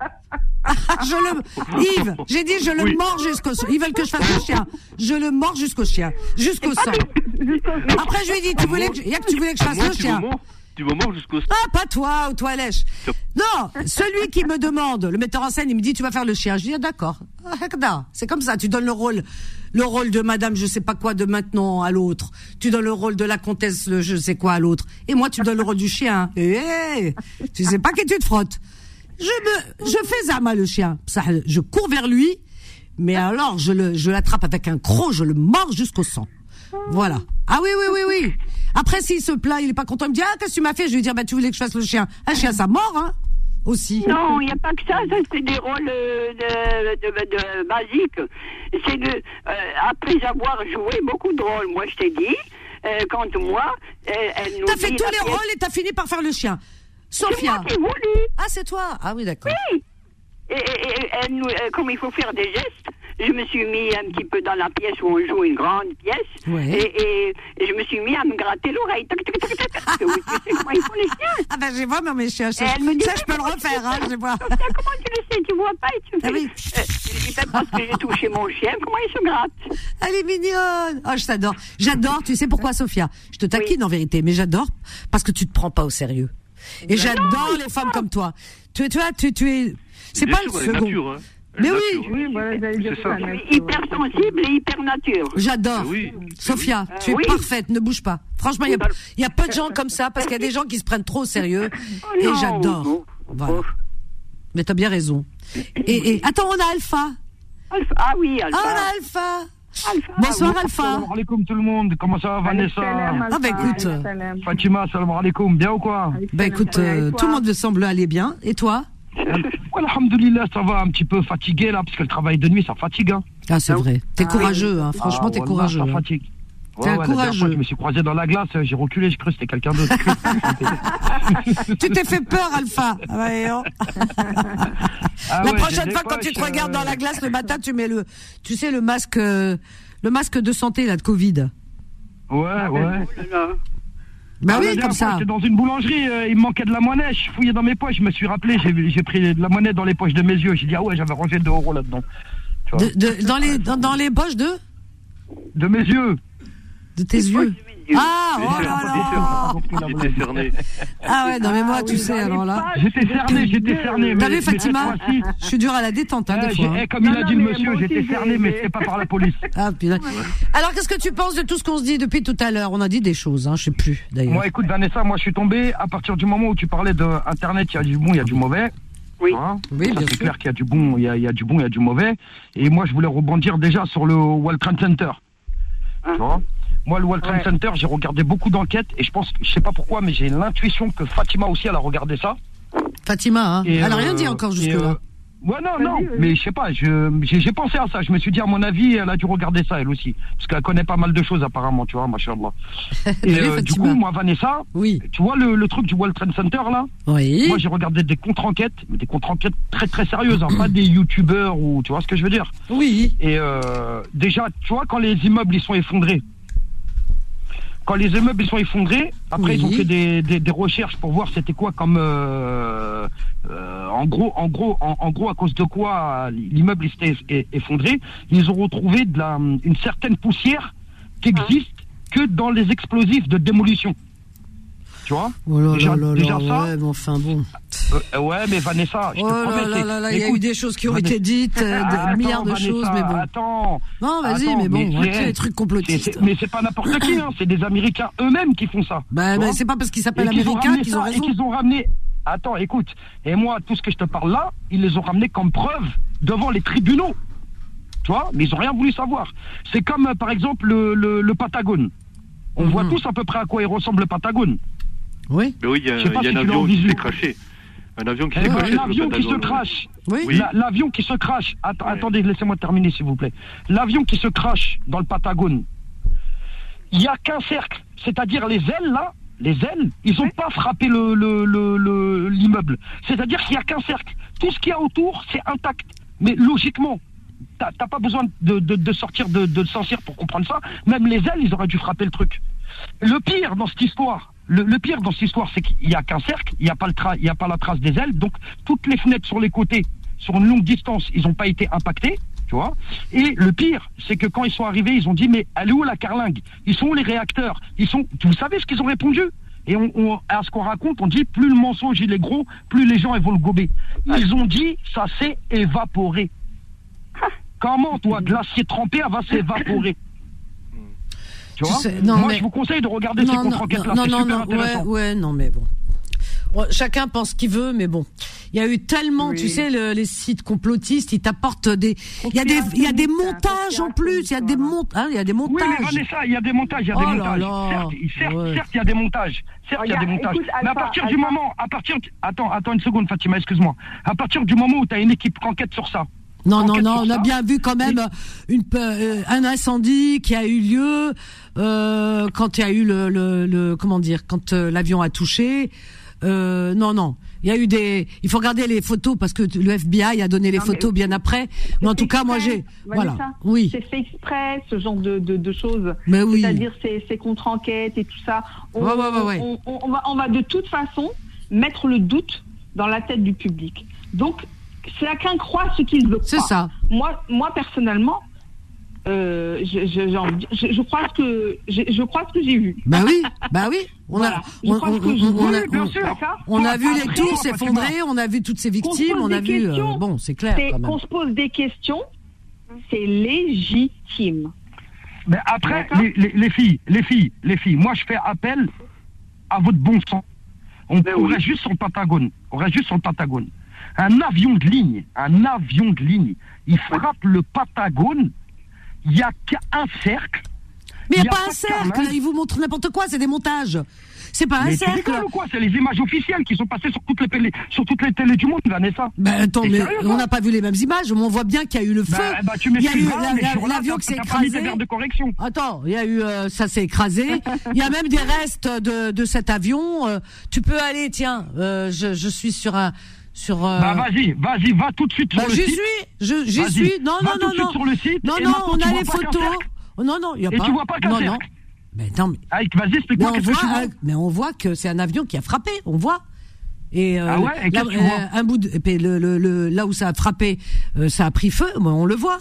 Speaker 2: <laughs> je le, Yves, j'ai dit je le mords jusqu'au sang. Ils veulent que je fasse le chien. Je le mords jusqu'au chien. Jusqu'au sang. Après, je lui ai dit, tu voulais que, y a que tu voulais que je fasse le chien.
Speaker 5: Vas mort jusqu'au
Speaker 2: Ah, pas toi, ou toi, lèche. Non, celui qui me demande, le metteur en scène, il me dit, tu vas faire le chien. Je dis, ah, d'accord. C'est comme ça, tu donnes le rôle, le rôle de madame je sais pas quoi de maintenant à l'autre. Tu donnes le rôle de la comtesse de je sais quoi à l'autre. Et moi, tu donnes le rôle du chien. Eh, eh, tu sais pas qui tu te frottes. Je me, je fais Zama le chien. Ça, je cours vers lui, mais alors je le, je l'attrape avec un croc, je le mords jusqu'au sang. Voilà. Ah oui, oui, oui, oui. Après, s'il se plaint, il est pas content, il me dit, ah, qu'est-ce que tu m'as fait? Je lui dis, bah, tu voulais que je fasse le chien. Un chien, ça mort, hein? Aussi.
Speaker 7: Non, il n'y a pas que ça, ça c'est des rôles euh, de, de, de, basiques. C'est de, euh, après avoir joué beaucoup de rôles, moi je t'ai dit, euh, quand moi, elle nous
Speaker 2: T'as fait tous les rôles et t'as fini par faire le chien. Sophia.
Speaker 7: C'est moi qui voulu.
Speaker 2: Ah, c'est toi. Ah oui, d'accord.
Speaker 7: Oui. Et, et, elle nous, comme il faut faire des gestes, je me suis mis un petit peu dans la pièce où on joue une grande pièce. Et, et, je me suis mis à me gratter l'oreille. tu sais comment ils font les chiens.
Speaker 2: Ah ben, je vois, mais mes chiens. Ça,
Speaker 7: elle me dit,
Speaker 2: ça, je peux le refaire, hein, je vois.
Speaker 7: comment tu le sais? Tu vois pas et tu ah fais. Ah oui. Euh, je dis, ben, parce que j'ai touché mon chien, comment il se gratte?
Speaker 2: Elle est mignonne. Oh, je t'adore. J'adore, tu sais pourquoi, Sophia? Je te taquine en vérité, mais j'adore parce que tu te prends pas au sérieux. Et j'adore les femmes comme toi. Tu, tu vois, tu, tu es. C'est pas le second. Nature, hein. Mais oui,
Speaker 7: oui hyper sensible et hyper nature.
Speaker 2: J'adore. Oui. Sophia, tu es euh, parfaite, ne bouge pas. Franchement, il y, a peu de gens comme ça parce qu'il y a des gens qui se prennent trop au sérieux. Oh et j'adore. Voilà. Mais t'as bien raison. Et, et, attends, on a Alpha.
Speaker 7: Alpha. Ah oui, Alpha.
Speaker 2: Ah, on a Alpha. Alpha. Bonsoir Alpha.
Speaker 8: Salam alaikum tout le monde. Comment ça va Vanessa
Speaker 2: Ah bah écoute.
Speaker 8: Fatima, salam alaikum. Bien ou quoi
Speaker 2: Bah écoute, euh, tout le monde semble aller bien. Et toi?
Speaker 8: Alhamdulillah, ça va un petit peu fatigué là, parce que le travail de nuit, ça fatigue. Hein.
Speaker 2: Ah, c'est vrai. T'es ah, courageux, hein. franchement, t'es courageux. Ça
Speaker 8: hein. fatigue.
Speaker 2: T'es un courageux.
Speaker 8: je me suis croisé dans la glace, j'ai reculé, j'ai cru que c'était quelqu'un d'autre. <laughs> <laughs>
Speaker 2: tu t'es fait peur, Alpha. Ah, <laughs> ah la prochaine fois, quand tu te regardes dans la euh, glace le matin, tu mets le, tu sais, le masque, euh, le masque de santé là de Covid.
Speaker 8: Ouais, ouais.
Speaker 2: Bah oui, comme ça.
Speaker 8: J'étais dans une boulangerie, euh, il me manquait de la monnaie, je fouillais dans mes poches, je me suis rappelé, j'ai pris de la monnaie dans les poches de mes yeux. J'ai dit, ah ouais, j'avais rangé 2 euros là-dedans.
Speaker 2: dans, les, dans, dans, les poches de?
Speaker 8: De mes yeux.
Speaker 2: De tes yeux ah, oh là là Ah ouais, non mais moi, tu sais, alors là...
Speaker 8: J'étais cerné, j'étais cerné.
Speaker 2: T'as vu, Fatima Je suis dur à la détente, hein, des fois. Hein.
Speaker 8: Comme il a dit le monsieur, j'étais cerné, mais c'est pas par la police.
Speaker 2: Ah, putain. Alors, qu'est-ce que tu penses de tout ce qu'on se dit depuis tout à l'heure? On a dit des choses, hein, je sais plus, d'ailleurs.
Speaker 8: Moi, écoute, Vanessa, moi, je suis tombé à partir du moment où tu parlais d'Internet, il y a du bon, il y a du mauvais.
Speaker 7: Oui.
Speaker 2: Oui,
Speaker 8: c'est clair qu'il y a du bon, il y a, il y a du bon, il y a du mauvais. Et moi, je voulais rebondir déjà sur le World Trade Center. Tu vois? Moi, le World Trade
Speaker 7: Ouais.
Speaker 8: Center, j'ai regardé beaucoup d'enquêtes et je pense, je sais pas pourquoi, mais j'ai l'intuition que Fatima aussi, elle a regardé ça.
Speaker 2: Fatima, hein.
Speaker 8: Et,
Speaker 2: elle a
Speaker 8: euh,
Speaker 2: rien dit encore jusque-là.
Speaker 8: euh, Ouais, non, non,
Speaker 7: vas-y.
Speaker 8: mais je sais pas, je, j'ai, pensé à ça. Je me suis dit, à mon avis, elle a dû regarder ça, elle aussi. Parce qu'elle connaît pas mal de choses, apparemment, tu vois, machallah. <laughs> Et euh, du coup, moi, Vanessa,
Speaker 2: Oui.
Speaker 8: tu vois le, le truc du World Trade Center, là?
Speaker 2: Oui.
Speaker 8: Moi, j'ai regardé des contre-enquêtes, mais des contre-enquêtes très, très sérieuses, hein, pas des youtubeurs ou, tu vois ce que je veux dire?
Speaker 2: Oui.
Speaker 8: Et euh, déjà, tu vois, quand les immeubles, ils sont effondrés, quand les immeubles ils sont effondrés, après
Speaker 2: Oui.
Speaker 8: ils ont fait des, des, des recherches pour voir c'était quoi comme euh, euh, en gros en gros en, en gros à cause de quoi l'immeuble s'était eff- effondré, ils ont retrouvé de la une certaine poussière qui existe que dans les explosifs de démolition. Tu vois
Speaker 2: Oh là
Speaker 8: Déjà-
Speaker 2: là là
Speaker 8: déjà
Speaker 2: là,
Speaker 8: ça
Speaker 2: ouais, mais enfin bon.
Speaker 8: Euh, Ouais, mais Vanessa, je te
Speaker 2: Oh
Speaker 8: promets.
Speaker 2: là il y a eu des choses qui ont
Speaker 8: Vanessa-
Speaker 2: été dites, euh, des milliards de
Speaker 8: Vanessa,
Speaker 2: choses, mais bon.
Speaker 8: Attends.
Speaker 2: Non, vas-y, mais bon,
Speaker 8: mais
Speaker 2: les trucs complotistes.
Speaker 8: c'est- Mais c'est pas n'importe qui, hein, c'est des Américains eux-mêmes qui font ça.
Speaker 2: Bah, bah, c'est pas parce qu'ils s'appellent américains qu'ils ont
Speaker 8: ça, Et
Speaker 2: raison.
Speaker 8: qu'ils ont ramené. Attends, écoute. Et moi, tout ce que je te parle là, ils les ont ramenés comme preuve devant les tribunaux. Tu vois Mais ils ont rien voulu savoir. C'est comme, euh, par exemple, le, le, le Patagone. On
Speaker 2: Mhm.
Speaker 8: voit tous à peu près à quoi il ressemble le Patagone.
Speaker 2: Oui.
Speaker 5: Mais oui, il y a,
Speaker 8: Je sais pas
Speaker 5: il y a
Speaker 8: si
Speaker 5: un avion qui
Speaker 8: visu.
Speaker 5: s'est craché. Un avion qui s'est craché sur le
Speaker 8: L'avion qui se crache.
Speaker 2: Oui.
Speaker 8: L'avion qui se crache. Attendez, laissez-moi terminer, s'il vous plaît. L'avion qui se crache dans le Patagone. Il n'y a qu'un cercle. C'est-à-dire les ailes, là, les ailes, ils n'ont pas frappé le, le, le- le- l'immeuble. C'est-à-dire qu'il n'y a qu'un cercle. Tout ce qu'il y a autour, c'est intact. Mais logiquement, t'as pas besoin de, de- de sortir de, de Saint-Cyr pour comprendre ça. Même les ailes, ils auraient dû frapper le truc. Le pire dans cette histoire, le, le pire dans cette histoire, c'est qu'il n'y a qu'un cercle, il n'y a pas le tra- il y a pas la trace des ailes, donc toutes les fenêtres sur les côtés, sur une longue distance, ils n'ont pas été impactés, tu vois. Et le pire, c'est que quand ils sont arrivés, ils ont dit mais elle est où la carlingue? Ils sont où les réacteurs? Ils sont, vous savez ce qu'ils ont répondu? Et on, on- à ce qu'on raconte, on dit plus le mensonge il est gros, plus les gens ils vont le gober. Ils ont dit ça s'est évaporé. Comment toi, de l'acier trempé, elle va s'évaporer? Tu
Speaker 2: Tu
Speaker 8: vois
Speaker 2: sais, non,
Speaker 8: Moi,
Speaker 2: mais-
Speaker 8: je vous conseille de regarder ces
Speaker 2: Non, non,
Speaker 8: contre-enquêtes-là.
Speaker 2: non,
Speaker 8: c'est
Speaker 2: non,
Speaker 8: super
Speaker 2: non, ouais, non, mais bon. Bon, Chacun pense ce qu'il veut, mais bon. Il y a eu tellement,
Speaker 7: Oui.
Speaker 2: tu sais, le- les sites complotistes, ils t'apportent des, il y a des, il y a des montages en plus, il y a des montages, il y a des
Speaker 8: Oui,
Speaker 2: montages.
Speaker 8: mais Vanessa, il y a des montages, il y a
Speaker 2: Oh
Speaker 8: des
Speaker 2: là
Speaker 8: montages.
Speaker 2: là.
Speaker 8: Certes, il- certes,
Speaker 2: Ouais.
Speaker 8: certes, il y a des montages. Certes, il y a des montages.
Speaker 7: écoute,
Speaker 8: mais à
Speaker 7: Alpha,
Speaker 8: partir du
Speaker 7: Alpha.
Speaker 8: moment, à partir, attends, attends une seconde, Fatima, excuse-moi. À partir du moment où tu as une équipe qui enquête sur ça.
Speaker 2: Non, non, non, on a bien vu quand même une, pe- euh, un incendie qui a eu lieu euh, quand il y a eu le, le, le- comment dire, quand euh, l'avion a touché. Euh, non, non, il y a eu des. Il faut regarder les photos parce que le FBI a donné les
Speaker 6: Non, mais-
Speaker 2: photos bien après. Mais en tout cas, moi j'ai, voilà, oui,
Speaker 6: C'est fait exprès, ce genre de, de, de choses.
Speaker 2: mais oui.
Speaker 6: C'est-à-dire ces, ces contre-enquêtes et tout ça. On,
Speaker 2: Ouais, ouais, ouais, ouais.
Speaker 6: on- on- on va, on va de toute façon mettre le doute dans la tête du public. Donc, chacun croit ce qu'il veut
Speaker 2: C'est
Speaker 6: croire.
Speaker 2: ça.
Speaker 6: Moi, moi personnellement, euh, je, je, je, je crois ce que j'ai- je crois ce que j'ai vu.
Speaker 2: Bah oui, bah oui. <laughs> On a, on, on- on- on a- on- on vu les tours s'effondrer, on a vu toutes ces victimes, on a vu. euh, bon, c'est clair quand même.
Speaker 6: qu'on se pose des questions, c'est légitime.
Speaker 8: Mais après, les, les- les filles, les filles, les filles, moi je fais appel à votre bon sens. On,
Speaker 7: Ben
Speaker 8: on
Speaker 7: oui.
Speaker 8: reste juste sur le Pentagone. On reste juste sur le Pentagone. Un avion de ligne, un avion de ligne, il frappe le Pentagone, il n'y a qu'un cercle.
Speaker 2: Mais il
Speaker 8: Il
Speaker 2: n'y a
Speaker 8: a
Speaker 2: pas un cercle, ils vous montrent n'importe quoi, c'est des montages. C'est pas un
Speaker 8: Mais tu
Speaker 2: cercle.
Speaker 8: ou quoi C'est les images officielles qui sont passées sur toutes les, télé- sur toutes les télés du monde, Vanessa.
Speaker 2: Ben attends, mais
Speaker 8: sérieux,
Speaker 2: on n'a pas vu les mêmes images, mais on voit bien qu'il y a eu le feu.
Speaker 8: Bah, bah, tu
Speaker 2: il y a eu la- l'avion qui s'est écrasé.
Speaker 8: des verres de correction.
Speaker 2: Attends, il y a eu euh, ça s'est écrasé. Il y a même des restes de, de cet avion. euh, tu peux aller, tiens, euh, je, je suis sur un sur. euh,
Speaker 8: Bah vas-y, vas-y, va tout de suite sur
Speaker 2: bah,
Speaker 8: le
Speaker 2: j'y
Speaker 8: site.
Speaker 2: suis, je- j'y suis. Non,
Speaker 8: va
Speaker 2: non,
Speaker 8: tout
Speaker 2: non, non.
Speaker 8: sur le site.
Speaker 2: Non,
Speaker 8: et
Speaker 2: non, on a les photos. non, non, il y a
Speaker 8: Et
Speaker 2: pas.
Speaker 8: tu vois pas qu'un
Speaker 2: non, non.
Speaker 8: cercle.
Speaker 2: Mais non, mais,
Speaker 8: Aïe, vas-y,
Speaker 2: mais
Speaker 8: explique-moi
Speaker 2: on
Speaker 8: que tu
Speaker 2: voit, euh, mais on voit que c'est un avion qui a frappé. On voit. Et, euh,
Speaker 8: Ah ouais, et
Speaker 2: là,
Speaker 8: tu vois
Speaker 2: un bout de, et le, le, le- là où ça a frappé, euh, ça a pris feu. mais on le voit.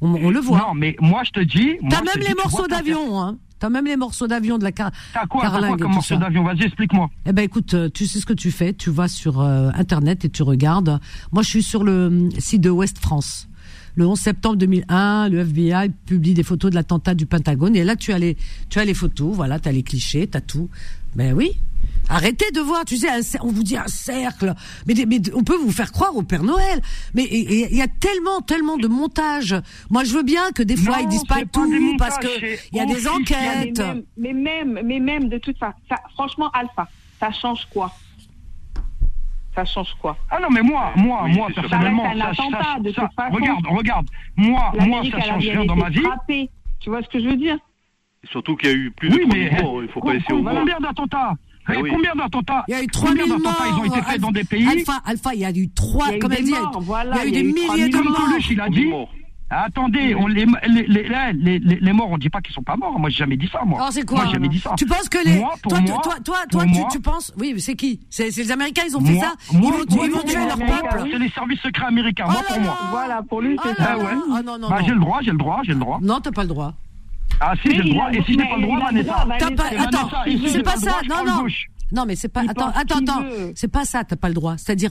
Speaker 2: On, on le voit.
Speaker 8: Non, mais moi je te dis. moi,
Speaker 2: T'as
Speaker 8: te
Speaker 2: même
Speaker 8: dis,
Speaker 2: les
Speaker 8: vois
Speaker 2: morceaux d'avion, hein. T'as même les morceaux d'avion de la car
Speaker 8: T'as quoi, quoi
Speaker 2: carlingue et
Speaker 8: comme
Speaker 2: tout
Speaker 8: morceau
Speaker 2: ça.
Speaker 8: d'avion Vas-y, explique-moi.
Speaker 2: Eh ben écoute, euh, tu sais ce que tu fais, tu vas sur euh, internet et tu regardes. Moi, je suis sur le hum, site de Ouest France. Le 11 septembre 2001, le FBI publie des photos de l'attentat du Pentagone et là tu as les tu as les photos, voilà, tu as les clichés, tu as tout. Ben oui. Arrêtez de voir, tu sais, on vous dit un cercle, mais, mais, on peut vous faire croire au Père Noël. Mais il y a tellement, tellement de montages. Moi, je veux bien que des fois ils disent pas tout parce que il y a des enquêtes.
Speaker 6: mais même, mais même de toute façon, franchement, Alpha, ça change quoi? Ça change quoi?
Speaker 8: Ah non, mais moi, moi, moi, personnellement, ça, ça, regarde, regarde, moi, moi, ça change rien dans ma vie.
Speaker 6: Tu vois ce que je veux dire?
Speaker 5: Surtout qu'il y a eu plus de oui, morts, il faut pas laisser au
Speaker 8: Combien d'attentats?
Speaker 2: Ah
Speaker 8: Combien d'attentats
Speaker 2: Il y a eu 3000 morts.
Speaker 8: Ils ont été faits dans des pays.
Speaker 2: Alpha, Alpha, il y a eu 3, comme elle dit, il y a eu des milliers de morts.
Speaker 8: il a dit. Attendez, on, les, les, les, les, morts, on dit pas qu'ils sont pas morts. Moi, j'ai jamais dit ça, moi.
Speaker 2: Alors, c'est quoi
Speaker 8: Moi, j'ai jamais dit ça.
Speaker 2: Tu penses que les. Moi, toi, moi, toi, toi, toi, tu, tu, penses. Oui, c'est qui? C'est, les Américains, ils ont fait ça? Ils vont, ils vont tuer leur peuple.
Speaker 8: C'est les services secrets américains, moi, pour moi.
Speaker 6: Voilà, pour lui, c'est
Speaker 8: ça. Ah ouais. Ah non, non. Bah, j'ai le droit, j'ai le droit, j'ai le droit.
Speaker 2: Non, t'as pas le droit.
Speaker 8: Ah, si, j'ai le droit. Et si j'ai pas le droit, Vanessa
Speaker 2: Attends, c'est pas ça. Non, non. Non, mais c'est pas. Attends, attends, attends. C'est pas ça, t'as pas le droit. C'est-à-dire,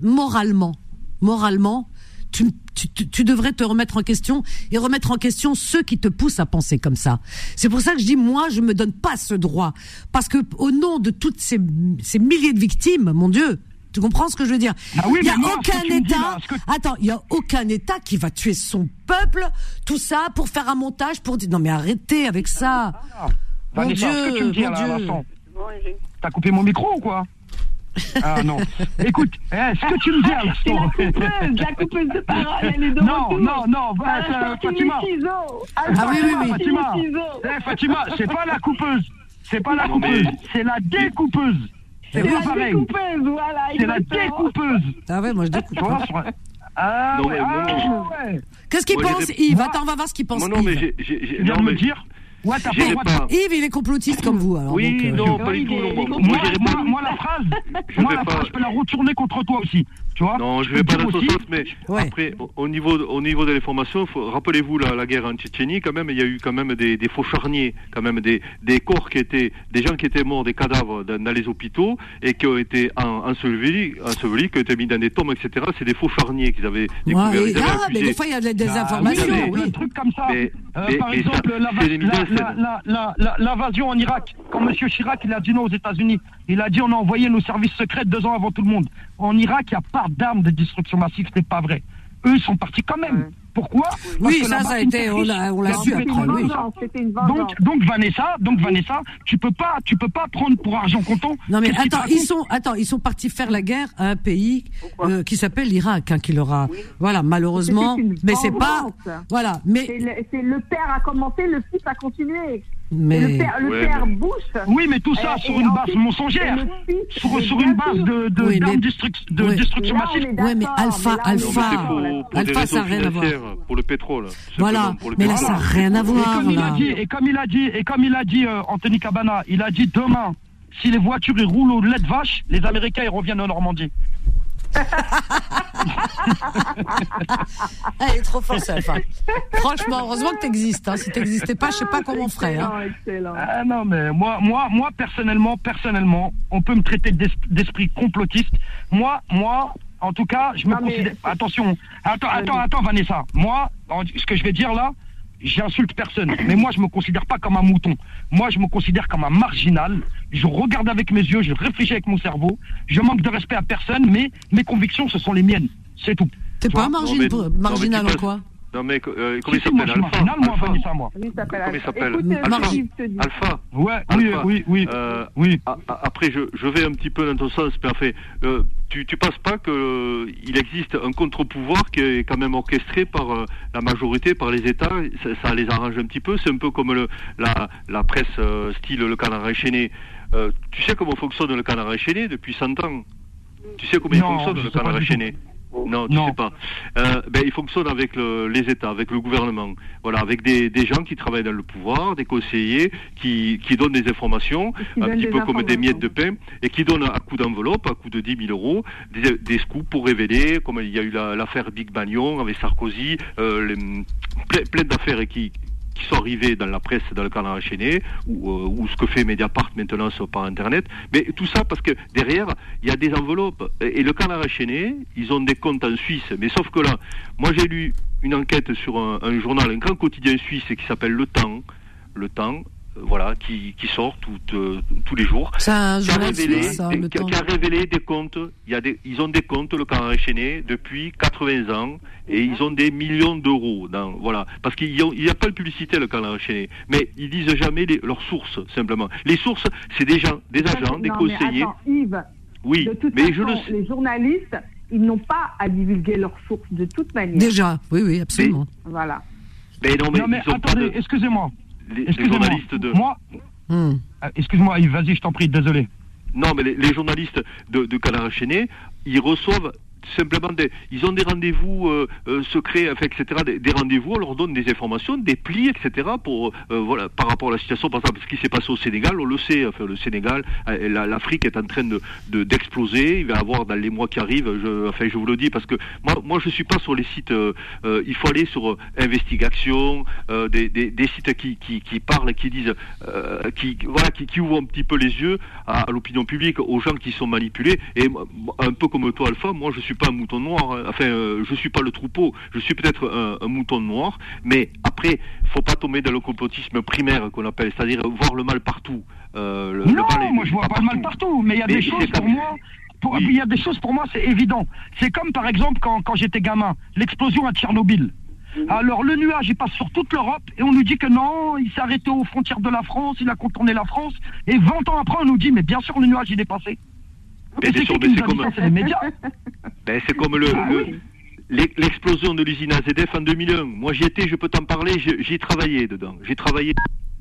Speaker 2: moralement, moralement, tu, tu, tu, devrais te remettre en question et remettre en question ceux qui te poussent à penser comme ça. C'est pour ça que je dis, moi, je me donne pas ce droit. Parce que, au nom de toutes ces, ces milliers de victimes, mon Dieu, tu comprends ce que je veux dire
Speaker 8: ah Il
Speaker 2: n'y a aucun État. Attends, il y a aucun État qui va tuer son peuple, tout ça pour faire un montage pour dire non mais arrêtez avec ça.
Speaker 8: Ah, mon Dieu, que tu me dis, mon Dieu. T'as coupé mon micro ou quoi ah non. <laughs> Écoute, eh, ce que tu me dis à
Speaker 6: l'instant. C'est la coupeuse, la coupeuse de parole, elle est de
Speaker 8: Non, retour. non, non, bah,
Speaker 6: ah, Fatima.
Speaker 2: Ah, oui, oui, oui.
Speaker 8: Fatima, eh, Fatima c'est pas la coupeuse. C'est pas la coupeuse, c'est la découpeuse.
Speaker 6: C'est pas pareil. Découpeuse, voilà,
Speaker 8: c'est la découpeuse.
Speaker 2: Ah ouais, moi je découpe.
Speaker 8: Ah, ouais, ah ouais.
Speaker 2: Qu'est-ce qu'il pense, Yves? Attends, on va voir ce qu'il pense.
Speaker 5: Non, mais j'ai.
Speaker 8: de me dire.
Speaker 2: Ouais, t'as pas, Yves, il est complotiste comme vous, alors.
Speaker 5: Oui, donc, non, pas du tout.
Speaker 8: Moi, moi, moi, la phrase, moi, la phrase, je peux la retourner contre toi aussi. Tu vois
Speaker 5: non, je vais pas dans ce sens, mais après, au niveau, au niveau de l'information, rappelez-vous la, la, guerre en Tchétchénie, quand même, il y a eu quand même des, des faux charniers, quand même des, des corps qui étaient, des gens qui étaient morts, des cadavres dans, dans les hôpitaux et qui ont été ensevelis, ensevelis, qui ont été mis dans des tombes, etc. C'est des faux charniers qu'ils avaient découverts.
Speaker 2: Ouais, ah, mais des fois, il y a des ah, informations.
Speaker 8: Oui, oui. truc comme ça. Mais, euh, mais, par exemple, l'invasion en Irak, quand M. Chirac il a dit non aux États-Unis, il a dit on a envoyé nos services secrets deux ans avant tout le monde. En Irak, il n'y a pas d'armes de destruction massive, ce n'est pas vrai. Eux, ils sont partis quand même. Pourquoi
Speaker 2: Oui, ça, ça a été, on l'a su après. Oui.
Speaker 8: Donc, donc Vanessa, donc Vanessa, tu peux pas, tu peux pas prendre pour argent comptant.
Speaker 2: Non mais attends, ils sont, attends, ils sont partis faire la guerre à un pays euh, qui s'appelle l'Irak, hein, qui leur a, voilà, malheureusement, mais c'est pas, voilà, mais
Speaker 6: c'est le, le, père a commencé, le fils a continué. Mais... Le père, le père Bush.
Speaker 8: Oui, mais tout ça sur une base mensongère. Sur, sur, une base de, de, oui, mais... de destruction massive.
Speaker 2: Oui, mais Alpha, Alpha, Alpha, ça n'a rien à voir.
Speaker 5: Pour le pétrole.
Speaker 2: Voilà, mais là, ça n'a rien à voir.
Speaker 8: Et comme, Il a dit, et comme il a dit, et comme il a dit euh, Anthony Cabana, il a dit demain, si les voitures roulent au lait de vache, les Américains ils reviennent en Normandie.
Speaker 2: Elle est trop forte, Franchement, heureusement que tu existes. Hein. Si tu n'existais pas, je sais pas comment on ferait. Hein.
Speaker 8: Ah non, mais moi, moi, moi, personnellement, personnellement, on peut me traiter d'esprit complotiste. Moi, moi, en tout cas, je me considère. Attention, attends, attends, attends, Vanessa. Moi, ce que je vais dire là, j'insulte personne. Mais moi, je me considère pas comme un mouton. Moi, je me considère comme un marginal. Je regarde avec mes yeux, je réfléchis avec mon cerveau. Je manque de respect à personne, mais mes convictions, ce sont les miennes. C'est tout.
Speaker 2: T'es pas un marginal en quoi?
Speaker 5: Non mais euh, comment il s'appelle Alpha
Speaker 8: Alpha.
Speaker 5: Moi,
Speaker 8: moi.
Speaker 5: Il comment il s'appelle Alpha. Alpha.
Speaker 8: Ouais, oui, oui, oui.
Speaker 5: Euh,
Speaker 8: oui.
Speaker 5: après, je, je vais un petit peu dans ton sens, mais enfin, euh, tu, tu penses pas qu'il euh, existe un contre-pouvoir qui est quand même orchestré par euh, la majorité, par les États? Ça, ça, les arrange un petit peu? C'est un peu comme le, la, la presse euh, style le canard enchaîné. tu sais comment fonctionne le canard enchaîné depuis 100 ans? Tu sais comment il fonctionne le canard enchaîné? Non, tu sais pas. Euh, ben, il fonctionne avec le, les États, avec le gouvernement. Voilà, avec des, des, gens qui travaillent dans le pouvoir, des conseillers qui, qui donnent des informations, un petit peu comme des miettes de pain, et qui donnent à coup d'enveloppe, à coup de 10 000 euros, des, des scoops pour révéler, comme il y a eu l'affaire Big Bagnon avec Sarkozy, euh, les, plein, plein d'affaires qui, qui sont arrivés dans la presse, dans le canal enchaîné, ou, euh, ou ce que fait Mediapart maintenant sur, par Internet. Mais tout ça parce que derrière, il y a des enveloppes. Et, le canal enchaîné, ils ont des comptes en Suisse. Mais sauf que là, moi j'ai lu une enquête sur un, un journal, un grand quotidien suisse qui s'appelle Le Temps. Le Temps. Voilà, qui, qui sort tout, euh, tous les jours.
Speaker 2: C'est un
Speaker 5: qui a révélé,
Speaker 2: ça,
Speaker 5: des- qui, a-
Speaker 2: temps.
Speaker 5: qui a révélé des comptes. Il y a des, ils ont des comptes, le canard enchaîné, depuis 80 ans, et ils ont des millions d'euros. Dans, voilà, parce qu'il n'y a, pas de publicité le canard enchaîné, mais ils disent jamais les- leurs sources simplement. Les sources, c'est des gens, des agents, des
Speaker 6: Non,
Speaker 5: conseillers.
Speaker 6: attends, Yves,
Speaker 5: oui,
Speaker 6: de toute
Speaker 5: mais
Speaker 6: façon,
Speaker 5: je le sais.
Speaker 6: les journalistes, ils n'ont pas à divulguer leurs sources de toute manière.
Speaker 2: Déjà, oui, oui, absolument.
Speaker 6: Voilà.
Speaker 5: Mais non, mais,
Speaker 8: Non, mais attendez,
Speaker 5: de-
Speaker 8: excusez-moi.
Speaker 5: Les, les journalistes de.
Speaker 8: Moi,
Speaker 2: Hmm.
Speaker 8: euh, excuse-moi, Yves, vas-y, je t'en prie, désolé.
Speaker 5: Non, mais les, les journalistes de, de Canard enchaîné, ils reçoivent simplement des, ils ont des rendez-vous euh, euh, secrets, enfin, etc. Des, rendez-vous, on leur donne des informations, des plis, etc. Pour euh, voilà, par rapport à la situation, par exemple, ce qui s'est passé au Sénégal, on le sait. Enfin, le Sénégal, euh, la- l'Afrique est en train de de- d'exploser. Il va y avoir dans les mois qui arrivent. Je, enfin, je vous le dis parce que moi, moi, je suis pas sur les sites. il faut aller sur investigation, des, des, des sites qui, qui, qui parlent, qui disent, qui voilà, qui, qui ouvrent un petit peu les yeux à, à l'opinion publique, aux gens qui sont manipulés. Et un peu comme toi, Alpha, moi, je suis pas un mouton noir. hein. Enfin, euh, je suis pas le troupeau. Je suis peut-être un, un mouton noir, mais après, faut pas tomber dans le complotisme primaire qu'on appelle, c'est-à-dire voir le mal partout. Euh, le- le
Speaker 8: Non,
Speaker 5: mal est-
Speaker 8: moi je vois pas le mal partout, mais il y a
Speaker 5: Mais
Speaker 8: des choses pour moi. pour- Il y a des choses pour moi, c'est évident. C'est comme par exemple quand, quand j'étais gamin, l'explosion à Tchernobyl. Alors le nuage, il passe sur toute l'Europe et on nous dit que non, il s'est arrêté aux frontières de la France, il a contourné la France. Et 20 ans après, on nous dit, mais bien sûr, le nuage, il est passé. <laughs> C'est
Speaker 5: comme-. Ben, c'est comme le,
Speaker 8: Ah
Speaker 5: le-
Speaker 8: oui.
Speaker 5: l'e- l'explosion de l'usine AZF en 2001. Moi, j'y étais, je peux t'en parler, j'y ai travaillé dedans. J'ai travaillé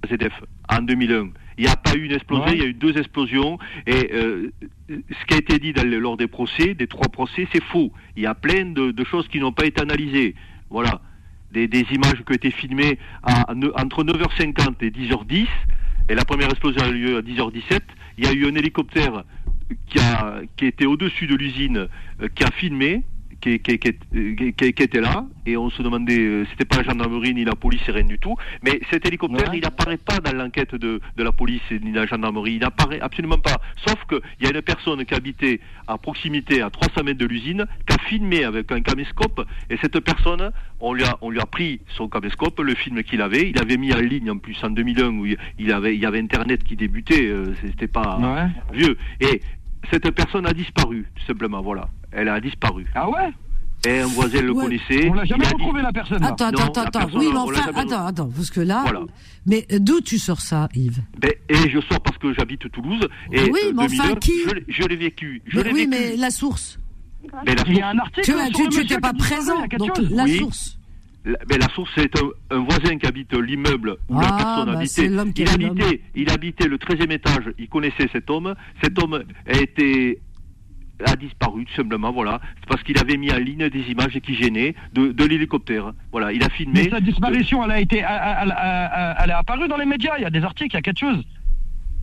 Speaker 5: à AZF en 2001. Il n'y a pas eu une explosion,
Speaker 8: Ouais.
Speaker 5: il y a eu deux explosions. Et euh, ce qui a été dit dans lors des procès, des trois procès, c'est faux. Il y a plein de, de choses qui n'ont pas été analysées. Voilà. Des, des images qui ont été filmées à- entre 9h50 et 10h10. Et la première explosion a eu lieu à 10h17. Il y a eu un hélicoptère qui, a, qui était au-dessus de l'usine, euh, qui a filmé, qui, qui, qui, qui- qui- qui était là, et on se demandait, euh, c'était pas la gendarmerie ni la police, rien du tout. Mais cet hélicoptère,
Speaker 8: Ouais.
Speaker 5: il n'apparaît pas dans l'enquête de, de la police ni de la gendarmerie. Il n'apparaît absolument pas. Sauf qu'il y a une personne qui habitait à proximité, à 300 mètres de l'usine, qui a filmé avec un caméscope, et cette personne, on lui a, on lui a pris son caméscope, le film qu'il avait, il avait mis en ligne en plus en 2001 où il- avait, il y avait Internet qui débutait, euh, c'était pas
Speaker 8: Ouais.
Speaker 5: vieux. Et cette personne a disparu, tout simplement, voilà. Elle a disparu.
Speaker 8: Ah ouais
Speaker 5: Et un voisin le
Speaker 2: Ouais.
Speaker 5: connaissait.
Speaker 8: On l'a jamais
Speaker 5: dit-
Speaker 8: retrouvé la personne. là.
Speaker 2: Attends,
Speaker 5: Non,
Speaker 2: attends, attends.
Speaker 5: personne,
Speaker 2: Oui, mais enfin, attends, attends, parce que là.
Speaker 5: Voilà.
Speaker 2: Mais d'où tu sors ça, Yves?
Speaker 5: Ben, et je sors parce que j'habite Toulouse. Et
Speaker 2: Oui,
Speaker 5: euh,
Speaker 2: mais enfin,
Speaker 5: 2001,
Speaker 2: qui?
Speaker 5: Je, l'ai- vécu. Je
Speaker 2: Mais
Speaker 5: l'ai
Speaker 2: Oui,
Speaker 5: vécu.
Speaker 2: mais la source.
Speaker 5: Mais la
Speaker 8: Il y a
Speaker 5: source,
Speaker 8: un article.
Speaker 2: Tu n'étais pas présent, donc la
Speaker 5: Oui.
Speaker 2: source.
Speaker 5: La, ben, la source, c'est un, un voisin qui habite l'immeuble où la
Speaker 2: Ah,
Speaker 5: personne
Speaker 2: bah,
Speaker 5: habitait. il, habitait il habitait le 13e étage. Il connaissait cet homme. Cet homme a été a disparu tout simplement voilà C'est parce qu'il avait mis en ligne des images qui gênaient de, de l'hélicoptère voilà il a filmé
Speaker 8: Mais sa disparition, elle a été, elle, elle- elle- elle est apparue dans les médias. Il y a des articles, il y a quelque chose.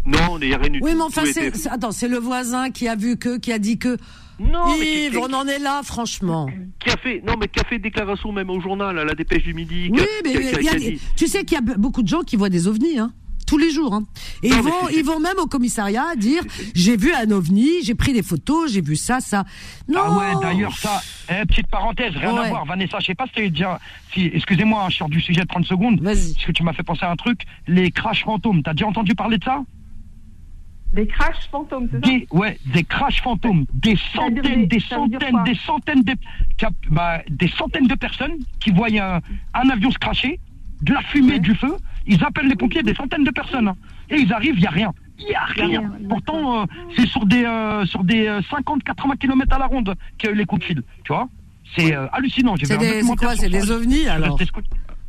Speaker 5: non il n'y a rien du
Speaker 2: Oui, mais enfin,
Speaker 5: Tout
Speaker 2: c'est,
Speaker 5: était-
Speaker 2: c'est- attends, c'est le voisin qui a vu que, qui a dit que.
Speaker 5: Non
Speaker 2: Yves, on en est là, franchement.
Speaker 5: qui a fait non mais qui a fait déclaration même au journal à la dépêche du midi
Speaker 2: Oui,
Speaker 5: a-
Speaker 2: mais il y a-
Speaker 5: dit-
Speaker 2: tu sais qu'il y a beaucoup de gens qui voient des ovnis, hein, tous les jours. Hein. Et
Speaker 5: Non,
Speaker 2: ils vont,
Speaker 5: c'est-
Speaker 2: ils vont même au commissariat dire j'ai vu un ovni, j'ai pris des photos, j'ai vu ça, ça. Non.
Speaker 8: Ah ouais, d'ailleurs, ça, eh, petite parenthèse, rien
Speaker 2: Ouais.
Speaker 8: à voir. Vanessa, je sais pas si t'es déjà. Si, excusez-moi, hein, je sors du sujet de 30 secondes.
Speaker 2: Vas-y.
Speaker 8: Parce que tu m'as fait penser à un truc? Les crash fantômes. T'as déjà entendu parler de ça?
Speaker 6: Des crashs fantômes, c'est ça
Speaker 8: des, Ouais, des crash fantômes. Des centaines,
Speaker 6: des-
Speaker 8: centaines, des centaines de. bah, des centaines de personnes qui voient un, un avion se cracher, de la fumée,
Speaker 6: Ouais.
Speaker 8: du feu. Ils appellent les pompiers, des centaines de personnes. hein. Et ils arrivent, il n'y a rien. Il n'y a rien. Pourtant, euh, c'est sur des, euh, sur des 50-80 km à la ronde qu'il y a eu les coups de fil. Tu vois C'est euh, hallucinant. J'ai
Speaker 2: C'est quoi C'est des ovnis alors.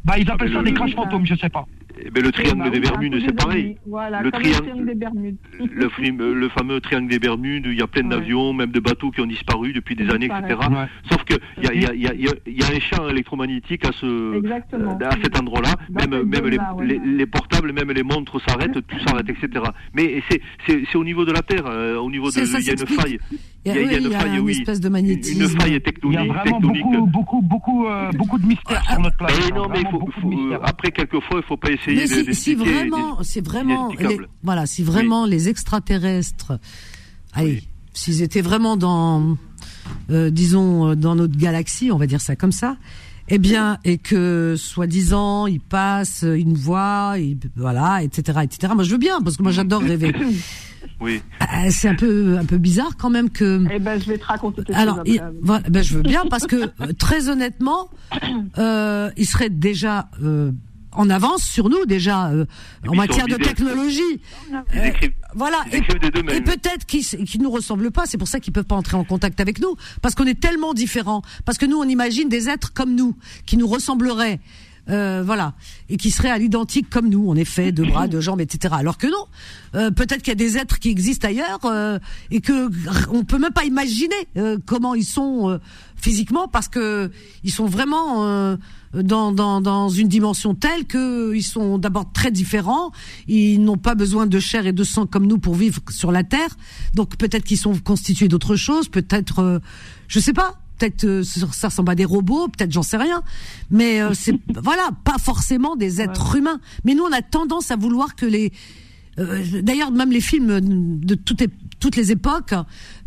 Speaker 8: Bah, ils appellent ça des
Speaker 5: le-
Speaker 8: crash fantômes, je sais pas.
Speaker 5: Eh ben, le triangle
Speaker 6: Bah oui,
Speaker 5: des Bermudes c'est pareil.
Speaker 6: Voilà,
Speaker 5: Le triangle-
Speaker 6: le triangle des Bermudes.
Speaker 5: le, fameux triangle des Bermudes, il y a plein
Speaker 6: Ouais.
Speaker 5: d'avions, même de bateaux qui ont disparu depuis des années, etc.
Speaker 8: Ouais.
Speaker 5: Sauf que il y a, y, a, a, a- un champ électromagnétique à ce
Speaker 6: Exactement.
Speaker 5: à cet endroit-là. Même même les,
Speaker 6: zone-là, ouais.
Speaker 5: les, les portables, même les montres s'arrêtent, <laughs> tout s'arrête, etc. Mais c'est au niveau de la Terre, euh, au niveau de il y a une faille.
Speaker 2: Il y a,
Speaker 5: il y a
Speaker 2: oui,
Speaker 5: une
Speaker 2: il y a
Speaker 5: faille,
Speaker 2: une
Speaker 5: oui.
Speaker 2: espèce de
Speaker 5: Une
Speaker 2: magnétisme.
Speaker 5: faille
Speaker 8: Il y a vraiment beaucoup, beaucoup, beaucoup, euh, beaucoup de mystères sur notre planète.
Speaker 5: Mais
Speaker 8: hein.
Speaker 5: non, mais il faut, euh, après quelquefois, il faut pas essayer
Speaker 2: Mais
Speaker 5: de
Speaker 2: si, si vraiment, c'est vraiment, les, voilà, si vraiment les extraterrestres, allez,
Speaker 5: Oui.
Speaker 2: s'ils étaient vraiment dans, euh, disons, euh, dans notre galaxie, on va dire ça comme ça, eh bien, et que soi-disant, il passe une voix, voilà, etc., etc. Moi, je veux bien parce que moi, j'adore rêver. <coughs>
Speaker 5: Oui.
Speaker 2: Euh, c'est un peu un peu bizarre quand même que.
Speaker 6: Eh ben, je vais te raconter.
Speaker 2: Alors, voilà, ben, je veux bien parce que euh, très honnêtement, euh, il serait déjà euh, en avance sur nous déjà euh, en matière de technologie.
Speaker 5: Euh,
Speaker 2: voilà. Et, peut-être qu'ils ne nous ressemblent pas. C'est pour ça qu'ils peuvent pas entrer en contact avec nous parce qu'on est tellement différents. Parce que nous, on imagine des êtres comme nous qui nous ressembleraient. Euh, voilà, et qui seraient à l'identique comme nous, en effet, de bras, de jambes, etc. Alors que non, euh, peut-être qu'il y a des êtres qui existent ailleurs euh, et que on peut même pas imaginer euh, comment ils sont physiquement parce que ils sont vraiment dans, dans, dans une dimension telle que ils sont d'abord très différents, ils n'ont pas besoin de chair et de sang comme nous pour vivre sur la terre, donc peut-être qu'ils sont constitués d'autres choses, peut-être, je sais pas. Peut-être euh, ça ressemble à des robots, peut-être j'en sais rien, mais euh, c'est <laughs> voilà, pas forcément des êtres humains. Mais nous, on a tendance à vouloir que les euh, D'ailleurs, même les films de toutes les, toutes les époques,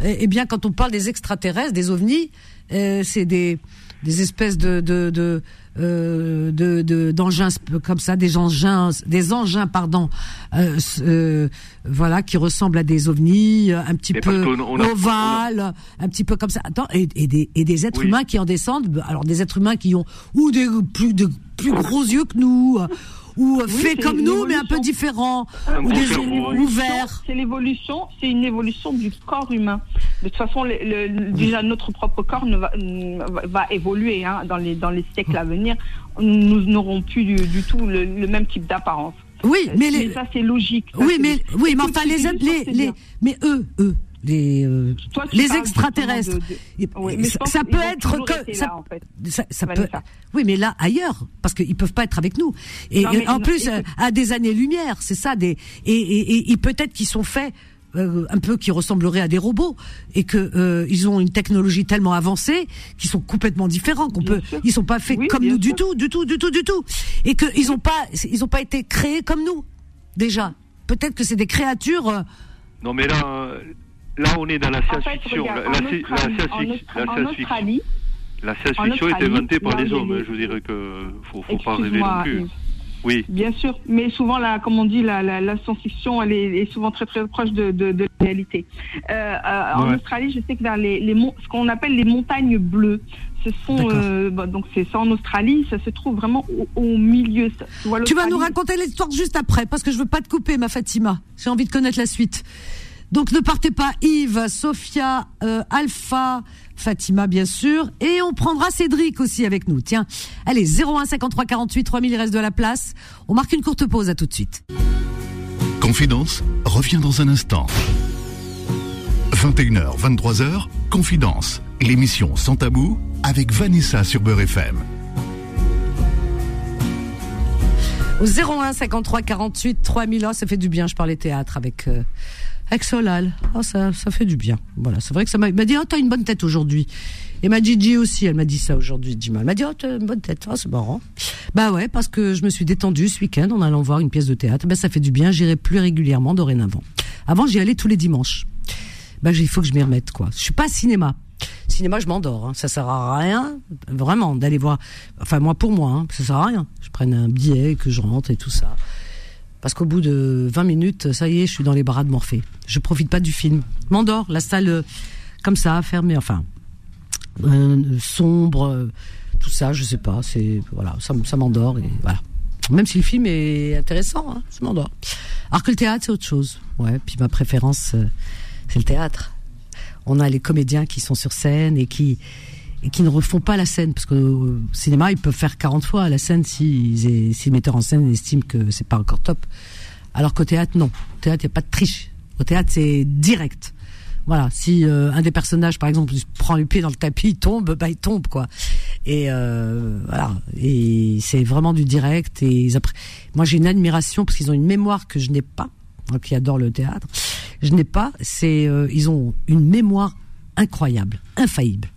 Speaker 2: eh, eh bien, quand on parle des extraterrestres, des ovnis, c'est des, des espèces de, de, de euh, de d'engins comme ça, des engins, des engins pardon, euh, euh, voilà, qui ressemblent à des ovnis, un petit peu ovales, un petit peu comme ça. Attends, et, et des et des êtres humains qui en descendent. Alors des êtres humains qui ont ou des plus de plus gros yeux que nous ou euh, fait comme nous, mais un peu différent, ou des ouverts.
Speaker 6: C'est l'évolution, c'est une évolution du corps humain. De toute façon, le, déjà notre propre corps ne va, va évoluer hein, dans les dans les siècles à venir. Nous n'aurons plus du, du tout le, même type d'apparence.
Speaker 2: Oui, mais, les...
Speaker 6: ça c'est logique.
Speaker 2: oui, mais oui, mais enfin les, les, les mais eux, eux, les euh, les extraterrestres. ça, peut être que ça, ça, peut. Oui, mais là ailleurs, parce qu'ils peuvent pas être avec nous. Et, en plus, à des années-lumière, c'est ça. Des et, et, et peut-être qu'ils sont faits. Euh, un peu qui ressembleraient à des robots et que euh, ils ont une technologie tellement avancée qu'ils sont complètement différents qu'on peut ils sont pas faits comme nous du tout du tout du tout du tout et que ils ont pas ils ont pas été créés comme nous déjà peut-être que c'est des créatures
Speaker 5: non mais là là, on est dans la science-fiction. La, science-fiction. La science-fiction est inventée par les hommes. Je veux dire que faut, faut pas rêver non plus. Oui.
Speaker 6: Bien sûr, mais souvent, la, comme on dit, la, la, science-fiction, elle est, souvent très très proche de, de, de la réalité. Euh, euh En Australie, je sais que vers les, les ce qu'on appelle les montagnes bleues, ce sont euh, bah, donc c'est ça en Australie, ça se trouve vraiment au, au milieu.
Speaker 2: Tu, tu vas nous raconter l'histoire juste après, parce que je veux pas te couper, ma Fatima. J'ai envie de connaître la suite. Donc ne partez pas Yves, Sophia, euh, Alpha, Fatima bien sûr, et on prendra Cédric aussi avec nous. Tiens, allez 01 53 48 3000, il reste de la place. On marque une courte pause, à tout de suite.
Speaker 1: Confidence revient dans un instant. 21h, 23h, Confidence, l'émission sans tabou avec Vanessa sur Beurre FM.
Speaker 2: Au 01 53 48 3000, ça fait du bien, je parlais théâtre avec... Euh, avec Solal. Oh, ça, ça fait du bien. Voilà, c'est vrai que ça m'a dit, oh, t'as une bonne tête aujourd'hui. Et ma Gigi aussi, elle m'a dit ça aujourd'hui, Jima. Elle m'a dit, oh, t'as une bonne tête. Oh, c'est marrant. Bah ouais, parce que je me suis détendue ce week-end en allant voir une pièce de théâtre. Ben, ça fait du bien. J'irai plus régulièrement dorénavant. Avant, j'y allais tous les dimanches. Ben, il faut que je m'y remette, quoi. Je suis pas cinéma. Cinéma, je m'endors. Hein. Ça sert à rien, vraiment, d'aller voir. Enfin, moi, pour moi, hein, ça sert à rien. Je prenne un billet, que je rentre et tout ça. Parce qu'au bout de 20 minutes, ça y est, je suis dans les bras de Morphée. Je profite pas du film. M'endors, la salle euh, comme ça, fermée, enfin euh, sombre, euh, tout ça, je sais pas. C'est voilà, ça, m'endort et voilà. Même si le film est intéressant, hein, ça m'endort. Alors que le théâtre, c'est autre chose. Ouais. Puis ma préférence, c'est le théâtre. On a les comédiens qui sont sur scène et qui qui ne refont pas la scène parce que au cinéma ils peuvent faire 40 fois la scène si, si le metteur en scène estime que c'est pas encore top. Alors qu'au théâtre non. Au théâtre il n'y a pas de triche. Au théâtre c'est direct. Voilà. Si euh, un des personnages par exemple prend le pied dans le tapis il tombe bah il tombe quoi. Et euh, voilà. Et c'est vraiment du direct et ils moi j'ai une admiration parce qu'ils ont une mémoire que je n'ai pas moi qui adore le théâtre. Je n'ai pas c'est euh, ils ont une mémoire incroyable infaillible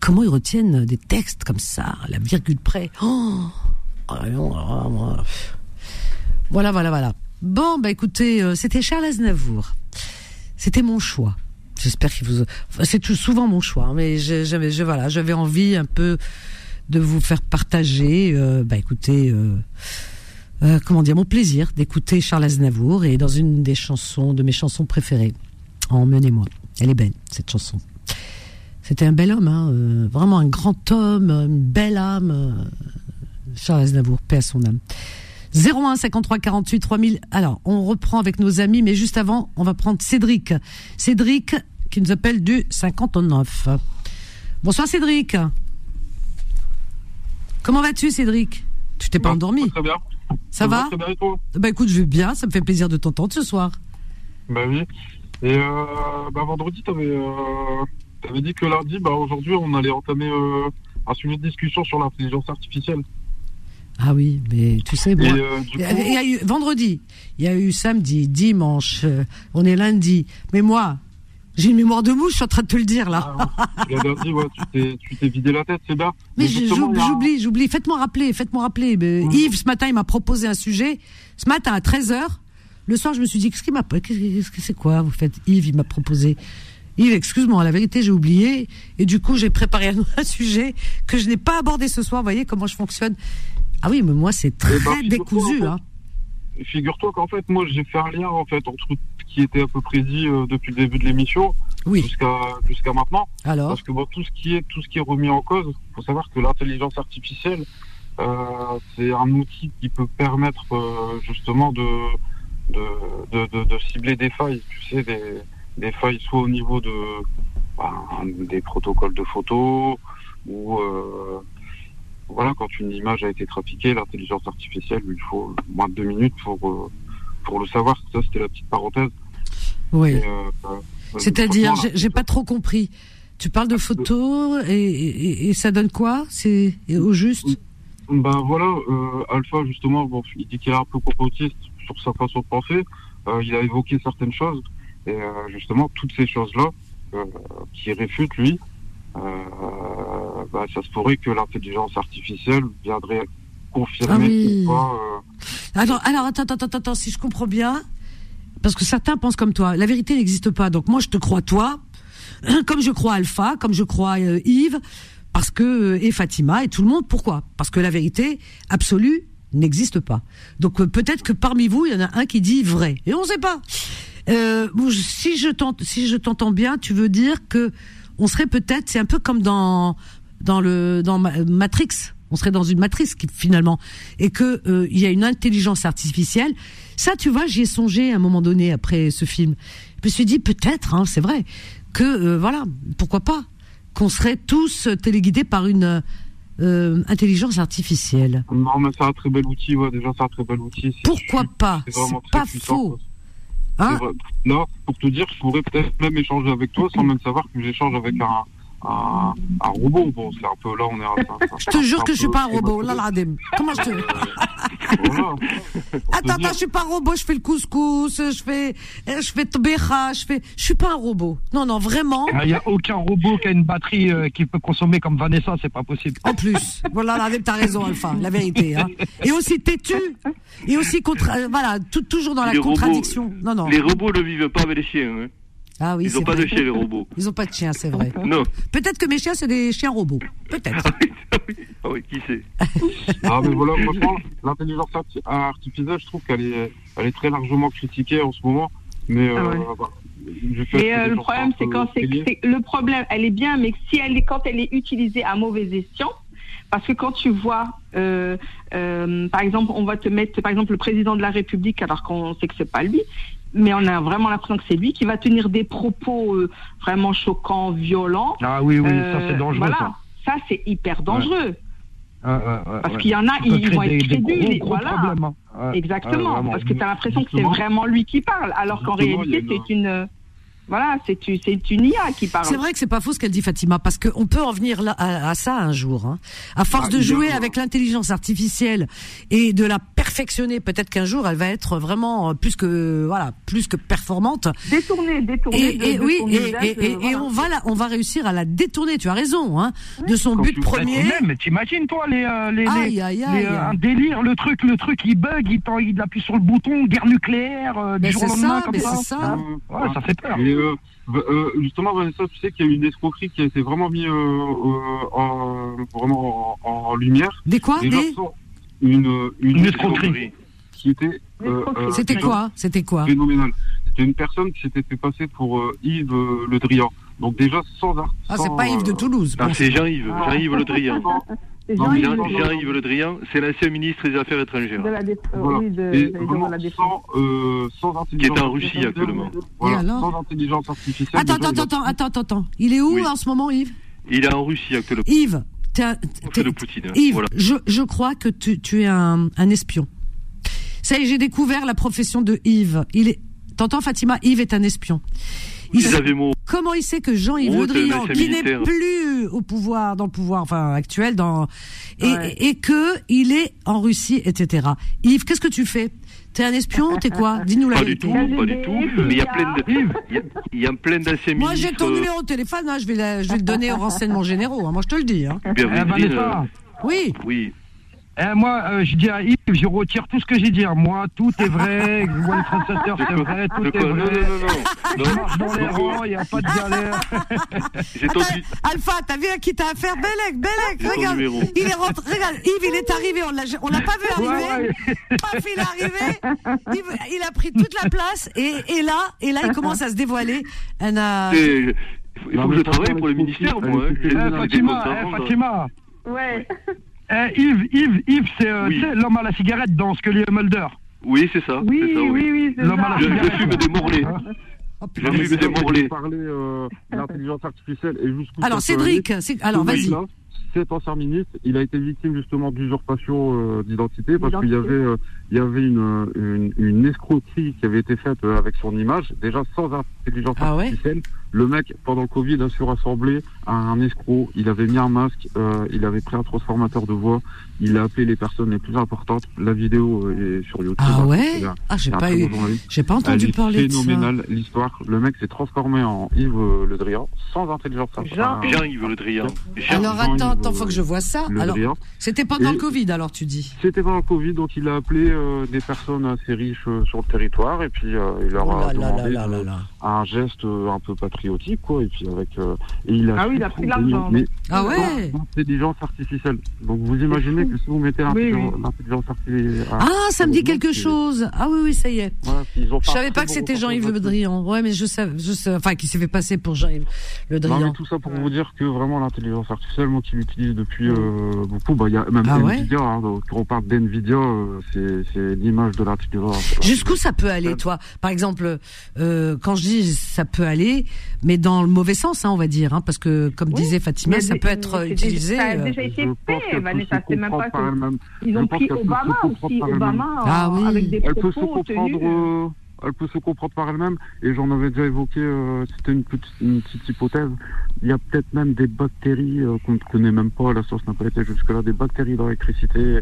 Speaker 2: comment ils retiennent des textes comme ça, la virgule près. Oh, voilà, voilà, voilà. Bon, bah écoutez, euh, c'était Charles Aznavour. C'était mon choix. J'espère qu'il vous. c'est souvent mon choix, hein, mais j'avais, voilà, j'avais envie un peu de vous faire partager, euh, bah écoutez, euh, euh, comment dire, mon plaisir d'écouter Charles Aznavour et dans une des chansons, de mes chansons préférées, Emmenez-moi. Elle est belle, cette chanson. C'était un bel homme, hein, euh, vraiment un grand homme, une belle âme. euh, Charles Aznavour, paix à son âme. 01 53 48 3000. Alors, on reprend avec nos amis, mais juste avant, on va prendre Cédric. Cédric qui nous appelle du 59. Bonsoir Cédric. Comment vas-tu Cédric? Tu t'es pas endormi
Speaker 9: Très bien.
Speaker 2: Ça va?
Speaker 9: Très bien et toi?
Speaker 2: Bah écoute, je vais bien, ça me fait plaisir de t'entendre ce soir.
Speaker 9: Bah oui. Et euh, bah, vendredi, t'avais euh, avais dit que lundi, bah aujourd'hui, on allait entamer euh, un sujet de discussion sur l'intelligence artificielle.
Speaker 2: Ah oui, mais tu sais, moi,
Speaker 9: euh,
Speaker 2: il y a-
Speaker 9: coup-
Speaker 2: il y a eu vendredi, il y a eu samedi, dimanche, euh, on est lundi. Mais moi, j'ai une mémoire de mouche, je suis en train de te le dire là.
Speaker 9: Et lundi, ouais, tu t'es- tu t'es vidé la tête, c'est bien. <laughs>
Speaker 2: Mais j'oublie, j'oublie. Faites-moi rappeler, faites-moi rappeler. Mais Yves, ce matin, il m'a proposé un sujet. Ce matin, à 13h, le soir, je me suis dit, qu'est-ce qu'il m'a, qu'est-ce que c'est quoi, vous faites? Yves, il m'a proposé. Yves, excuse-moi, la vérité, j'ai oublié. Et du coup, j'ai préparé un, <laughs> sujet que je n'ai pas abordé ce soir. Vous voyez comment je fonctionne? Ah oui, mais moi, c'est très
Speaker 9: Eh ben, figure-toi,
Speaker 2: décousu, hein.
Speaker 9: Figure-toi qu'en fait, moi, j'ai fait un lien en fait entre ce qui était à peu près dit euh, depuis le début de l'émission jusqu'à maintenant.
Speaker 2: Alors
Speaker 9: Parce que bon, tout ce qui est tout ce qui est remis en cause, faut savoir que l'intelligence artificielle, euh, c'est un outil qui peut permettre euh, justement de de, de, de- de cibler des failles. Tu sais, des, des failles soit au niveau de ben, des protocoles de photos ou euh, voilà, quand une image a été trafiquée, l'intelligence artificielle, il faut moins de deux minutes pour, euh, pour le savoir. Ça, c'était la petite parenthèse.
Speaker 2: Oui.
Speaker 9: Euh,
Speaker 2: C'est-à-dire, j'ai j'ai pas trop compris. Tu parles de photos et, et- et ça donne quoi? C'est au juste?
Speaker 9: Ben voilà, euh, Alpha justement, bon, il dit qu'il est un peu complotiste sur sa façon de penser. Euh, il a évoqué certaines choses et euh, justement toutes ces choses-là euh, qui réfutent lui, euh, bah, ça se pourrait que l'intelligence artificielle viendrait confirmer
Speaker 2: Ah oui.
Speaker 9: euh,
Speaker 2: Alors, alors attends, attends, attends, attends, si je comprends bien, parce que certains pensent comme toi, la vérité n'existe pas. Donc moi, je te crois toi, <clears throat> comme je crois Alpha, comme je crois euh, Yves, parce que et Fatima et tout le monde. Pourquoi? Parce que la vérité absolue n'existe pas. Donc peut-être que parmi vous, il y en a un qui dit vrai, et on ne sait pas. Euh, si je si t'entends bien, tu veux dire que on serait peut-être, c'est un peu comme dans dans le dans Ma- Matrix. On serait dans une matrice qui, finalement, et que euh, il y a une intelligence artificielle. Ça, tu vois, j'y ai songé à un moment donné après ce film. Je me suis dit peut-être, hein, c'est vrai, que euh, voilà, pourquoi pas, qu'on serait tous téléguidés par une euh, intelligence artificielle.
Speaker 9: Non, mais c'est un très bel outil, ouais, déjà c'est un très bel outil.
Speaker 2: Pourquoi pas?
Speaker 9: c'est
Speaker 2: pas
Speaker 9: puissant,
Speaker 2: faux.
Speaker 9: Vrai. Là, pour te dire, je pourrais peut-être même échanger avec toi sans même savoir que j'échange avec un, un, un robot. Bon, c'est un peu là, on est. un- un- <laughs>
Speaker 2: Je te jure que je suis pas un robot, là, là, Comment je te... <laughs>
Speaker 9: Voilà. <laughs>
Speaker 2: Attends, attends, je suis pas un robot, je fais le couscous, je fais, je fais tbecha, je fais, je suis pas un robot. Non, non, vraiment.
Speaker 8: Il n'y a aucun robot qui a une batterie euh, qui peut consommer comme Vanessa, c'est pas possible.
Speaker 2: En plus, voilà, là, t'as raison, Alpha, la vérité. Hein. Et aussi têtu, et aussi contre, euh, voilà, tout, toujours dans la
Speaker 5: robots-
Speaker 2: contradiction. non, non.
Speaker 5: Les robots ne vivent pas avec les chiens. hein.
Speaker 2: Ah oui,
Speaker 5: Ils n'ont pas
Speaker 2: vrai.
Speaker 5: de chiens, les robots. <laughs>
Speaker 2: Ils ont pas de chiens, c'est vrai.
Speaker 5: Non.
Speaker 2: Peut-être que mes chiens, c'est des chiens robots. Peut-être. <laughs>
Speaker 5: Ah oui, qui sait
Speaker 9: Ah, mais voilà, franchement, l'intelligence arti- artificielle, je trouve qu'elle est, elle est très largement critiquée en ce moment. Mais
Speaker 6: Ah
Speaker 9: euh, bah,
Speaker 6: Mais euh, le problème, c'est quand c'est le problème, elle est bien, mais si elle est quand elle est utilisée à mauvais escient, parce que quand tu vois, euh, euh, par exemple, on va te mettre, par exemple, le président de la République, alors qu'on sait que c'est pas lui, mais on a vraiment l'impression que c'est lui qui va tenir des propos euh, vraiment choquants, violents.
Speaker 8: Ah oui, oui, ça
Speaker 6: Euh,
Speaker 8: c'est dangereux.
Speaker 6: Voilà,
Speaker 8: ça.
Speaker 6: ça, c'est hyper dangereux.
Speaker 8: Ouais,
Speaker 6: Parce
Speaker 8: ouais.
Speaker 6: qu'il y en a, ils vont être crédules, voilà.
Speaker 8: hein.
Speaker 6: Exactement, parce que tu as l'impression que c'est vraiment lui qui parle, alors qu'en réalité, c'est une, voilà, c'est une, c'est une IA qui parle.
Speaker 2: C'est vrai que c'est pas faux ce qu'elle dit Fatima, parce qu'on peut en venir là, à, à ça un jour. Hein. À force
Speaker 9: Ah,
Speaker 2: de jouer avec l'intelligence artificielle et de la perfectionner, peut-être qu'un jour elle va être vraiment euh, plus que voilà, plus que performante.
Speaker 6: Détourner, détourner.
Speaker 2: Et,
Speaker 6: de-
Speaker 2: et
Speaker 6: de
Speaker 2: oui, et,
Speaker 6: usage,
Speaker 2: et- et- et
Speaker 6: voilà.
Speaker 2: on va la, on va réussir à la détourner. Tu as raison, hein, de son
Speaker 9: Quand
Speaker 2: but premier.
Speaker 8: Même, t'imagines toi les, euh, les, les-
Speaker 2: Aïe, aïe,
Speaker 8: les,
Speaker 2: aïe.
Speaker 8: euh, un délire, le truc, le truc, il bug, il, il appuie sur le bouton, guerre nucléaire, euh,
Speaker 2: Mais
Speaker 8: du jour
Speaker 2: c'est
Speaker 8: au lendemain
Speaker 2: ça,
Speaker 8: comme
Speaker 2: mais
Speaker 8: ça.
Speaker 2: c'est ça.
Speaker 8: Ouais, ça fait peur.
Speaker 9: Et, euh, euh, justement, Vanessa, tu sais qu'il y a eu une escroquerie qui a été vraiment mise euh, euh, en, vraiment en, en lumière.
Speaker 2: Des quoi Des
Speaker 9: une, une, escroquerie qui était euh, euh,
Speaker 2: C'était quoi C'était quoi
Speaker 9: phénoménale. C'était une personne qui s'était fait passer pour euh, Yves euh, Le Drian. Donc déjà sans art.
Speaker 2: Ah, c'est pas Yves de Toulouse.
Speaker 5: Ah, c'est Jean-Yves, Jean-Yves Le Drian. Jean-Yves Le Drian, c'est l'ancien ministre des Affaires étrangères.
Speaker 6: De la euh,
Speaker 9: Voilà.
Speaker 6: oui, de,
Speaker 9: Et vraiment
Speaker 6: de la défense.
Speaker 9: sans, euh, sans intelligence
Speaker 5: Qui est en Russie actuellement.
Speaker 9: Voilà,
Speaker 2: Et alors
Speaker 9: sans intelligence artificielle.
Speaker 2: Attends,
Speaker 9: déjà,
Speaker 2: attends,
Speaker 9: a-
Speaker 2: attends, attends. Il est où
Speaker 5: Oui.
Speaker 2: en ce moment, Yves?
Speaker 5: Il est en Russie actuellement.
Speaker 2: Yves, t'es un-
Speaker 5: Auprès de
Speaker 2: t'es-
Speaker 5: Poutine.
Speaker 2: Yves,
Speaker 5: Voilà.
Speaker 2: je, je crois que tu, tu es un, un espion. Ça y est, j'ai découvert la profession de Yves. Il est, t'entends Fatima? Yves est un espion. Il sait- comment il sait que Jean-Yves Le Drian, qui n'est plus au pouvoir, dans le pouvoir, enfin actuel, dans et,
Speaker 6: Ouais.
Speaker 2: et que il est en Russie, etc. Yves, qu'est-ce que tu fais? T'es un espion? T'es quoi? <laughs> Dis-nous la
Speaker 5: Pas du tout, pas du tout. Mais il y a plein de. Il y a, il y a plein d'anciens
Speaker 2: Moi, j'ai ton numéro de téléphone. hein, je vais, la- je vais le donner aux renseignements généraux. hein, moi, je te le dis. hein.
Speaker 5: Berlin,
Speaker 8: Vanessa,
Speaker 2: Oui.
Speaker 5: euh, Oui.
Speaker 8: Eh, moi, euh, je dis à Yves, je retire tout ce que j'ai dit. hein. Moi, tout est vrai. <laughs> Translateurs,
Speaker 5: De
Speaker 8: c'est vrai. Tout est
Speaker 5: quoi- non,
Speaker 8: vrai.
Speaker 5: non, non, non.
Speaker 8: Je marche dans les rangs, il n'y a pas de galère.
Speaker 5: J'ai <laughs> ton,
Speaker 2: Attends, Alpha, t'as vu à qui t'as affaire Belek, Belek, regarde. Il est rentré, regarde, Yves, il est arrivé, on l'a, on l'a pas vu
Speaker 8: Ouais,
Speaker 2: arriver. Paf, il est arrivé. <laughs> Yves, il a pris toute la place et, et là, et là, il commence à se dévoiler. Un, euh,
Speaker 5: Il faut,
Speaker 9: Non,
Speaker 5: que je travaille pour le ministère, moi. hein.
Speaker 8: Eh, Fatima, eh. Fatima.
Speaker 6: Ouais.
Speaker 8: Eh, Yves, Yves, Yves, c'est euh,
Speaker 5: Oui.
Speaker 8: tu sais, l'homme à la cigarette dans Scully et Mulder.
Speaker 5: Oui, c'est ça.
Speaker 6: Oui,
Speaker 5: c'est ça,
Speaker 6: oui, oui,
Speaker 8: L'homme à la
Speaker 5: Je, je
Speaker 8: cigarette.
Speaker 5: fume des morlaix.
Speaker 2: oh,
Speaker 5: Je fume des morlaix.
Speaker 9: parler euh, de l'intelligence artificielle et jusqu'où
Speaker 2: Alors. Cédric, c'est, alors, vas-y.
Speaker 9: Cet ancien ministre, il a été victime justement d'usurpation euh, d'identité parce qu'il y avait, euh, il y avait une, une, une escroquerie qui avait été faite euh, avec son image, déjà sans intelligence
Speaker 2: Ah ouais?
Speaker 9: artificielle. Le mec, pendant le Covid, a su rassembler un escroc. Il avait mis un masque, euh, il avait pris un transformateur de voix, il a appelé les personnes les plus importantes. La vidéo euh, est sur YouTube.
Speaker 2: Ah
Speaker 9: hein,
Speaker 2: ouais Ah, j'ai pas eu, j'ai pas
Speaker 9: Elle
Speaker 2: entendu
Speaker 9: est
Speaker 2: parler de ça.
Speaker 9: phénoménale l'histoire. Le mec s'est transformé en Yves euh, Le Drian sans intelligence artificielle.
Speaker 5: Jean-Yves Le Drian. Jean-
Speaker 2: Alors, attends, attends,
Speaker 9: euh,
Speaker 2: faut que je vois ça.
Speaker 9: Le
Speaker 2: Alors,
Speaker 9: Drian.
Speaker 2: c'était pendant
Speaker 9: Et-
Speaker 2: le Covid, alors, tu dis.
Speaker 9: C'était pendant le Covid, donc il a appelé euh, des personnes assez riches euh, sur le territoire et puis euh, il leur
Speaker 2: Oh
Speaker 9: a
Speaker 2: là
Speaker 9: demandé
Speaker 2: là là
Speaker 9: de-
Speaker 2: là.
Speaker 9: un geste euh, un peu patriotique, quoi. Et puis avec euh, et il a
Speaker 6: Ah oui, il a pris de l'argent, oui.
Speaker 2: Ah ouais
Speaker 9: intelligence artificielle. Donc vous imaginez que si vous mettez
Speaker 6: Oui,
Speaker 9: l'intelligence
Speaker 6: oui.
Speaker 9: l'intelligence artificielle,
Speaker 2: Ah, ça me dit quelque chose. Ah oui, oui, ça y est.
Speaker 9: Voilà,
Speaker 2: Je savais pas que c'était Jean-Yves Le. Drian. Ouais, mais je sais, enfin, qui s'est fait passer pour Jean-Yves Le
Speaker 9: Non, mais
Speaker 2: Drian.
Speaker 9: tout ça pour vous dire que vraiment l'intelligence artificielle, moi qui l'utilise depuis euh, beaucoup, bah il y a même
Speaker 2: Ah ouais
Speaker 9: Nvidia. hein, donc, quand on parle d'Nvidia, euh, c'est c'est l'image de l'intelligence.
Speaker 2: Jusqu'où ça peut aller, toi? Par exemple, euh, quand je dis ça peut aller, mais dans le mauvais sens, hein, on va dire, hein, parce que comme disait Fatima, ça peut être utilisé.
Speaker 6: Ça a
Speaker 2: euh,
Speaker 6: déjà été fait, Vanessa. C'est même pas que. Ils ont pris Obama aussi. Obama
Speaker 2: Ah
Speaker 6: en-
Speaker 2: oui.
Speaker 6: avec des
Speaker 9: Elle peut se
Speaker 6: propos
Speaker 9: comprendre.
Speaker 6: tenus.
Speaker 9: euh, elle peut se comprendre par elle-même. Et j'en avais déjà évoqué. euh, C'était une petite, une petite hypothèse. Il y a peut-être même des bactéries euh, qu'on ne connaît même pas. La science n'a pas été jusque-là. Des bactéries dans l'électricité.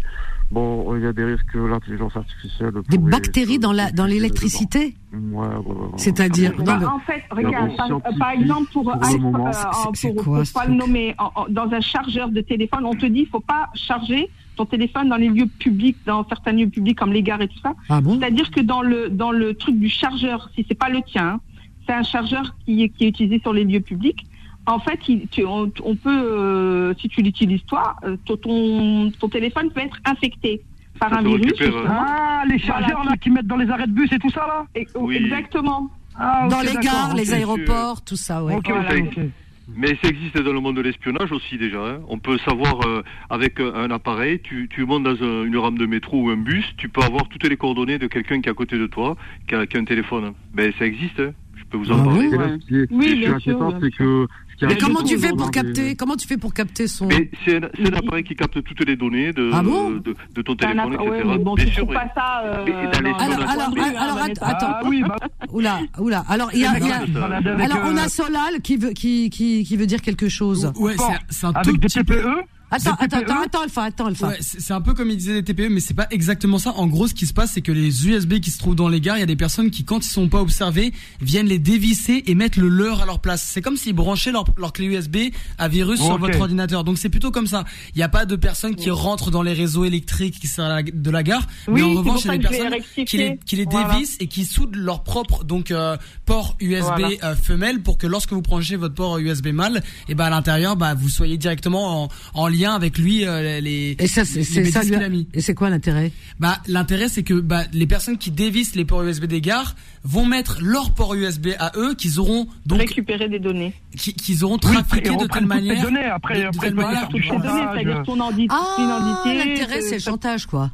Speaker 9: Bon, il y a des risques que l'intelligence artificielle.
Speaker 2: Des bactéries dans la dans l'électricité.
Speaker 9: Ouais, ouais, ouais, ouais.
Speaker 2: C'est-à-dire,
Speaker 9: Ah,
Speaker 6: Bah, en fait, regarde, par, exemple, pour,
Speaker 9: pour le
Speaker 6: aller-
Speaker 9: moment.
Speaker 6: euh,
Speaker 2: C'est-
Speaker 6: en-
Speaker 2: c'est
Speaker 6: pour,
Speaker 2: quoi,
Speaker 6: pour
Speaker 2: ce
Speaker 6: pas le nommer, en- en- dans un chargeur de téléphone, on te dit il faut pas charger ton téléphone dans les lieux publics, dans certains lieux publics comme les gares et tout ça.
Speaker 2: Ah bon?
Speaker 6: C'est-à-dire que dans le dans le truc du chargeur, si c'est pas le tien, hein, c'est un chargeur qui est, qui est utilisé sur les lieux publics. En fait, il- tu- on, on peut, euh, si tu l'utilises toi, euh, ton- téléphone peut être infecté par
Speaker 5: Ça
Speaker 6: un virus.
Speaker 5: récupère,
Speaker 6: justement.
Speaker 8: Ah, les chargeurs
Speaker 6: Voilà.
Speaker 8: là qui mettent dans les arrêts de bus et tout ça là
Speaker 6: Et-
Speaker 5: Oui.
Speaker 6: Exactement.
Speaker 8: ah,
Speaker 2: Dans les gares, les aéroports, tout ça, ouais.
Speaker 8: Ok,
Speaker 6: Voilà.
Speaker 5: Mais ça existe dans le monde de l'espionnage aussi déjà. hein. On peut savoir euh, avec un appareil, tu, tu montes dans un- une rame de métro ou un bus, tu peux avoir toutes les coordonnées de quelqu'un qui est à côté de toi, qui a, qui a un téléphone. Ben ça existe. hein. Je peux vous en
Speaker 2: Ah
Speaker 5: parler.
Speaker 9: ce qui est,
Speaker 6: Oui,
Speaker 9: ce qui est
Speaker 6: bien sûr,
Speaker 9: inquiétant, c'est que.
Speaker 2: Mais comment tu fais pour capter
Speaker 9: des-
Speaker 2: Comment tu fais pour capter son
Speaker 5: Mais c'est un, un appareil qui capte toutes les données de,
Speaker 2: Ah bon
Speaker 5: de, de ton téléphone, etc.
Speaker 6: ouais, mais bon,
Speaker 5: Bien
Speaker 6: tu
Speaker 5: sûr,
Speaker 6: pas ça. euh,
Speaker 2: Alors, alors, alors,
Speaker 6: Vanessa.
Speaker 2: attends.
Speaker 8: Ah oui, bah,
Speaker 2: Oula, oula. Alors il y a, y a- alors on a Solal qui veut qui qui qui veut dire quelque chose.
Speaker 3: Ouais, c'est un- tout
Speaker 8: avec des
Speaker 3: petit peu.
Speaker 2: Attends, attends,
Speaker 3: TPE?
Speaker 2: attends, attends, Alpha, attends, Alpha.
Speaker 3: Ouais, c'est un peu comme ils disaient les TPE, mais c'est pas exactement ça. En gros, ce qui se passe, c'est que les USB qui se trouvent dans les gares, il y a des personnes qui, quand ils sont pas observés, viennent les dévisser et mettre le leur à leur place. C'est comme s'ils branchaient leur, leur clé USB à virus sur votre ordinateur. Donc c'est plutôt comme ça. Il n'y a pas de personnes qui rentrent dans les réseaux électriques qui sont à la- de la gare,
Speaker 6: Oui,
Speaker 3: mais en revanche, il y a des personnes qui les, qui les
Speaker 6: Voilà.
Speaker 3: dévissent et qui soudent leur propre donc euh, port USB
Speaker 6: Voilà.
Speaker 3: euh, femelle pour que lorsque vous branchez votre port USB mâle, et ben à l'intérieur, bah vous soyez directement en, en lien avec lui euh, les
Speaker 2: Et ça, c'est ça. lui-
Speaker 3: a.
Speaker 2: Et c'est quoi l'intérêt?
Speaker 3: Bah l'intérêt c'est que bah, les personnes qui dévissent les ports USB des gares vont mettre leur port USB à eux qu'ils auront donc
Speaker 6: Récupérer des données.
Speaker 3: qui- qu'ils auront
Speaker 8: Oui,
Speaker 3: trafiqué
Speaker 8: et
Speaker 3: de telle manière.
Speaker 8: données. Après,
Speaker 3: de- de
Speaker 8: après,
Speaker 3: manière-
Speaker 6: ces données,
Speaker 8: chantage.
Speaker 6: c'est-à-dire ton
Speaker 2: Ah, l'intérêt,
Speaker 6: ce-
Speaker 2: c'est le chantage, quoi.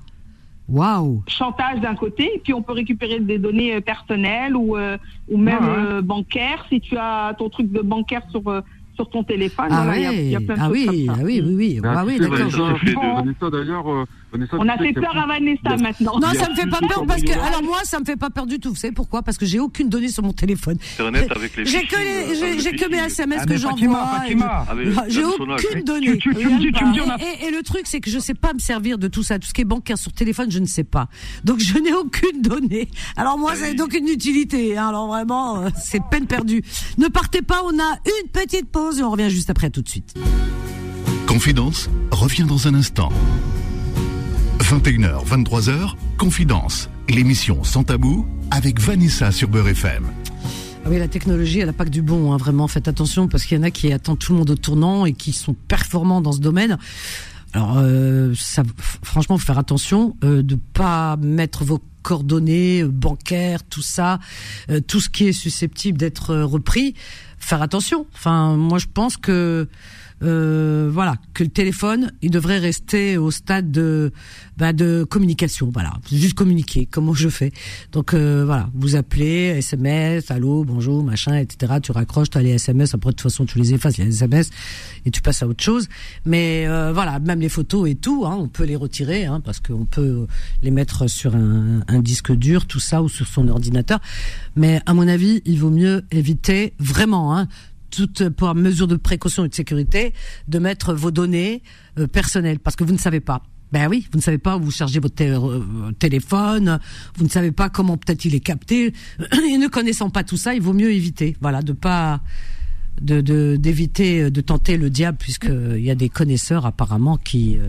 Speaker 2: Waouh.
Speaker 6: chantage d'un côté, et puis on peut récupérer des données euh, personnelles ou, euh, ou même
Speaker 8: ouais.
Speaker 6: euh, bancaires. Si tu as ton truc de bancaire sur, euh, sur ton téléphone,
Speaker 2: Ah
Speaker 6: voilà, il y a- il y, a
Speaker 2: ouais.
Speaker 6: plein de
Speaker 2: Ah oui,
Speaker 6: comme
Speaker 2: ah
Speaker 6: ça.
Speaker 2: oui, oui, oui.
Speaker 9: Ben,
Speaker 2: Ah oui, d'accord.
Speaker 9: Vanessa, d'ailleurs, euh, Vanessa,
Speaker 6: On a fait peur à Vanessa maintenant.
Speaker 2: Non, ça me fait pas peur parce que, alors moi, ça me fait pas peur du tout. Vous savez pourquoi? Parce que j'ai aucune donnée sur mon téléphone.
Speaker 5: Internet avec les
Speaker 2: J'ai que j'ai, que mes. SMS
Speaker 8: Ah,
Speaker 2: que j'envoie. J'ai
Speaker 5: hameçonnage.
Speaker 2: aucune donnée.
Speaker 8: Tu- tu- tu me dis- tu me dis, on a-
Speaker 2: Et, et- et le truc, c'est que je sais pas me servir de tout ça. Tout ce qui est bancaire sur téléphone, je ne sais pas. Donc, je n'ai aucune donnée. Alors, moi, ça n'a donc une utilité. hein. Alors, vraiment, euh, c'est peine perdue. Ne partez pas, on a une petite pause et on revient juste après tout de suite.
Speaker 1: Confidence revient dans un instant. 21h, 23h, Confidence, l'émission sans tabou avec Vanessa sur Beurre FM.
Speaker 2: Ah oui, la technologie, elle n'a pas que du bon, hein, vraiment. Faites attention parce qu'il y en a qui attendent tout le monde au tournant et qui sont performants dans ce domaine. Alors, euh, ça, franchement, faut faire attention euh, de pas mettre vos coordonnées euh, bancaires, tout ça, euh, tout ce qui est susceptible d'être euh, repris. Faire attention. Enfin, moi, je pense que euh, voilà, que le téléphone, il devrait rester au stade de, bah, de communication. Voilà, juste communiquer, comment je fais. Donc euh, voilà, vous appelez, SMS, allô, bonjour, machin, etc. Tu raccroches, tu as les SMS. Après de toute façon, tu les effaces les SMS et tu passes à autre chose. Mais euh, voilà, même les photos et tout, hein, on peut les retirer hein, parce qu'on peut les mettre sur un, un disque dur, tout ça, ou sur son ordinateur. Mais à mon avis, il vaut mieux éviter vraiment. Hein, toute pour mesure de précaution et de sécurité, de mettre vos données euh, personnelles, parce que vous ne savez pas. Ben oui, vous ne savez pas où vous chargez votre euh, téléphone, vous ne savez pas comment peut-être il est capté. <clears throat> Et ne connaissant pas tout ça, il vaut mieux éviter, voilà, de pas de d'éviter de, tenter le diable, puisqu'il y a des connaisseurs apparemment qui euh,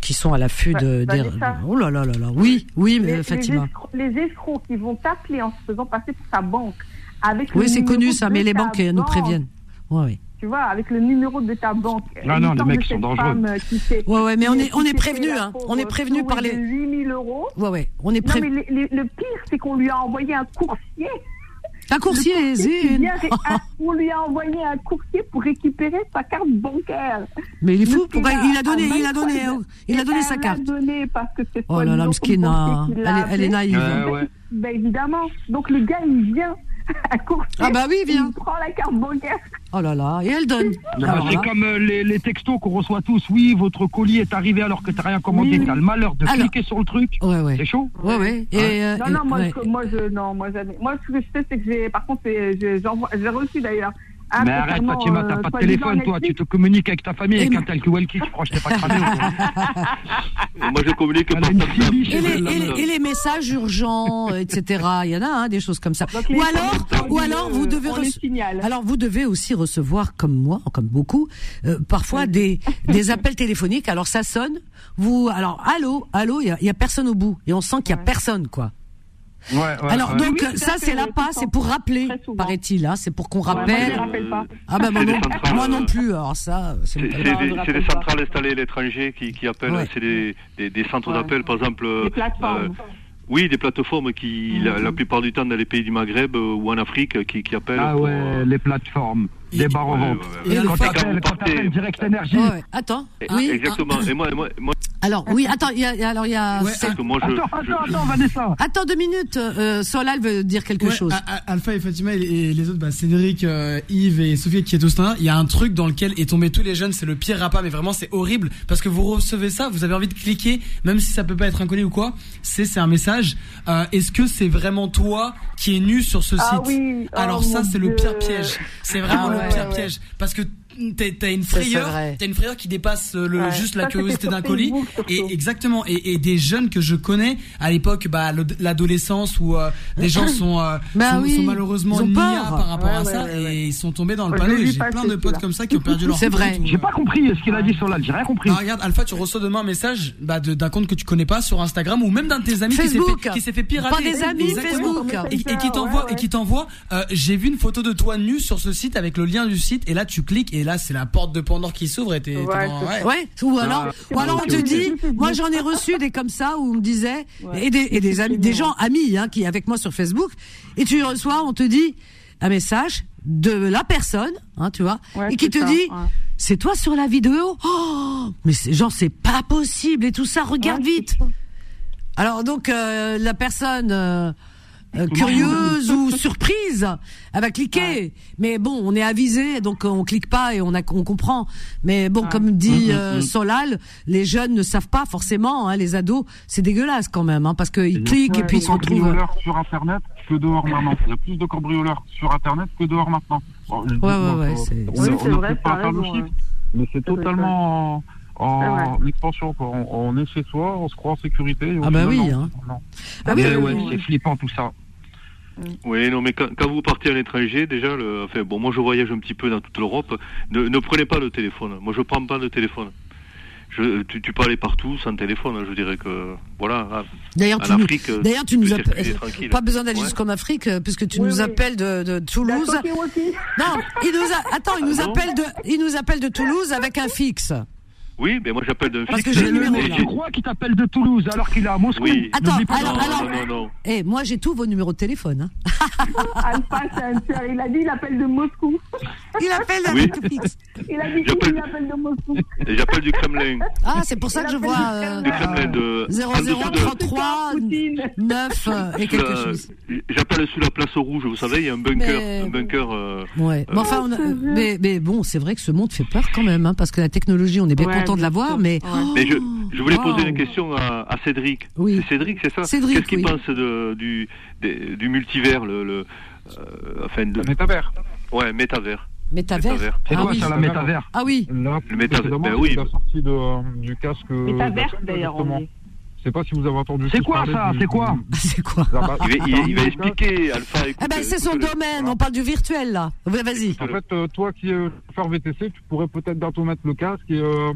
Speaker 2: qui sont à l'affût de.
Speaker 6: Bah,
Speaker 2: des- oh là là là là, oui, oui, mais
Speaker 6: les
Speaker 2: Fatima.
Speaker 6: escrocs, les escrocs qui vont t'appeler en se faisant passer pour ta banque avec
Speaker 2: Oui, c'est connu ça, mais les banques euh, nous préviennent. Ouais.
Speaker 6: Tu vois, avec le numéro de ta banque.
Speaker 8: Non,
Speaker 6: Il
Speaker 8: non, les mecs sont dangereux.
Speaker 6: euh,
Speaker 2: Ouais, ouais, mais on est- on est prévenu, hein. On est prévenu par les-
Speaker 6: 8000 euros.
Speaker 2: Ouais, ouais. On est
Speaker 6: Non,
Speaker 2: prêt.
Speaker 6: mais le, pire, c'est qu'on lui a envoyé un coursier.
Speaker 2: Un coursier, zine.
Speaker 6: vient un- <laughs> on lui a envoyé un coursier pour récupérer sa carte bancaire.
Speaker 2: Mais il est fou. Pourquoi il a donné,
Speaker 6: a
Speaker 2: il a donné,
Speaker 6: pas-
Speaker 2: il a donné sa carte.
Speaker 6: l'a donné parce que c'est
Speaker 2: Oh là là, Mskina.
Speaker 6: qui
Speaker 2: Elle est- elle est
Speaker 6: appelé.
Speaker 2: naïve.
Speaker 8: Ouais.
Speaker 6: Ben évidemment. Donc le gars, il vient. <laughs> Coursier.
Speaker 2: Ah bah oui, il vient.
Speaker 6: Il prend la carte bancaire.
Speaker 2: Oh là là, et elle donne.
Speaker 8: C'est comme euh, les, les textos qu'on reçoit tous. Oui, votre colis est arrivé alors que t'as rien commandé.
Speaker 6: Oui.
Speaker 8: T'as le malheur de
Speaker 2: Alors-
Speaker 8: cliquer sur le truc.
Speaker 2: Ouais, ouais.
Speaker 8: C'est chaud.
Speaker 2: Ouais, ouais. Et, euh,
Speaker 6: Non,
Speaker 2: et-
Speaker 6: non, moi,
Speaker 2: ouais.
Speaker 6: je, moi, je, non, moi, jamais. Moi, ce que je sais, c'est que j'ai, par contre, c'est- je- j'envoie, j'ai reçu d'ailleurs. Un
Speaker 8: mais arrête, Fatima, t'as
Speaker 6: euh,
Speaker 8: pas de téléphone, toi. Tu te communiques avec ta famille
Speaker 2: Et
Speaker 8: avec un tel que Welky. Tu crois que je t'ai pas cramé <laughs>
Speaker 5: Moi, je communique
Speaker 8: Elle a
Speaker 5: par
Speaker 8: une
Speaker 5: WhatsApp.
Speaker 8: Siri
Speaker 2: Et les,
Speaker 8: elle,
Speaker 2: et,
Speaker 8: là.
Speaker 2: les, et les messages urgents, <laughs> euh, etc. Il y en a hein, des choses comme ça. Ou alors, ou alors vous devez alors vous devez aussi recevoir, comme moi, comme beaucoup, euh, parfois des des <laughs> appels téléphoniques. Alors ça sonne. Vous, alors allô, allô, il y a, il y a personne au bout et on sent qu'il y a personne quoi.
Speaker 8: Ouais, ouais,
Speaker 2: alors
Speaker 8: ouais.
Speaker 2: donc
Speaker 6: Oui,
Speaker 2: ça c'est là
Speaker 6: tout
Speaker 2: pas, c'est pour rappeler, paraît-il. Hein, c'est pour qu'on
Speaker 6: Ouais, moi, je
Speaker 2: rappelle.
Speaker 6: pas.
Speaker 2: Ah ben moi
Speaker 5: C'est
Speaker 2: non,
Speaker 5: des centrales,
Speaker 2: moi non
Speaker 5: euh,
Speaker 2: plus. Alors ça, c'est
Speaker 6: je
Speaker 5: des, des
Speaker 6: pas.
Speaker 5: centrales installées à l'étranger qui, qui appellent,
Speaker 2: Ouais.
Speaker 5: c'est des, des, des centres
Speaker 6: Ouais.
Speaker 5: d'appel, par exemple.
Speaker 6: Des plateformes.
Speaker 5: euh, oui, des plateformes qui, la, la plupart du temps, dans les pays du Maghreb euh, ou en Afrique, qui, qui appellent.
Speaker 8: Ah
Speaker 5: pour,
Speaker 8: ouais,
Speaker 5: euh,
Speaker 8: les plateformes, des vente.
Speaker 5: ouais, ouais.
Speaker 2: Et
Speaker 8: Quand t'appelles, quand t'appelles Direct
Speaker 2: ouais. Attends. Oui.
Speaker 5: Exactement. Et moi, moi, moi
Speaker 2: Alors oui, attends. Il y a, alors il y a.
Speaker 5: Parce que moi, je,
Speaker 8: Attends,
Speaker 5: je-
Speaker 8: attends,
Speaker 5: je-
Speaker 8: attends, Vanessa.
Speaker 2: Attends deux minutes. Euh, Solal veut dire quelque
Speaker 3: Ouais,
Speaker 2: chose.
Speaker 3: Alpha et Fatima et les autres, bah, Cédric, euh, Yves et Sophie qui est au stand, il y a un truc dans lequel est tombé tous les jeunes, c'est le pire repas, mais vraiment c'est horrible parce que vous recevez ça, vous avez envie de cliquer, même si ça peut pas être un colis ou quoi. C'est c'est un message. Euh, Est-ce que c'est vraiment toi qui es nu sur ce
Speaker 6: Ah
Speaker 3: site
Speaker 6: oui. Oh,
Speaker 3: Alors ça
Speaker 6: mon
Speaker 3: c'est le pire piège. C'est vraiment
Speaker 2: Ah
Speaker 3: le pire piège parce que t'as une frayeur, t'as une frayeur qui dépasse le
Speaker 6: Ouais.
Speaker 3: juste la
Speaker 6: Ça,
Speaker 3: curiosité
Speaker 6: sur
Speaker 3: d'un colis. Et exactement. Et, et des jeunes que je connais à l'époque, bah le- l'adolescence où euh, des gens sont, euh, <laughs>
Speaker 2: Bah
Speaker 3: sont,
Speaker 2: oui,
Speaker 3: sont malheureusement
Speaker 2: ils ont
Speaker 3: nia
Speaker 2: peur.
Speaker 3: par rapport
Speaker 6: Ouais,
Speaker 3: à
Speaker 6: ouais,
Speaker 3: ça
Speaker 6: ouais, ouais.
Speaker 3: et ils sont tombés dans le panneau. j'ai plein de potes comme ça qui ont perdu <laughs> leur
Speaker 2: C'est vrai.
Speaker 8: J'ai
Speaker 3: euh,
Speaker 8: pas compris ce qu'il a dit Solal, j'ai rien compris.
Speaker 3: ah, regarde, Alpha, tu reçois demain un message bah, d'un compte que tu connais pas sur Instagram ou même d'un de tes amis qui s'est
Speaker 2: Facebook.
Speaker 3: fait, qui s'est fait pirater.
Speaker 2: Pas des amis,
Speaker 3: Exactement.
Speaker 2: Facebook.
Speaker 3: Et, et qui t'envoie, et qui t'envoie, euh, j'ai vu une photo de toi nu sur ce site avec le lien du site et là tu cliques et là c'est la porte de Pandore qui s'ouvre et t'es,
Speaker 6: Ouais,
Speaker 3: dans- ouais.
Speaker 2: Ouais, ou alors,
Speaker 6: c'est
Speaker 2: ou alors on te dit, moi j'en ai reçu des comme ça où on me disait,
Speaker 6: Ouais.
Speaker 2: et des, et des amis, des gens amis, hein, qui avec moi sur Facebook, et tu reçois, on te dit un message de la personne, hein, tu vois,
Speaker 6: Ouais,
Speaker 2: et qui te
Speaker 6: ça,
Speaker 2: dit,
Speaker 6: ouais.
Speaker 2: c'est toi sur la vidéo, oh, mais c'est, genre c'est pas possible et tout ça, regarde
Speaker 6: Ouais,
Speaker 2: vite. Alors donc euh, la personne euh, euh, curieuse <laughs> ou surprise, elle va cliquer. Mais bon, on est avisé, donc on clique pas et on, a, on comprend. Mais bon, comme dit euh, Solal, les jeunes ne savent pas forcément. Hein, les ados, c'est dégueulasse quand même, hein, parce qu'ils cliquent et puis ils se retrouvent.
Speaker 9: cambrioleurs sur Internet que dehors maintenant. Il y a plus de cambrioleurs sur Internet que dehors maintenant. Bon, dis,
Speaker 2: Ouais, ouais, ouais, c'est-
Speaker 6: vrai,
Speaker 9: pas
Speaker 6: t'as
Speaker 9: faire le
Speaker 6: raison,
Speaker 9: chiffre,
Speaker 6: ouais.
Speaker 9: mais c'est totalement en,
Speaker 6: C'est vrai.
Speaker 9: en expansion. Quoi. On, on est chez soi, on se croit en sécurité.
Speaker 2: Ah bah
Speaker 9: final,
Speaker 2: oui,
Speaker 9: non.
Speaker 2: hein.
Speaker 9: Non.
Speaker 2: Ah oui,
Speaker 8: Ouais,
Speaker 2: oui,
Speaker 8: ouais,
Speaker 2: oui.
Speaker 8: c'est flippant tout ça.
Speaker 5: Oui, non, mais quand, quand vous partez à l'étranger, déjà, le, enfin, bon, moi je voyage un petit peu dans toute l'Europe. Ne, ne prenez pas le téléphone. Moi, je prends pas le téléphone. Je, tu, tu peux aller partout sans téléphone. Je dirais que, voilà. ah,
Speaker 2: D'ailleurs,
Speaker 5: en
Speaker 2: tu nous,
Speaker 5: Afrique, euh,
Speaker 2: d'ailleurs, tu nous appelles. Pas besoin d'aller
Speaker 5: Ouais.
Speaker 2: jusqu'en Afrique, euh, puisque tu
Speaker 6: Oui,
Speaker 2: nous
Speaker 6: oui.
Speaker 2: appelles de, de Toulouse. Non, il nous a, attends, il nous
Speaker 5: Ah
Speaker 2: appelle de, il nous appelle de Toulouse avec un fixe.
Speaker 5: Oui, mais moi j'appelle d'un
Speaker 2: Parce que j'ai le numéro.
Speaker 8: Tu crois qu'il t'appelle de Toulouse alors qu'il est à Moscou
Speaker 5: Oui.
Speaker 2: Attends, alors, alors,
Speaker 5: non, non, non.
Speaker 2: Eh, moi j'ai tous vos numéros de téléphone. Hein.
Speaker 6: Alpha, c'est un tueur. Il a dit, il appelle de Moscou.
Speaker 2: Il appelle
Speaker 5: Oui.
Speaker 2: fixe.
Speaker 6: Il a dit qu'il appelle de Moscou.
Speaker 5: Et J'appelle du Kremlin.
Speaker 2: Ah, c'est pour ça que je vois euh,
Speaker 5: Du Kremlin de. en dessous de-
Speaker 2: 0033
Speaker 6: Poutine.
Speaker 2: 9 euh, et quelque
Speaker 5: Euh,
Speaker 2: chose.
Speaker 5: J'appelle sur la place rouge, vous savez, il y a un bunker.
Speaker 2: Mais-
Speaker 5: Un bunker euh,
Speaker 2: Ouais. Mais enfin, on a- mais, mais bon, c'est vrai que ce monde fait peur quand même, hein, parce que la technologie, on est bien
Speaker 6: Ouais,
Speaker 2: content de
Speaker 6: bien
Speaker 2: l'avoir, mais.
Speaker 6: Ouais.
Speaker 5: Mais je, je voulais poser
Speaker 2: Wow.
Speaker 5: une question à, à Cédric.
Speaker 2: Oui.
Speaker 5: C'est Cédric, c'est ça
Speaker 2: Cédric,
Speaker 5: Qu'est-ce qu'il
Speaker 2: oui.
Speaker 5: pense de, du, des- du multivers, le, le euh, enfin de,
Speaker 9: Le métavers.
Speaker 5: ouais, métavers.
Speaker 2: Métavers.
Speaker 5: Métavers.
Speaker 8: C'est
Speaker 2: Ah
Speaker 8: quoi
Speaker 2: oui.
Speaker 8: ça, la métavers
Speaker 2: Ah oui.
Speaker 9: Là,
Speaker 5: Le métavers, ben oui.
Speaker 9: c'est la sortie de, du casque.
Speaker 6: Métaverse,
Speaker 9: d'Apple,
Speaker 6: d'ailleurs.
Speaker 9: Je sais pas si vous avez entendu.
Speaker 8: C'est quoi, ça C'est quoi
Speaker 9: du-
Speaker 2: C'est quoi
Speaker 9: Ah
Speaker 5: Il va, il, il va expliquer, Alpha.
Speaker 2: Eh ben,
Speaker 5: écoute,
Speaker 2: c'est son
Speaker 5: écoute-le.
Speaker 2: domaine. On parle du virtuel là. Vas-y.
Speaker 9: En fait, euh, toi qui es chauffeur VTC, tu pourrais peut-être bientôt mettre le casque et euh,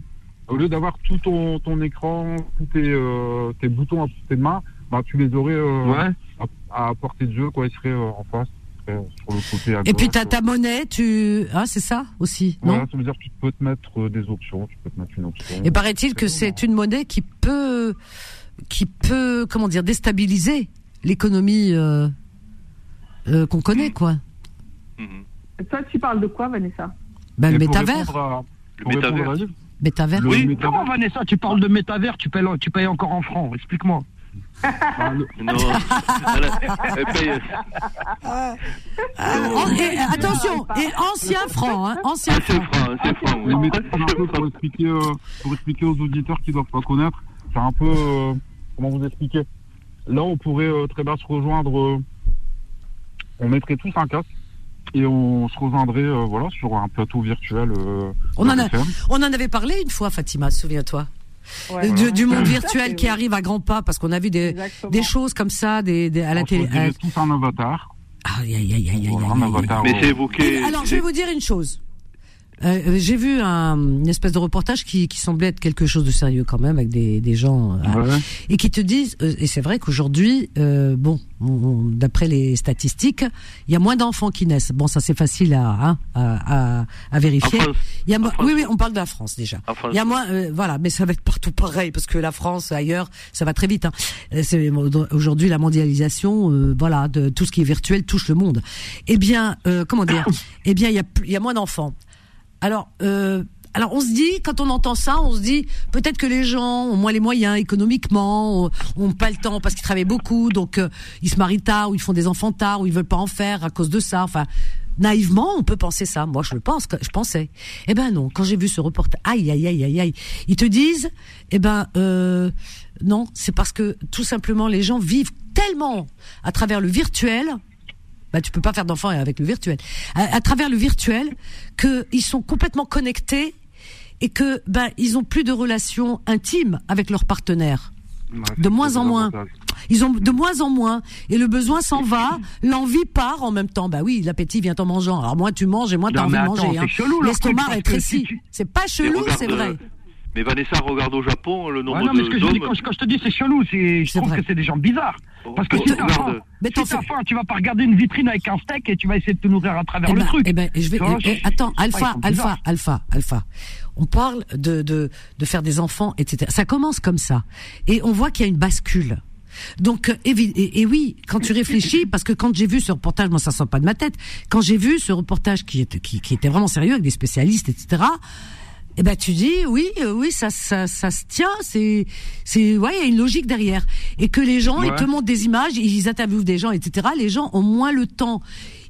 Speaker 9: au lieu d'avoir tout ton, ton écran, tous tes, euh, tes boutons à portée de main, bah, tu les aurais euh,
Speaker 8: Ouais.
Speaker 9: à, à portée de jeu, quoi. Ils seraient euh, en face, sur le côté à
Speaker 2: Et puis t'as
Speaker 9: euh.
Speaker 2: ta monnaie, tu, ah c'est ça aussi, non
Speaker 9: Voilà, ça veut dire que tu peux te mettre des options, tu peux te mettre une option.
Speaker 2: Et paraît-il que c'est une monnaie qui peut, qui peut, comment dire, déstabiliser l'économie euh, euh, qu'on connaît, quoi.
Speaker 5: Mhm.
Speaker 6: Toi, tu parles de quoi, Vanessa?
Speaker 2: Ben, le métavers,
Speaker 9: à-
Speaker 5: Le
Speaker 9: répondre
Speaker 5: métavers.
Speaker 2: métavers.
Speaker 9: le
Speaker 5: Oui.
Speaker 9: métavers,
Speaker 8: Comment Vanessa, tu parles de métavers, tu payes, tu payes encore en francs, explique-moi.
Speaker 9: le-
Speaker 5: Non. <laughs> Elle- elle paye-
Speaker 2: En- et, attention, et ancien franc, hein, ancien
Speaker 5: Ah, c'est
Speaker 2: franc.
Speaker 5: franc, c'est franc. Oui.
Speaker 9: un peu pour expliquer, euh, pour expliquer aux auditeurs qui doivent pas connaître, c'est un peu, euh, comment vous expliquer? Là, on pourrait euh, très bien se rejoindre, euh, on mettrait tous un casque et on se rejoindrait, euh, voilà, sur un plateau virtuel. euh,
Speaker 2: On en a-
Speaker 9: RFM.
Speaker 2: On en avait parlé une fois, Fatima, souviens-toi.
Speaker 6: Ouais.
Speaker 2: Du, du monde virtuel qui arrive à grands pas, parce qu'on a vu des, choses comme ça, des, des- à la
Speaker 9: On
Speaker 2: télé.
Speaker 9: choisirait
Speaker 2: euh,
Speaker 9: tous un avatar.
Speaker 2: Aïe, aïe, aïe, aïe, aïe, aïe,
Speaker 9: un
Speaker 2: aïe.
Speaker 5: Mais
Speaker 9: euh,
Speaker 5: c'est évoqué.
Speaker 2: Et alors, je vais vous dire une chose. Euh, euh, J'ai vu un, une espèce de reportage qui, qui semblait être quelque chose de sérieux quand même, avec des, des gens euh,
Speaker 9: ouais.
Speaker 2: et qui te disent, euh, et c'est vrai qu'aujourd'hui, euh, bon, on- on- d'après les statistiques, il y a moins d'enfants qui naissent. Bon, ça c'est facile à, hein, à, à, à vérifier. Il y a oui, oui, on parle de la France déjà. Il y a moins, euh, voilà, mais ça va être partout pareil parce que la France ailleurs, ça va très vite. Hein. Euh, Aujourd'hui, la mondialisation, euh, voilà, de tout ce qui est virtuel touche le monde. Eh bien, euh, comment dire? <coughs> Eh bien, il y a, il y a moins d'enfants. Alors, euh, alors on se dit, quand on entend ça, on se dit peut-être que les gens ont moins les moyens économiquement, ont, pas le temps parce qu'ils travaillent beaucoup, donc euh, ils se marient tard ou ils font des enfants tard ou ils veulent pas en faire à cause de ça. Enfin, naïvement, on peut penser ça. Moi, je le pense, je pensais. Eh ben non, quand j'ai vu ce reportage, aïe aïe aïe aïe aïe, ils te disent, eh ben euh, non, c'est parce que tout simplement les gens vivent tellement à travers le virtuel bah tu peux pas faire d'enfants avec le virtuel. À, travers le virtuel, que ils sont complètement connectés et que ben ils ont plus de relations intimes avec leurs partenaires. de moins en moins. Ils ont de moins en moins et le besoin s'en va, <laughs> l'envie part en même temps. Bah oui, l'appétit vient en mangeant. Alors moins tu manges et moins tu as envie de manger. Hein. L'estomac est précis. C'est pas chelou, c'est vrai.
Speaker 5: Mais Vanessa, regarde au Japon le nombre
Speaker 8: non,
Speaker 5: mais
Speaker 8: ce que je dis, quand, je te dis c'est chelou, c'est, je trouve que c'est des gens bizarres. Oh, Parce que si t'as faim, si faim, tu vas pas regarder une vitrine avec un steak et tu vas essayer de te nourrir à travers
Speaker 2: eh
Speaker 8: le truc.
Speaker 2: Eh ben, je vais, eh, eh, attends, Alpha, Alpha, Alpha, Alpha. On parle de, de, de faire des enfants, etc. Ça commence comme ça. Et on voit qu'il y a une bascule. Donc, et, et, oui, quand tu réfléchis, parce que quand j'ai vu ce reportage, moi ça sort pas de ma tête, quand j'ai vu ce reportage qui était, qui, qui était vraiment sérieux avec des spécialistes, etc. Eh ben tu dis oui, euh, oui, ça, ça, ça se tient. C'est, c'est, ouais, il y a une logique derrière. Et que les gens, ils te montrent des images, ils interviewent des gens, etc. Les gens ont moins le temps.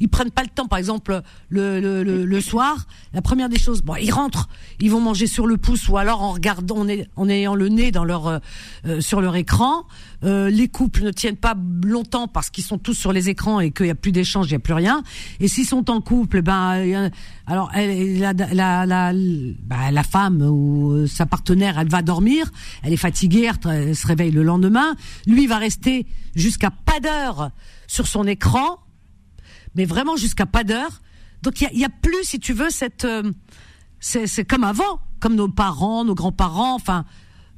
Speaker 2: Ils prennent pas le temps. Par exemple, le, le, le, soir, la première des choses, bon, ils rentrent, ils vont manger sur le pouce ou alors en regardant, en, ayant le nez dans leur, euh, euh, sur leur écran. Euh, les couples ne tiennent pas longtemps parce qu'ils sont tous sur les écrans et qu'il y a plus d'échanges, il y a plus rien. Et s'ils sont en couple, ben alors elle, la, la, la, ben, la, femme ou euh, sa partenaire, elle va dormir, elle est fatiguée, elle se réveille le lendemain. Lui va rester jusqu'à pas d'heure sur son écran, mais vraiment jusqu'à pas d'heure. Donc il y a, plus, si tu veux, cette euh, c'est comme avant, comme nos parents, nos grands-parents, enfin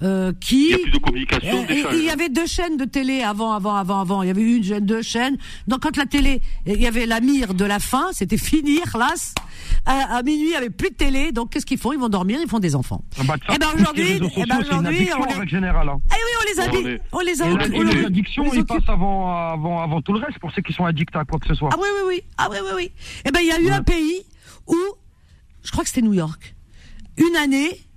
Speaker 2: euh, qui
Speaker 5: il y a plus de communication.
Speaker 2: il y avait deux chaînes de télé avant, avant, avant, avant. Il y avait une chaîne, deux chaînes. Donc quand la télé, il y avait la mire de la fin, c'était fini, las. À, à, minuit, il n'y avait plus de télé. Donc qu'est-ce qu'ils font? Ils vont dormir, ils font des enfants.
Speaker 8: Ah bah, et eh ben aujourd'hui, eh ben aujourd'hui, on les... Hein.
Speaker 2: Eh oui, on les a on, les a.
Speaker 8: Et, les addictions, ils passent avant, avant, avant tout le reste pour ceux qui sont addicts à quoi que ce soit.
Speaker 2: Ah oui, oui, oui. Ah oui, oui, oui. Eh ben il y a eu un pays où, je crois que c'était New York, une année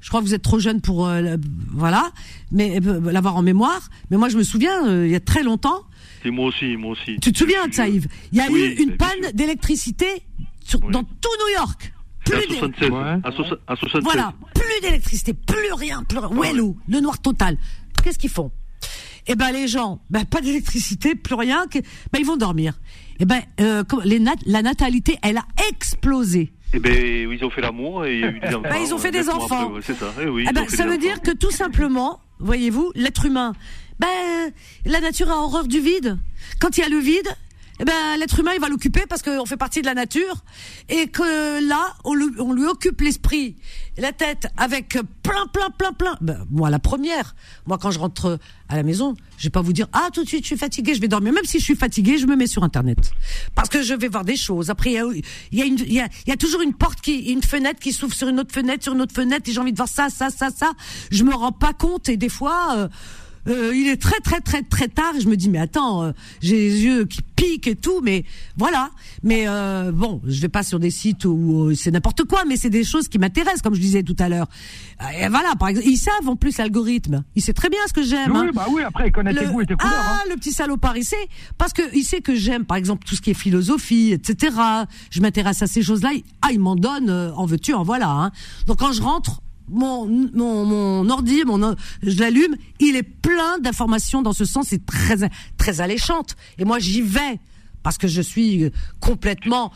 Speaker 2: je crois que vous êtes trop jeune pour euh, voilà, mais euh, l'avoir en mémoire. Mais moi, je me souviens, euh, il y a très longtemps.
Speaker 5: Et moi aussi, moi aussi.
Speaker 2: Tu te souviens de ça, Yves Il y a eu une panne d'électricité dans tout New York.
Speaker 5: Plus à 76, à, 76.
Speaker 2: Voilà, plus d'électricité, plus rien, plus rien. Ouais, le noir total. Qu'est-ce qu'ils font? Eh ben les gens, ben pas d'électricité, plus rien, ben ils vont dormir. Eh ben les la natalité, elle a explosé.
Speaker 5: Eh ben, ils ont fait l'amour et il y a eu des <laughs> enfants.
Speaker 2: Ben, ils ont fait des enfants.
Speaker 5: c'est ça. Eh oui, eh
Speaker 2: ben, ça veut dire que tout simplement, voyez-vous, l'être humain, ben, la nature a horreur du vide. Quand il y a le vide, eh ben, l'être humain, il va l'occuper parce qu'on fait partie de la nature et que là, on, lui, occupe l'esprit, la tête avec plein, plein, plein, plein. Ben, moi, la première, moi, quand je rentre à la maison, je vais pas vous dire, ah, tout de suite, je suis fatigué, je vais dormir. Même si je suis fatigué, je me mets sur Internet. Parce que je vais voir des choses. Après, il y a, y, a y, y a toujours une porte qui, une fenêtre qui s'ouvre sur une autre fenêtre, sur une autre fenêtre, et j'ai envie de voir ça, ça, ça, ça. Je me rends pas compte et des fois, euh, euh, il est très très très très tard. Et je me dis mais attends euh, j'ai les yeux qui piquent et tout mais voilà. Mais euh, bon je vais pas sur des sites où c'est n'importe quoi mais c'est des choses qui m'intéressent comme je disais tout à l'heure. Et voilà par exemple ils savent en plus l'algorithme. Il sait très bien ce que j'aime
Speaker 8: oui hein. bah oui après il connaît tes goûts et tes couleurs
Speaker 2: ah
Speaker 8: hein.
Speaker 2: le petit salopard il sait. Parce que il sait que j'aime par exemple tout ce qui est philosophie etc je m'intéresse à ces choses là ah il m'en donne en veux-tu en voilà hein. donc quand je rentre mon, mon, mon ordi, mon, je l'allume, il est plein d'informations dans ce sens, c'est très, très alléchante. Et moi, j'y vais parce que je suis complètement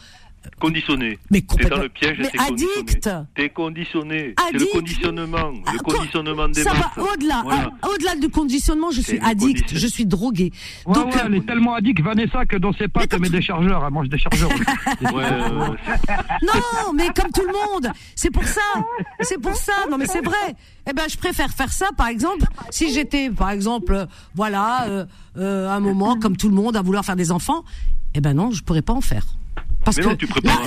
Speaker 5: Conditionné.
Speaker 2: Mais complètement.
Speaker 5: dans le piège.
Speaker 2: Mais addict.
Speaker 5: T'es conditionné. C'est le conditionnement. Le ah, conditionnement des
Speaker 2: Ça va au-delà. Ah, au-delà du conditionnement, je suis addict. Je suis drogué.
Speaker 8: Ouais, Donc, ouais, elle est tellement addict, Vanessa, que dans ses pattes, elle met des chargeurs. Elle mange des chargeurs. <laughs>
Speaker 5: ouais,
Speaker 2: non, mais comme tout le monde. C'est pour ça. C'est pour ça. Non, mais c'est vrai. Eh ben, je préfère faire ça, par exemple, si j'étais, par exemple, voilà, euh, euh, un moment, comme tout le monde, à vouloir faire des enfants. Eh ben non, je pourrais pas en faire. Parce que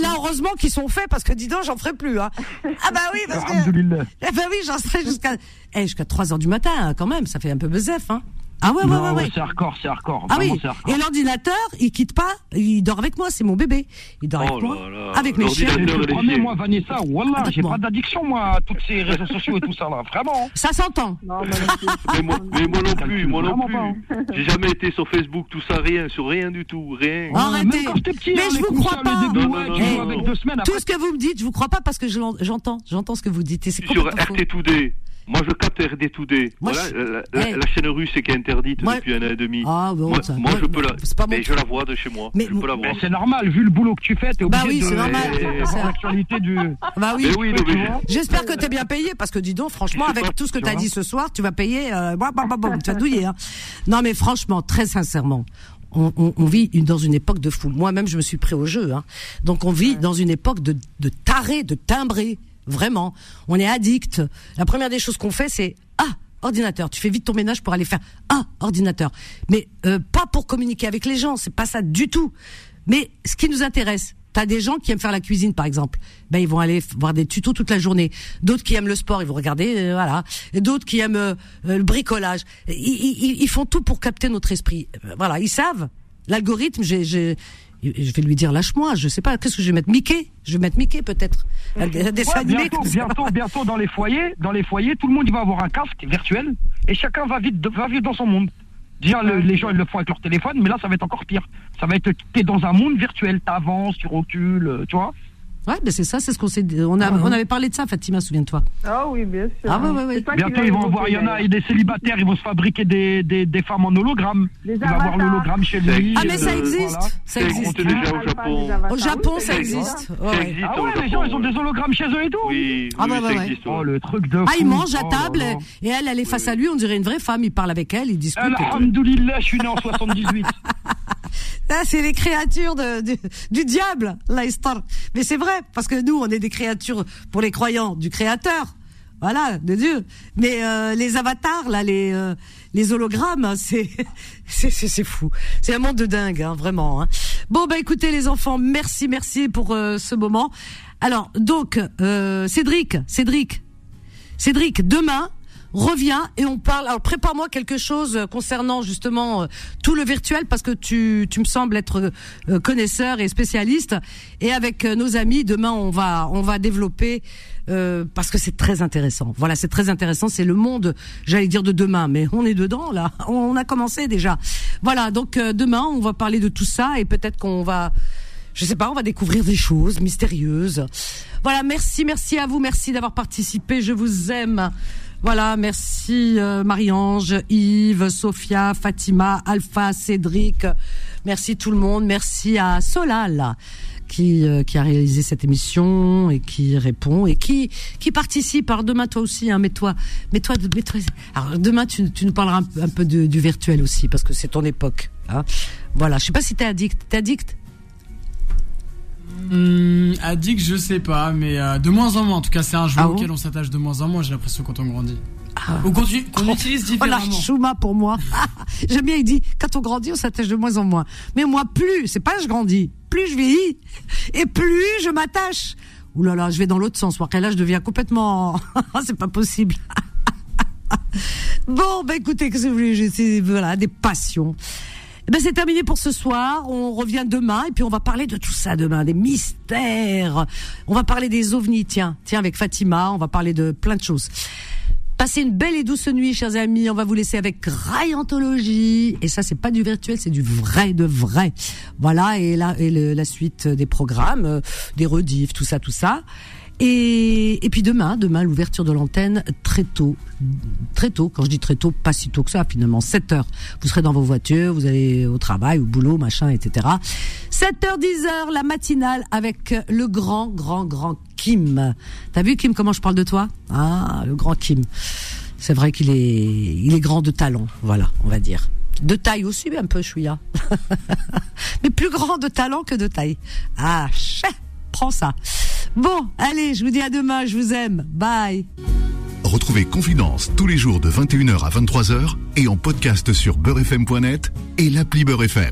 Speaker 2: là, heureusement qu'ils sont faits parce que dis donc, j'en ferai plus. Hein. <laughs> Ah bah oui, parce que. Eh bah oui, j'en serai jusqu'à eh, jusqu'à 3 heures du matin hein, quand même. Ça fait un peu bezef, hein. Ah ouais, ouais, ouais, ouais.
Speaker 8: C'est hardcore, c'est hardcore.
Speaker 2: Ah oui. Et l'ordinateur, il quitte pas, il dort avec moi, c'est mon bébé. Il dort avec oh moi, avec mes chiens.
Speaker 8: Je promets, moi, Vanessa, voilà, j'ai pas d'addiction, moi, à tous ces réseaux sociaux et tout ça, là, vraiment.
Speaker 2: Ça s'entend. <laughs>
Speaker 5: mais, moi, mais moi non plus, moi non plus. J'ai jamais été sur Facebook, tout ça, rien, sur rien du tout, rien.
Speaker 2: Arrêtez. mais hein, je vous crois pas.
Speaker 8: Tout
Speaker 2: ce que vous me dites, je vous crois pas parce que j'entends, j'entends ce que vous dites.
Speaker 5: Sur RT2D. Moi, je capte RD2D. Voilà, la, chaîne russe qui est interdite depuis un an et demi.
Speaker 2: Ah, bon,
Speaker 5: moi,
Speaker 2: ça-
Speaker 5: moi, je peux la,
Speaker 2: c'est pas
Speaker 5: mais je la vois de chez moi.
Speaker 2: Mais-
Speaker 5: je peux la voir.
Speaker 8: Mais c'est normal, vu le boulot que tu fais, t'es
Speaker 2: Bah
Speaker 8: obligé
Speaker 2: oui,
Speaker 8: de
Speaker 2: c'est normal.
Speaker 8: de voir l'actualité du.
Speaker 2: Bah oui.
Speaker 5: Mais oui,
Speaker 2: J'espère que t'es bien payé parce que dis donc, franchement, avec
Speaker 5: pas,
Speaker 2: tout ce que t'as dit ce soir, tu vas payer. Euh, bah, bah, bah, bah, tu vas douiller. Hein. Non, mais franchement, très sincèrement. On, on- on vit une- dans une époque de fou. Moi-même, je me suis pris au jeu. Hein. Donc, on vit dans une époque de, de tarés, de timbrés. Vraiment. On est addict. La première des choses qu'on fait, c'est ah ordinateur. Tu fais vite ton ménage pour aller faire ah ordinateur. Mais euh, pas pour communiquer avec les gens. C'est pas ça du tout. Mais ce qui nous intéresse, T'as des gens qui aiment faire la cuisine, par exemple. Ben ils vont aller voir des tutos toute la journée. D'autres qui aiment le sport, ils vont regarder, euh, voilà. D'autres qui aiment euh, le bricolage. Ils, ils- ils font tout pour capter notre esprit. Euh, Voilà, ils savent. L'algorithme, j'ai, je vais lui dire lâche-moi. Je sais pas. Qu'est-ce que je vais mettre Mickey Je vais mettre Mickey peut-être. Un des- un dessin
Speaker 8: Ouais,
Speaker 2: animé
Speaker 8: bientôt, bientôt, bientôt dans les foyers, dans les foyers, tout le monde va avoir un casque virtuel et chacun va vite, va vivre dans son monde. Déjà, le- les gens ils le font avec leur téléphone, mais là ça va être encore pire. Ça va être t'es dans un monde virtuel, t'avances, tu recules, euh, tu vois.
Speaker 2: Ouais, ben c'est ça, c'est ce qu'on s'est, dit. on a, on avait parlé de ça, Fatima, souviens-toi.
Speaker 6: Ah oui, bien sûr.
Speaker 2: Ah ouais, ouais, ouais.
Speaker 8: Bientôt ils vont avoir, il y en a des célibataires, ils vont se fabriquer des, des, des femmes en hologramme.
Speaker 6: Les
Speaker 8: il va avoir l'hologramme chez lui.
Speaker 2: Ah mais ça
Speaker 8: euh,
Speaker 2: existe,
Speaker 8: voilà.
Speaker 2: ça
Speaker 5: Ça
Speaker 2: existe.
Speaker 5: existe déjà au Japon.
Speaker 2: Au Japon,
Speaker 6: oui,
Speaker 2: ça
Speaker 6: ça
Speaker 2: existe. Ouais,
Speaker 5: Ça
Speaker 2: ouais.
Speaker 5: existe
Speaker 8: Ah ouais, les gens ils ont des hologrammes chez eux et tout.
Speaker 5: Oui,
Speaker 2: Ah
Speaker 5: oui,
Speaker 2: bah,
Speaker 5: ça
Speaker 2: ouais, ouais.
Speaker 5: existe.
Speaker 8: Oh
Speaker 5: ouais.
Speaker 8: le truc de
Speaker 2: Ah, il
Speaker 8: fou.
Speaker 2: mange à
Speaker 8: Oh là
Speaker 2: table et elle, elle est face à lui, on dirait une vraie femme. Il parle avec elle, il discute. et tout.
Speaker 8: Alhamdoulilah, je suis né en 78. <laughs>
Speaker 2: C'est les créatures de, du, du diable, la histoire. Mais c'est vrai, parce que nous, on est des créatures pour les croyants du Créateur. Voilà, de Dieu. Mais euh, les avatars, là, les euh, les hologrammes, <laughs> c'est c'est c'est c'est fou. C'est un monde de dingue, hein, vraiment. Hein. Bon, bah écoutez, les enfants, merci, merci pour euh, ce moment. Alors, donc, euh, Cédric, Cédric, Cédric, demain, reviens et on parle. Alors prépare-moi quelque chose concernant justement euh, tout le virtuel parce que tu, tu me sembles être euh, connaisseur et spécialiste. Et avec euh, nos amis, demain on va on va développer euh, parce que c'est très intéressant. Voilà, c'est très intéressant. C'est le monde, j'allais dire de demain, mais on est dedans là. <laughs> On a commencé déjà. Voilà, donc euh, demain on va parler de tout ça et peut-être qu'on va je sais pas, on va découvrir des choses mystérieuses. Voilà, merci, merci à vous, merci d'avoir participé, je vous aime. Voilà, merci euh, Marie-Ange, Yves, Sophia, Fatima, Alpha, Cédric. Merci tout le monde, merci à Solal qui euh, qui a réalisé cette émission et qui répond et qui qui participe. Alors demain toi aussi, hein, mets-toi, mets-toi, mets-toi. Alors demain tu, tu nous parleras un, peu- du virtuel aussi parce que c'est ton époque. Hein. Voilà, je sais pas si t'es addict. T'es addict?
Speaker 3: Hum, addict, je sais pas, mais euh, de moins en moins. En tout cas, c'est un jeu
Speaker 2: Ah
Speaker 3: auquel on s'attache de moins en moins. J'ai l'impression quand on grandit.
Speaker 2: Ah.
Speaker 3: Ou qu'on qu'on utilise
Speaker 2: Oh
Speaker 3: différemment.
Speaker 2: chouma pour moi. <laughs> J'aime bien, il dit, quand on grandit, on s'attache de moins en moins. Mais moi, plus, c'est pas je grandis, plus je vieillis, et plus je m'attache. Ouh là là, je vais dans l'autre sens. Moi, là, je deviens complètement... <laughs> c'est pas possible. <laughs> bon, ben écoutez, que vous voulez, voilà, des passions. Eh Ben c'est terminé pour ce soir. On revient demain et puis on va parler de tout ça demain, des mystères. On va parler des ovnis. Tiens, tiens avec Fatima, on va parler de plein de choses. Passez une belle et douce nuit, chers amis. On va vous laisser avec Raïantologie. Et ça, c'est pas du virtuel, c'est du vrai de vrai. Voilà, et là, et la suite des programmes, euh, des rediffs, tout ça, tout ça. Et, et puis demain, demain, l'ouverture de l'antenne très tôt. Très tôt, quand je dis très tôt, pas si tôt que ça, finalement, 7 heures. Vous serez dans vos voitures, vous allez au travail, au boulot, machin, etc. 7h, 10h, la matinale avec le grand, grand, grand Kim. T'as vu, Kim, comment je parle de toi? Ah, le grand Kim. C'est vrai qu'il est, il est grand de talent, voilà, on va dire. De taille aussi, un peu, chouïa. <laughs> Mais plus grand de talent que de taille. Ah, chè, prends ça. Bon, allez, je vous dis à demain, je vous aime. Bye.
Speaker 1: Retrouvez Confidence tous les jours de 21h à 23h et en podcast sur beurrefm.net et l'appli Beurrefm.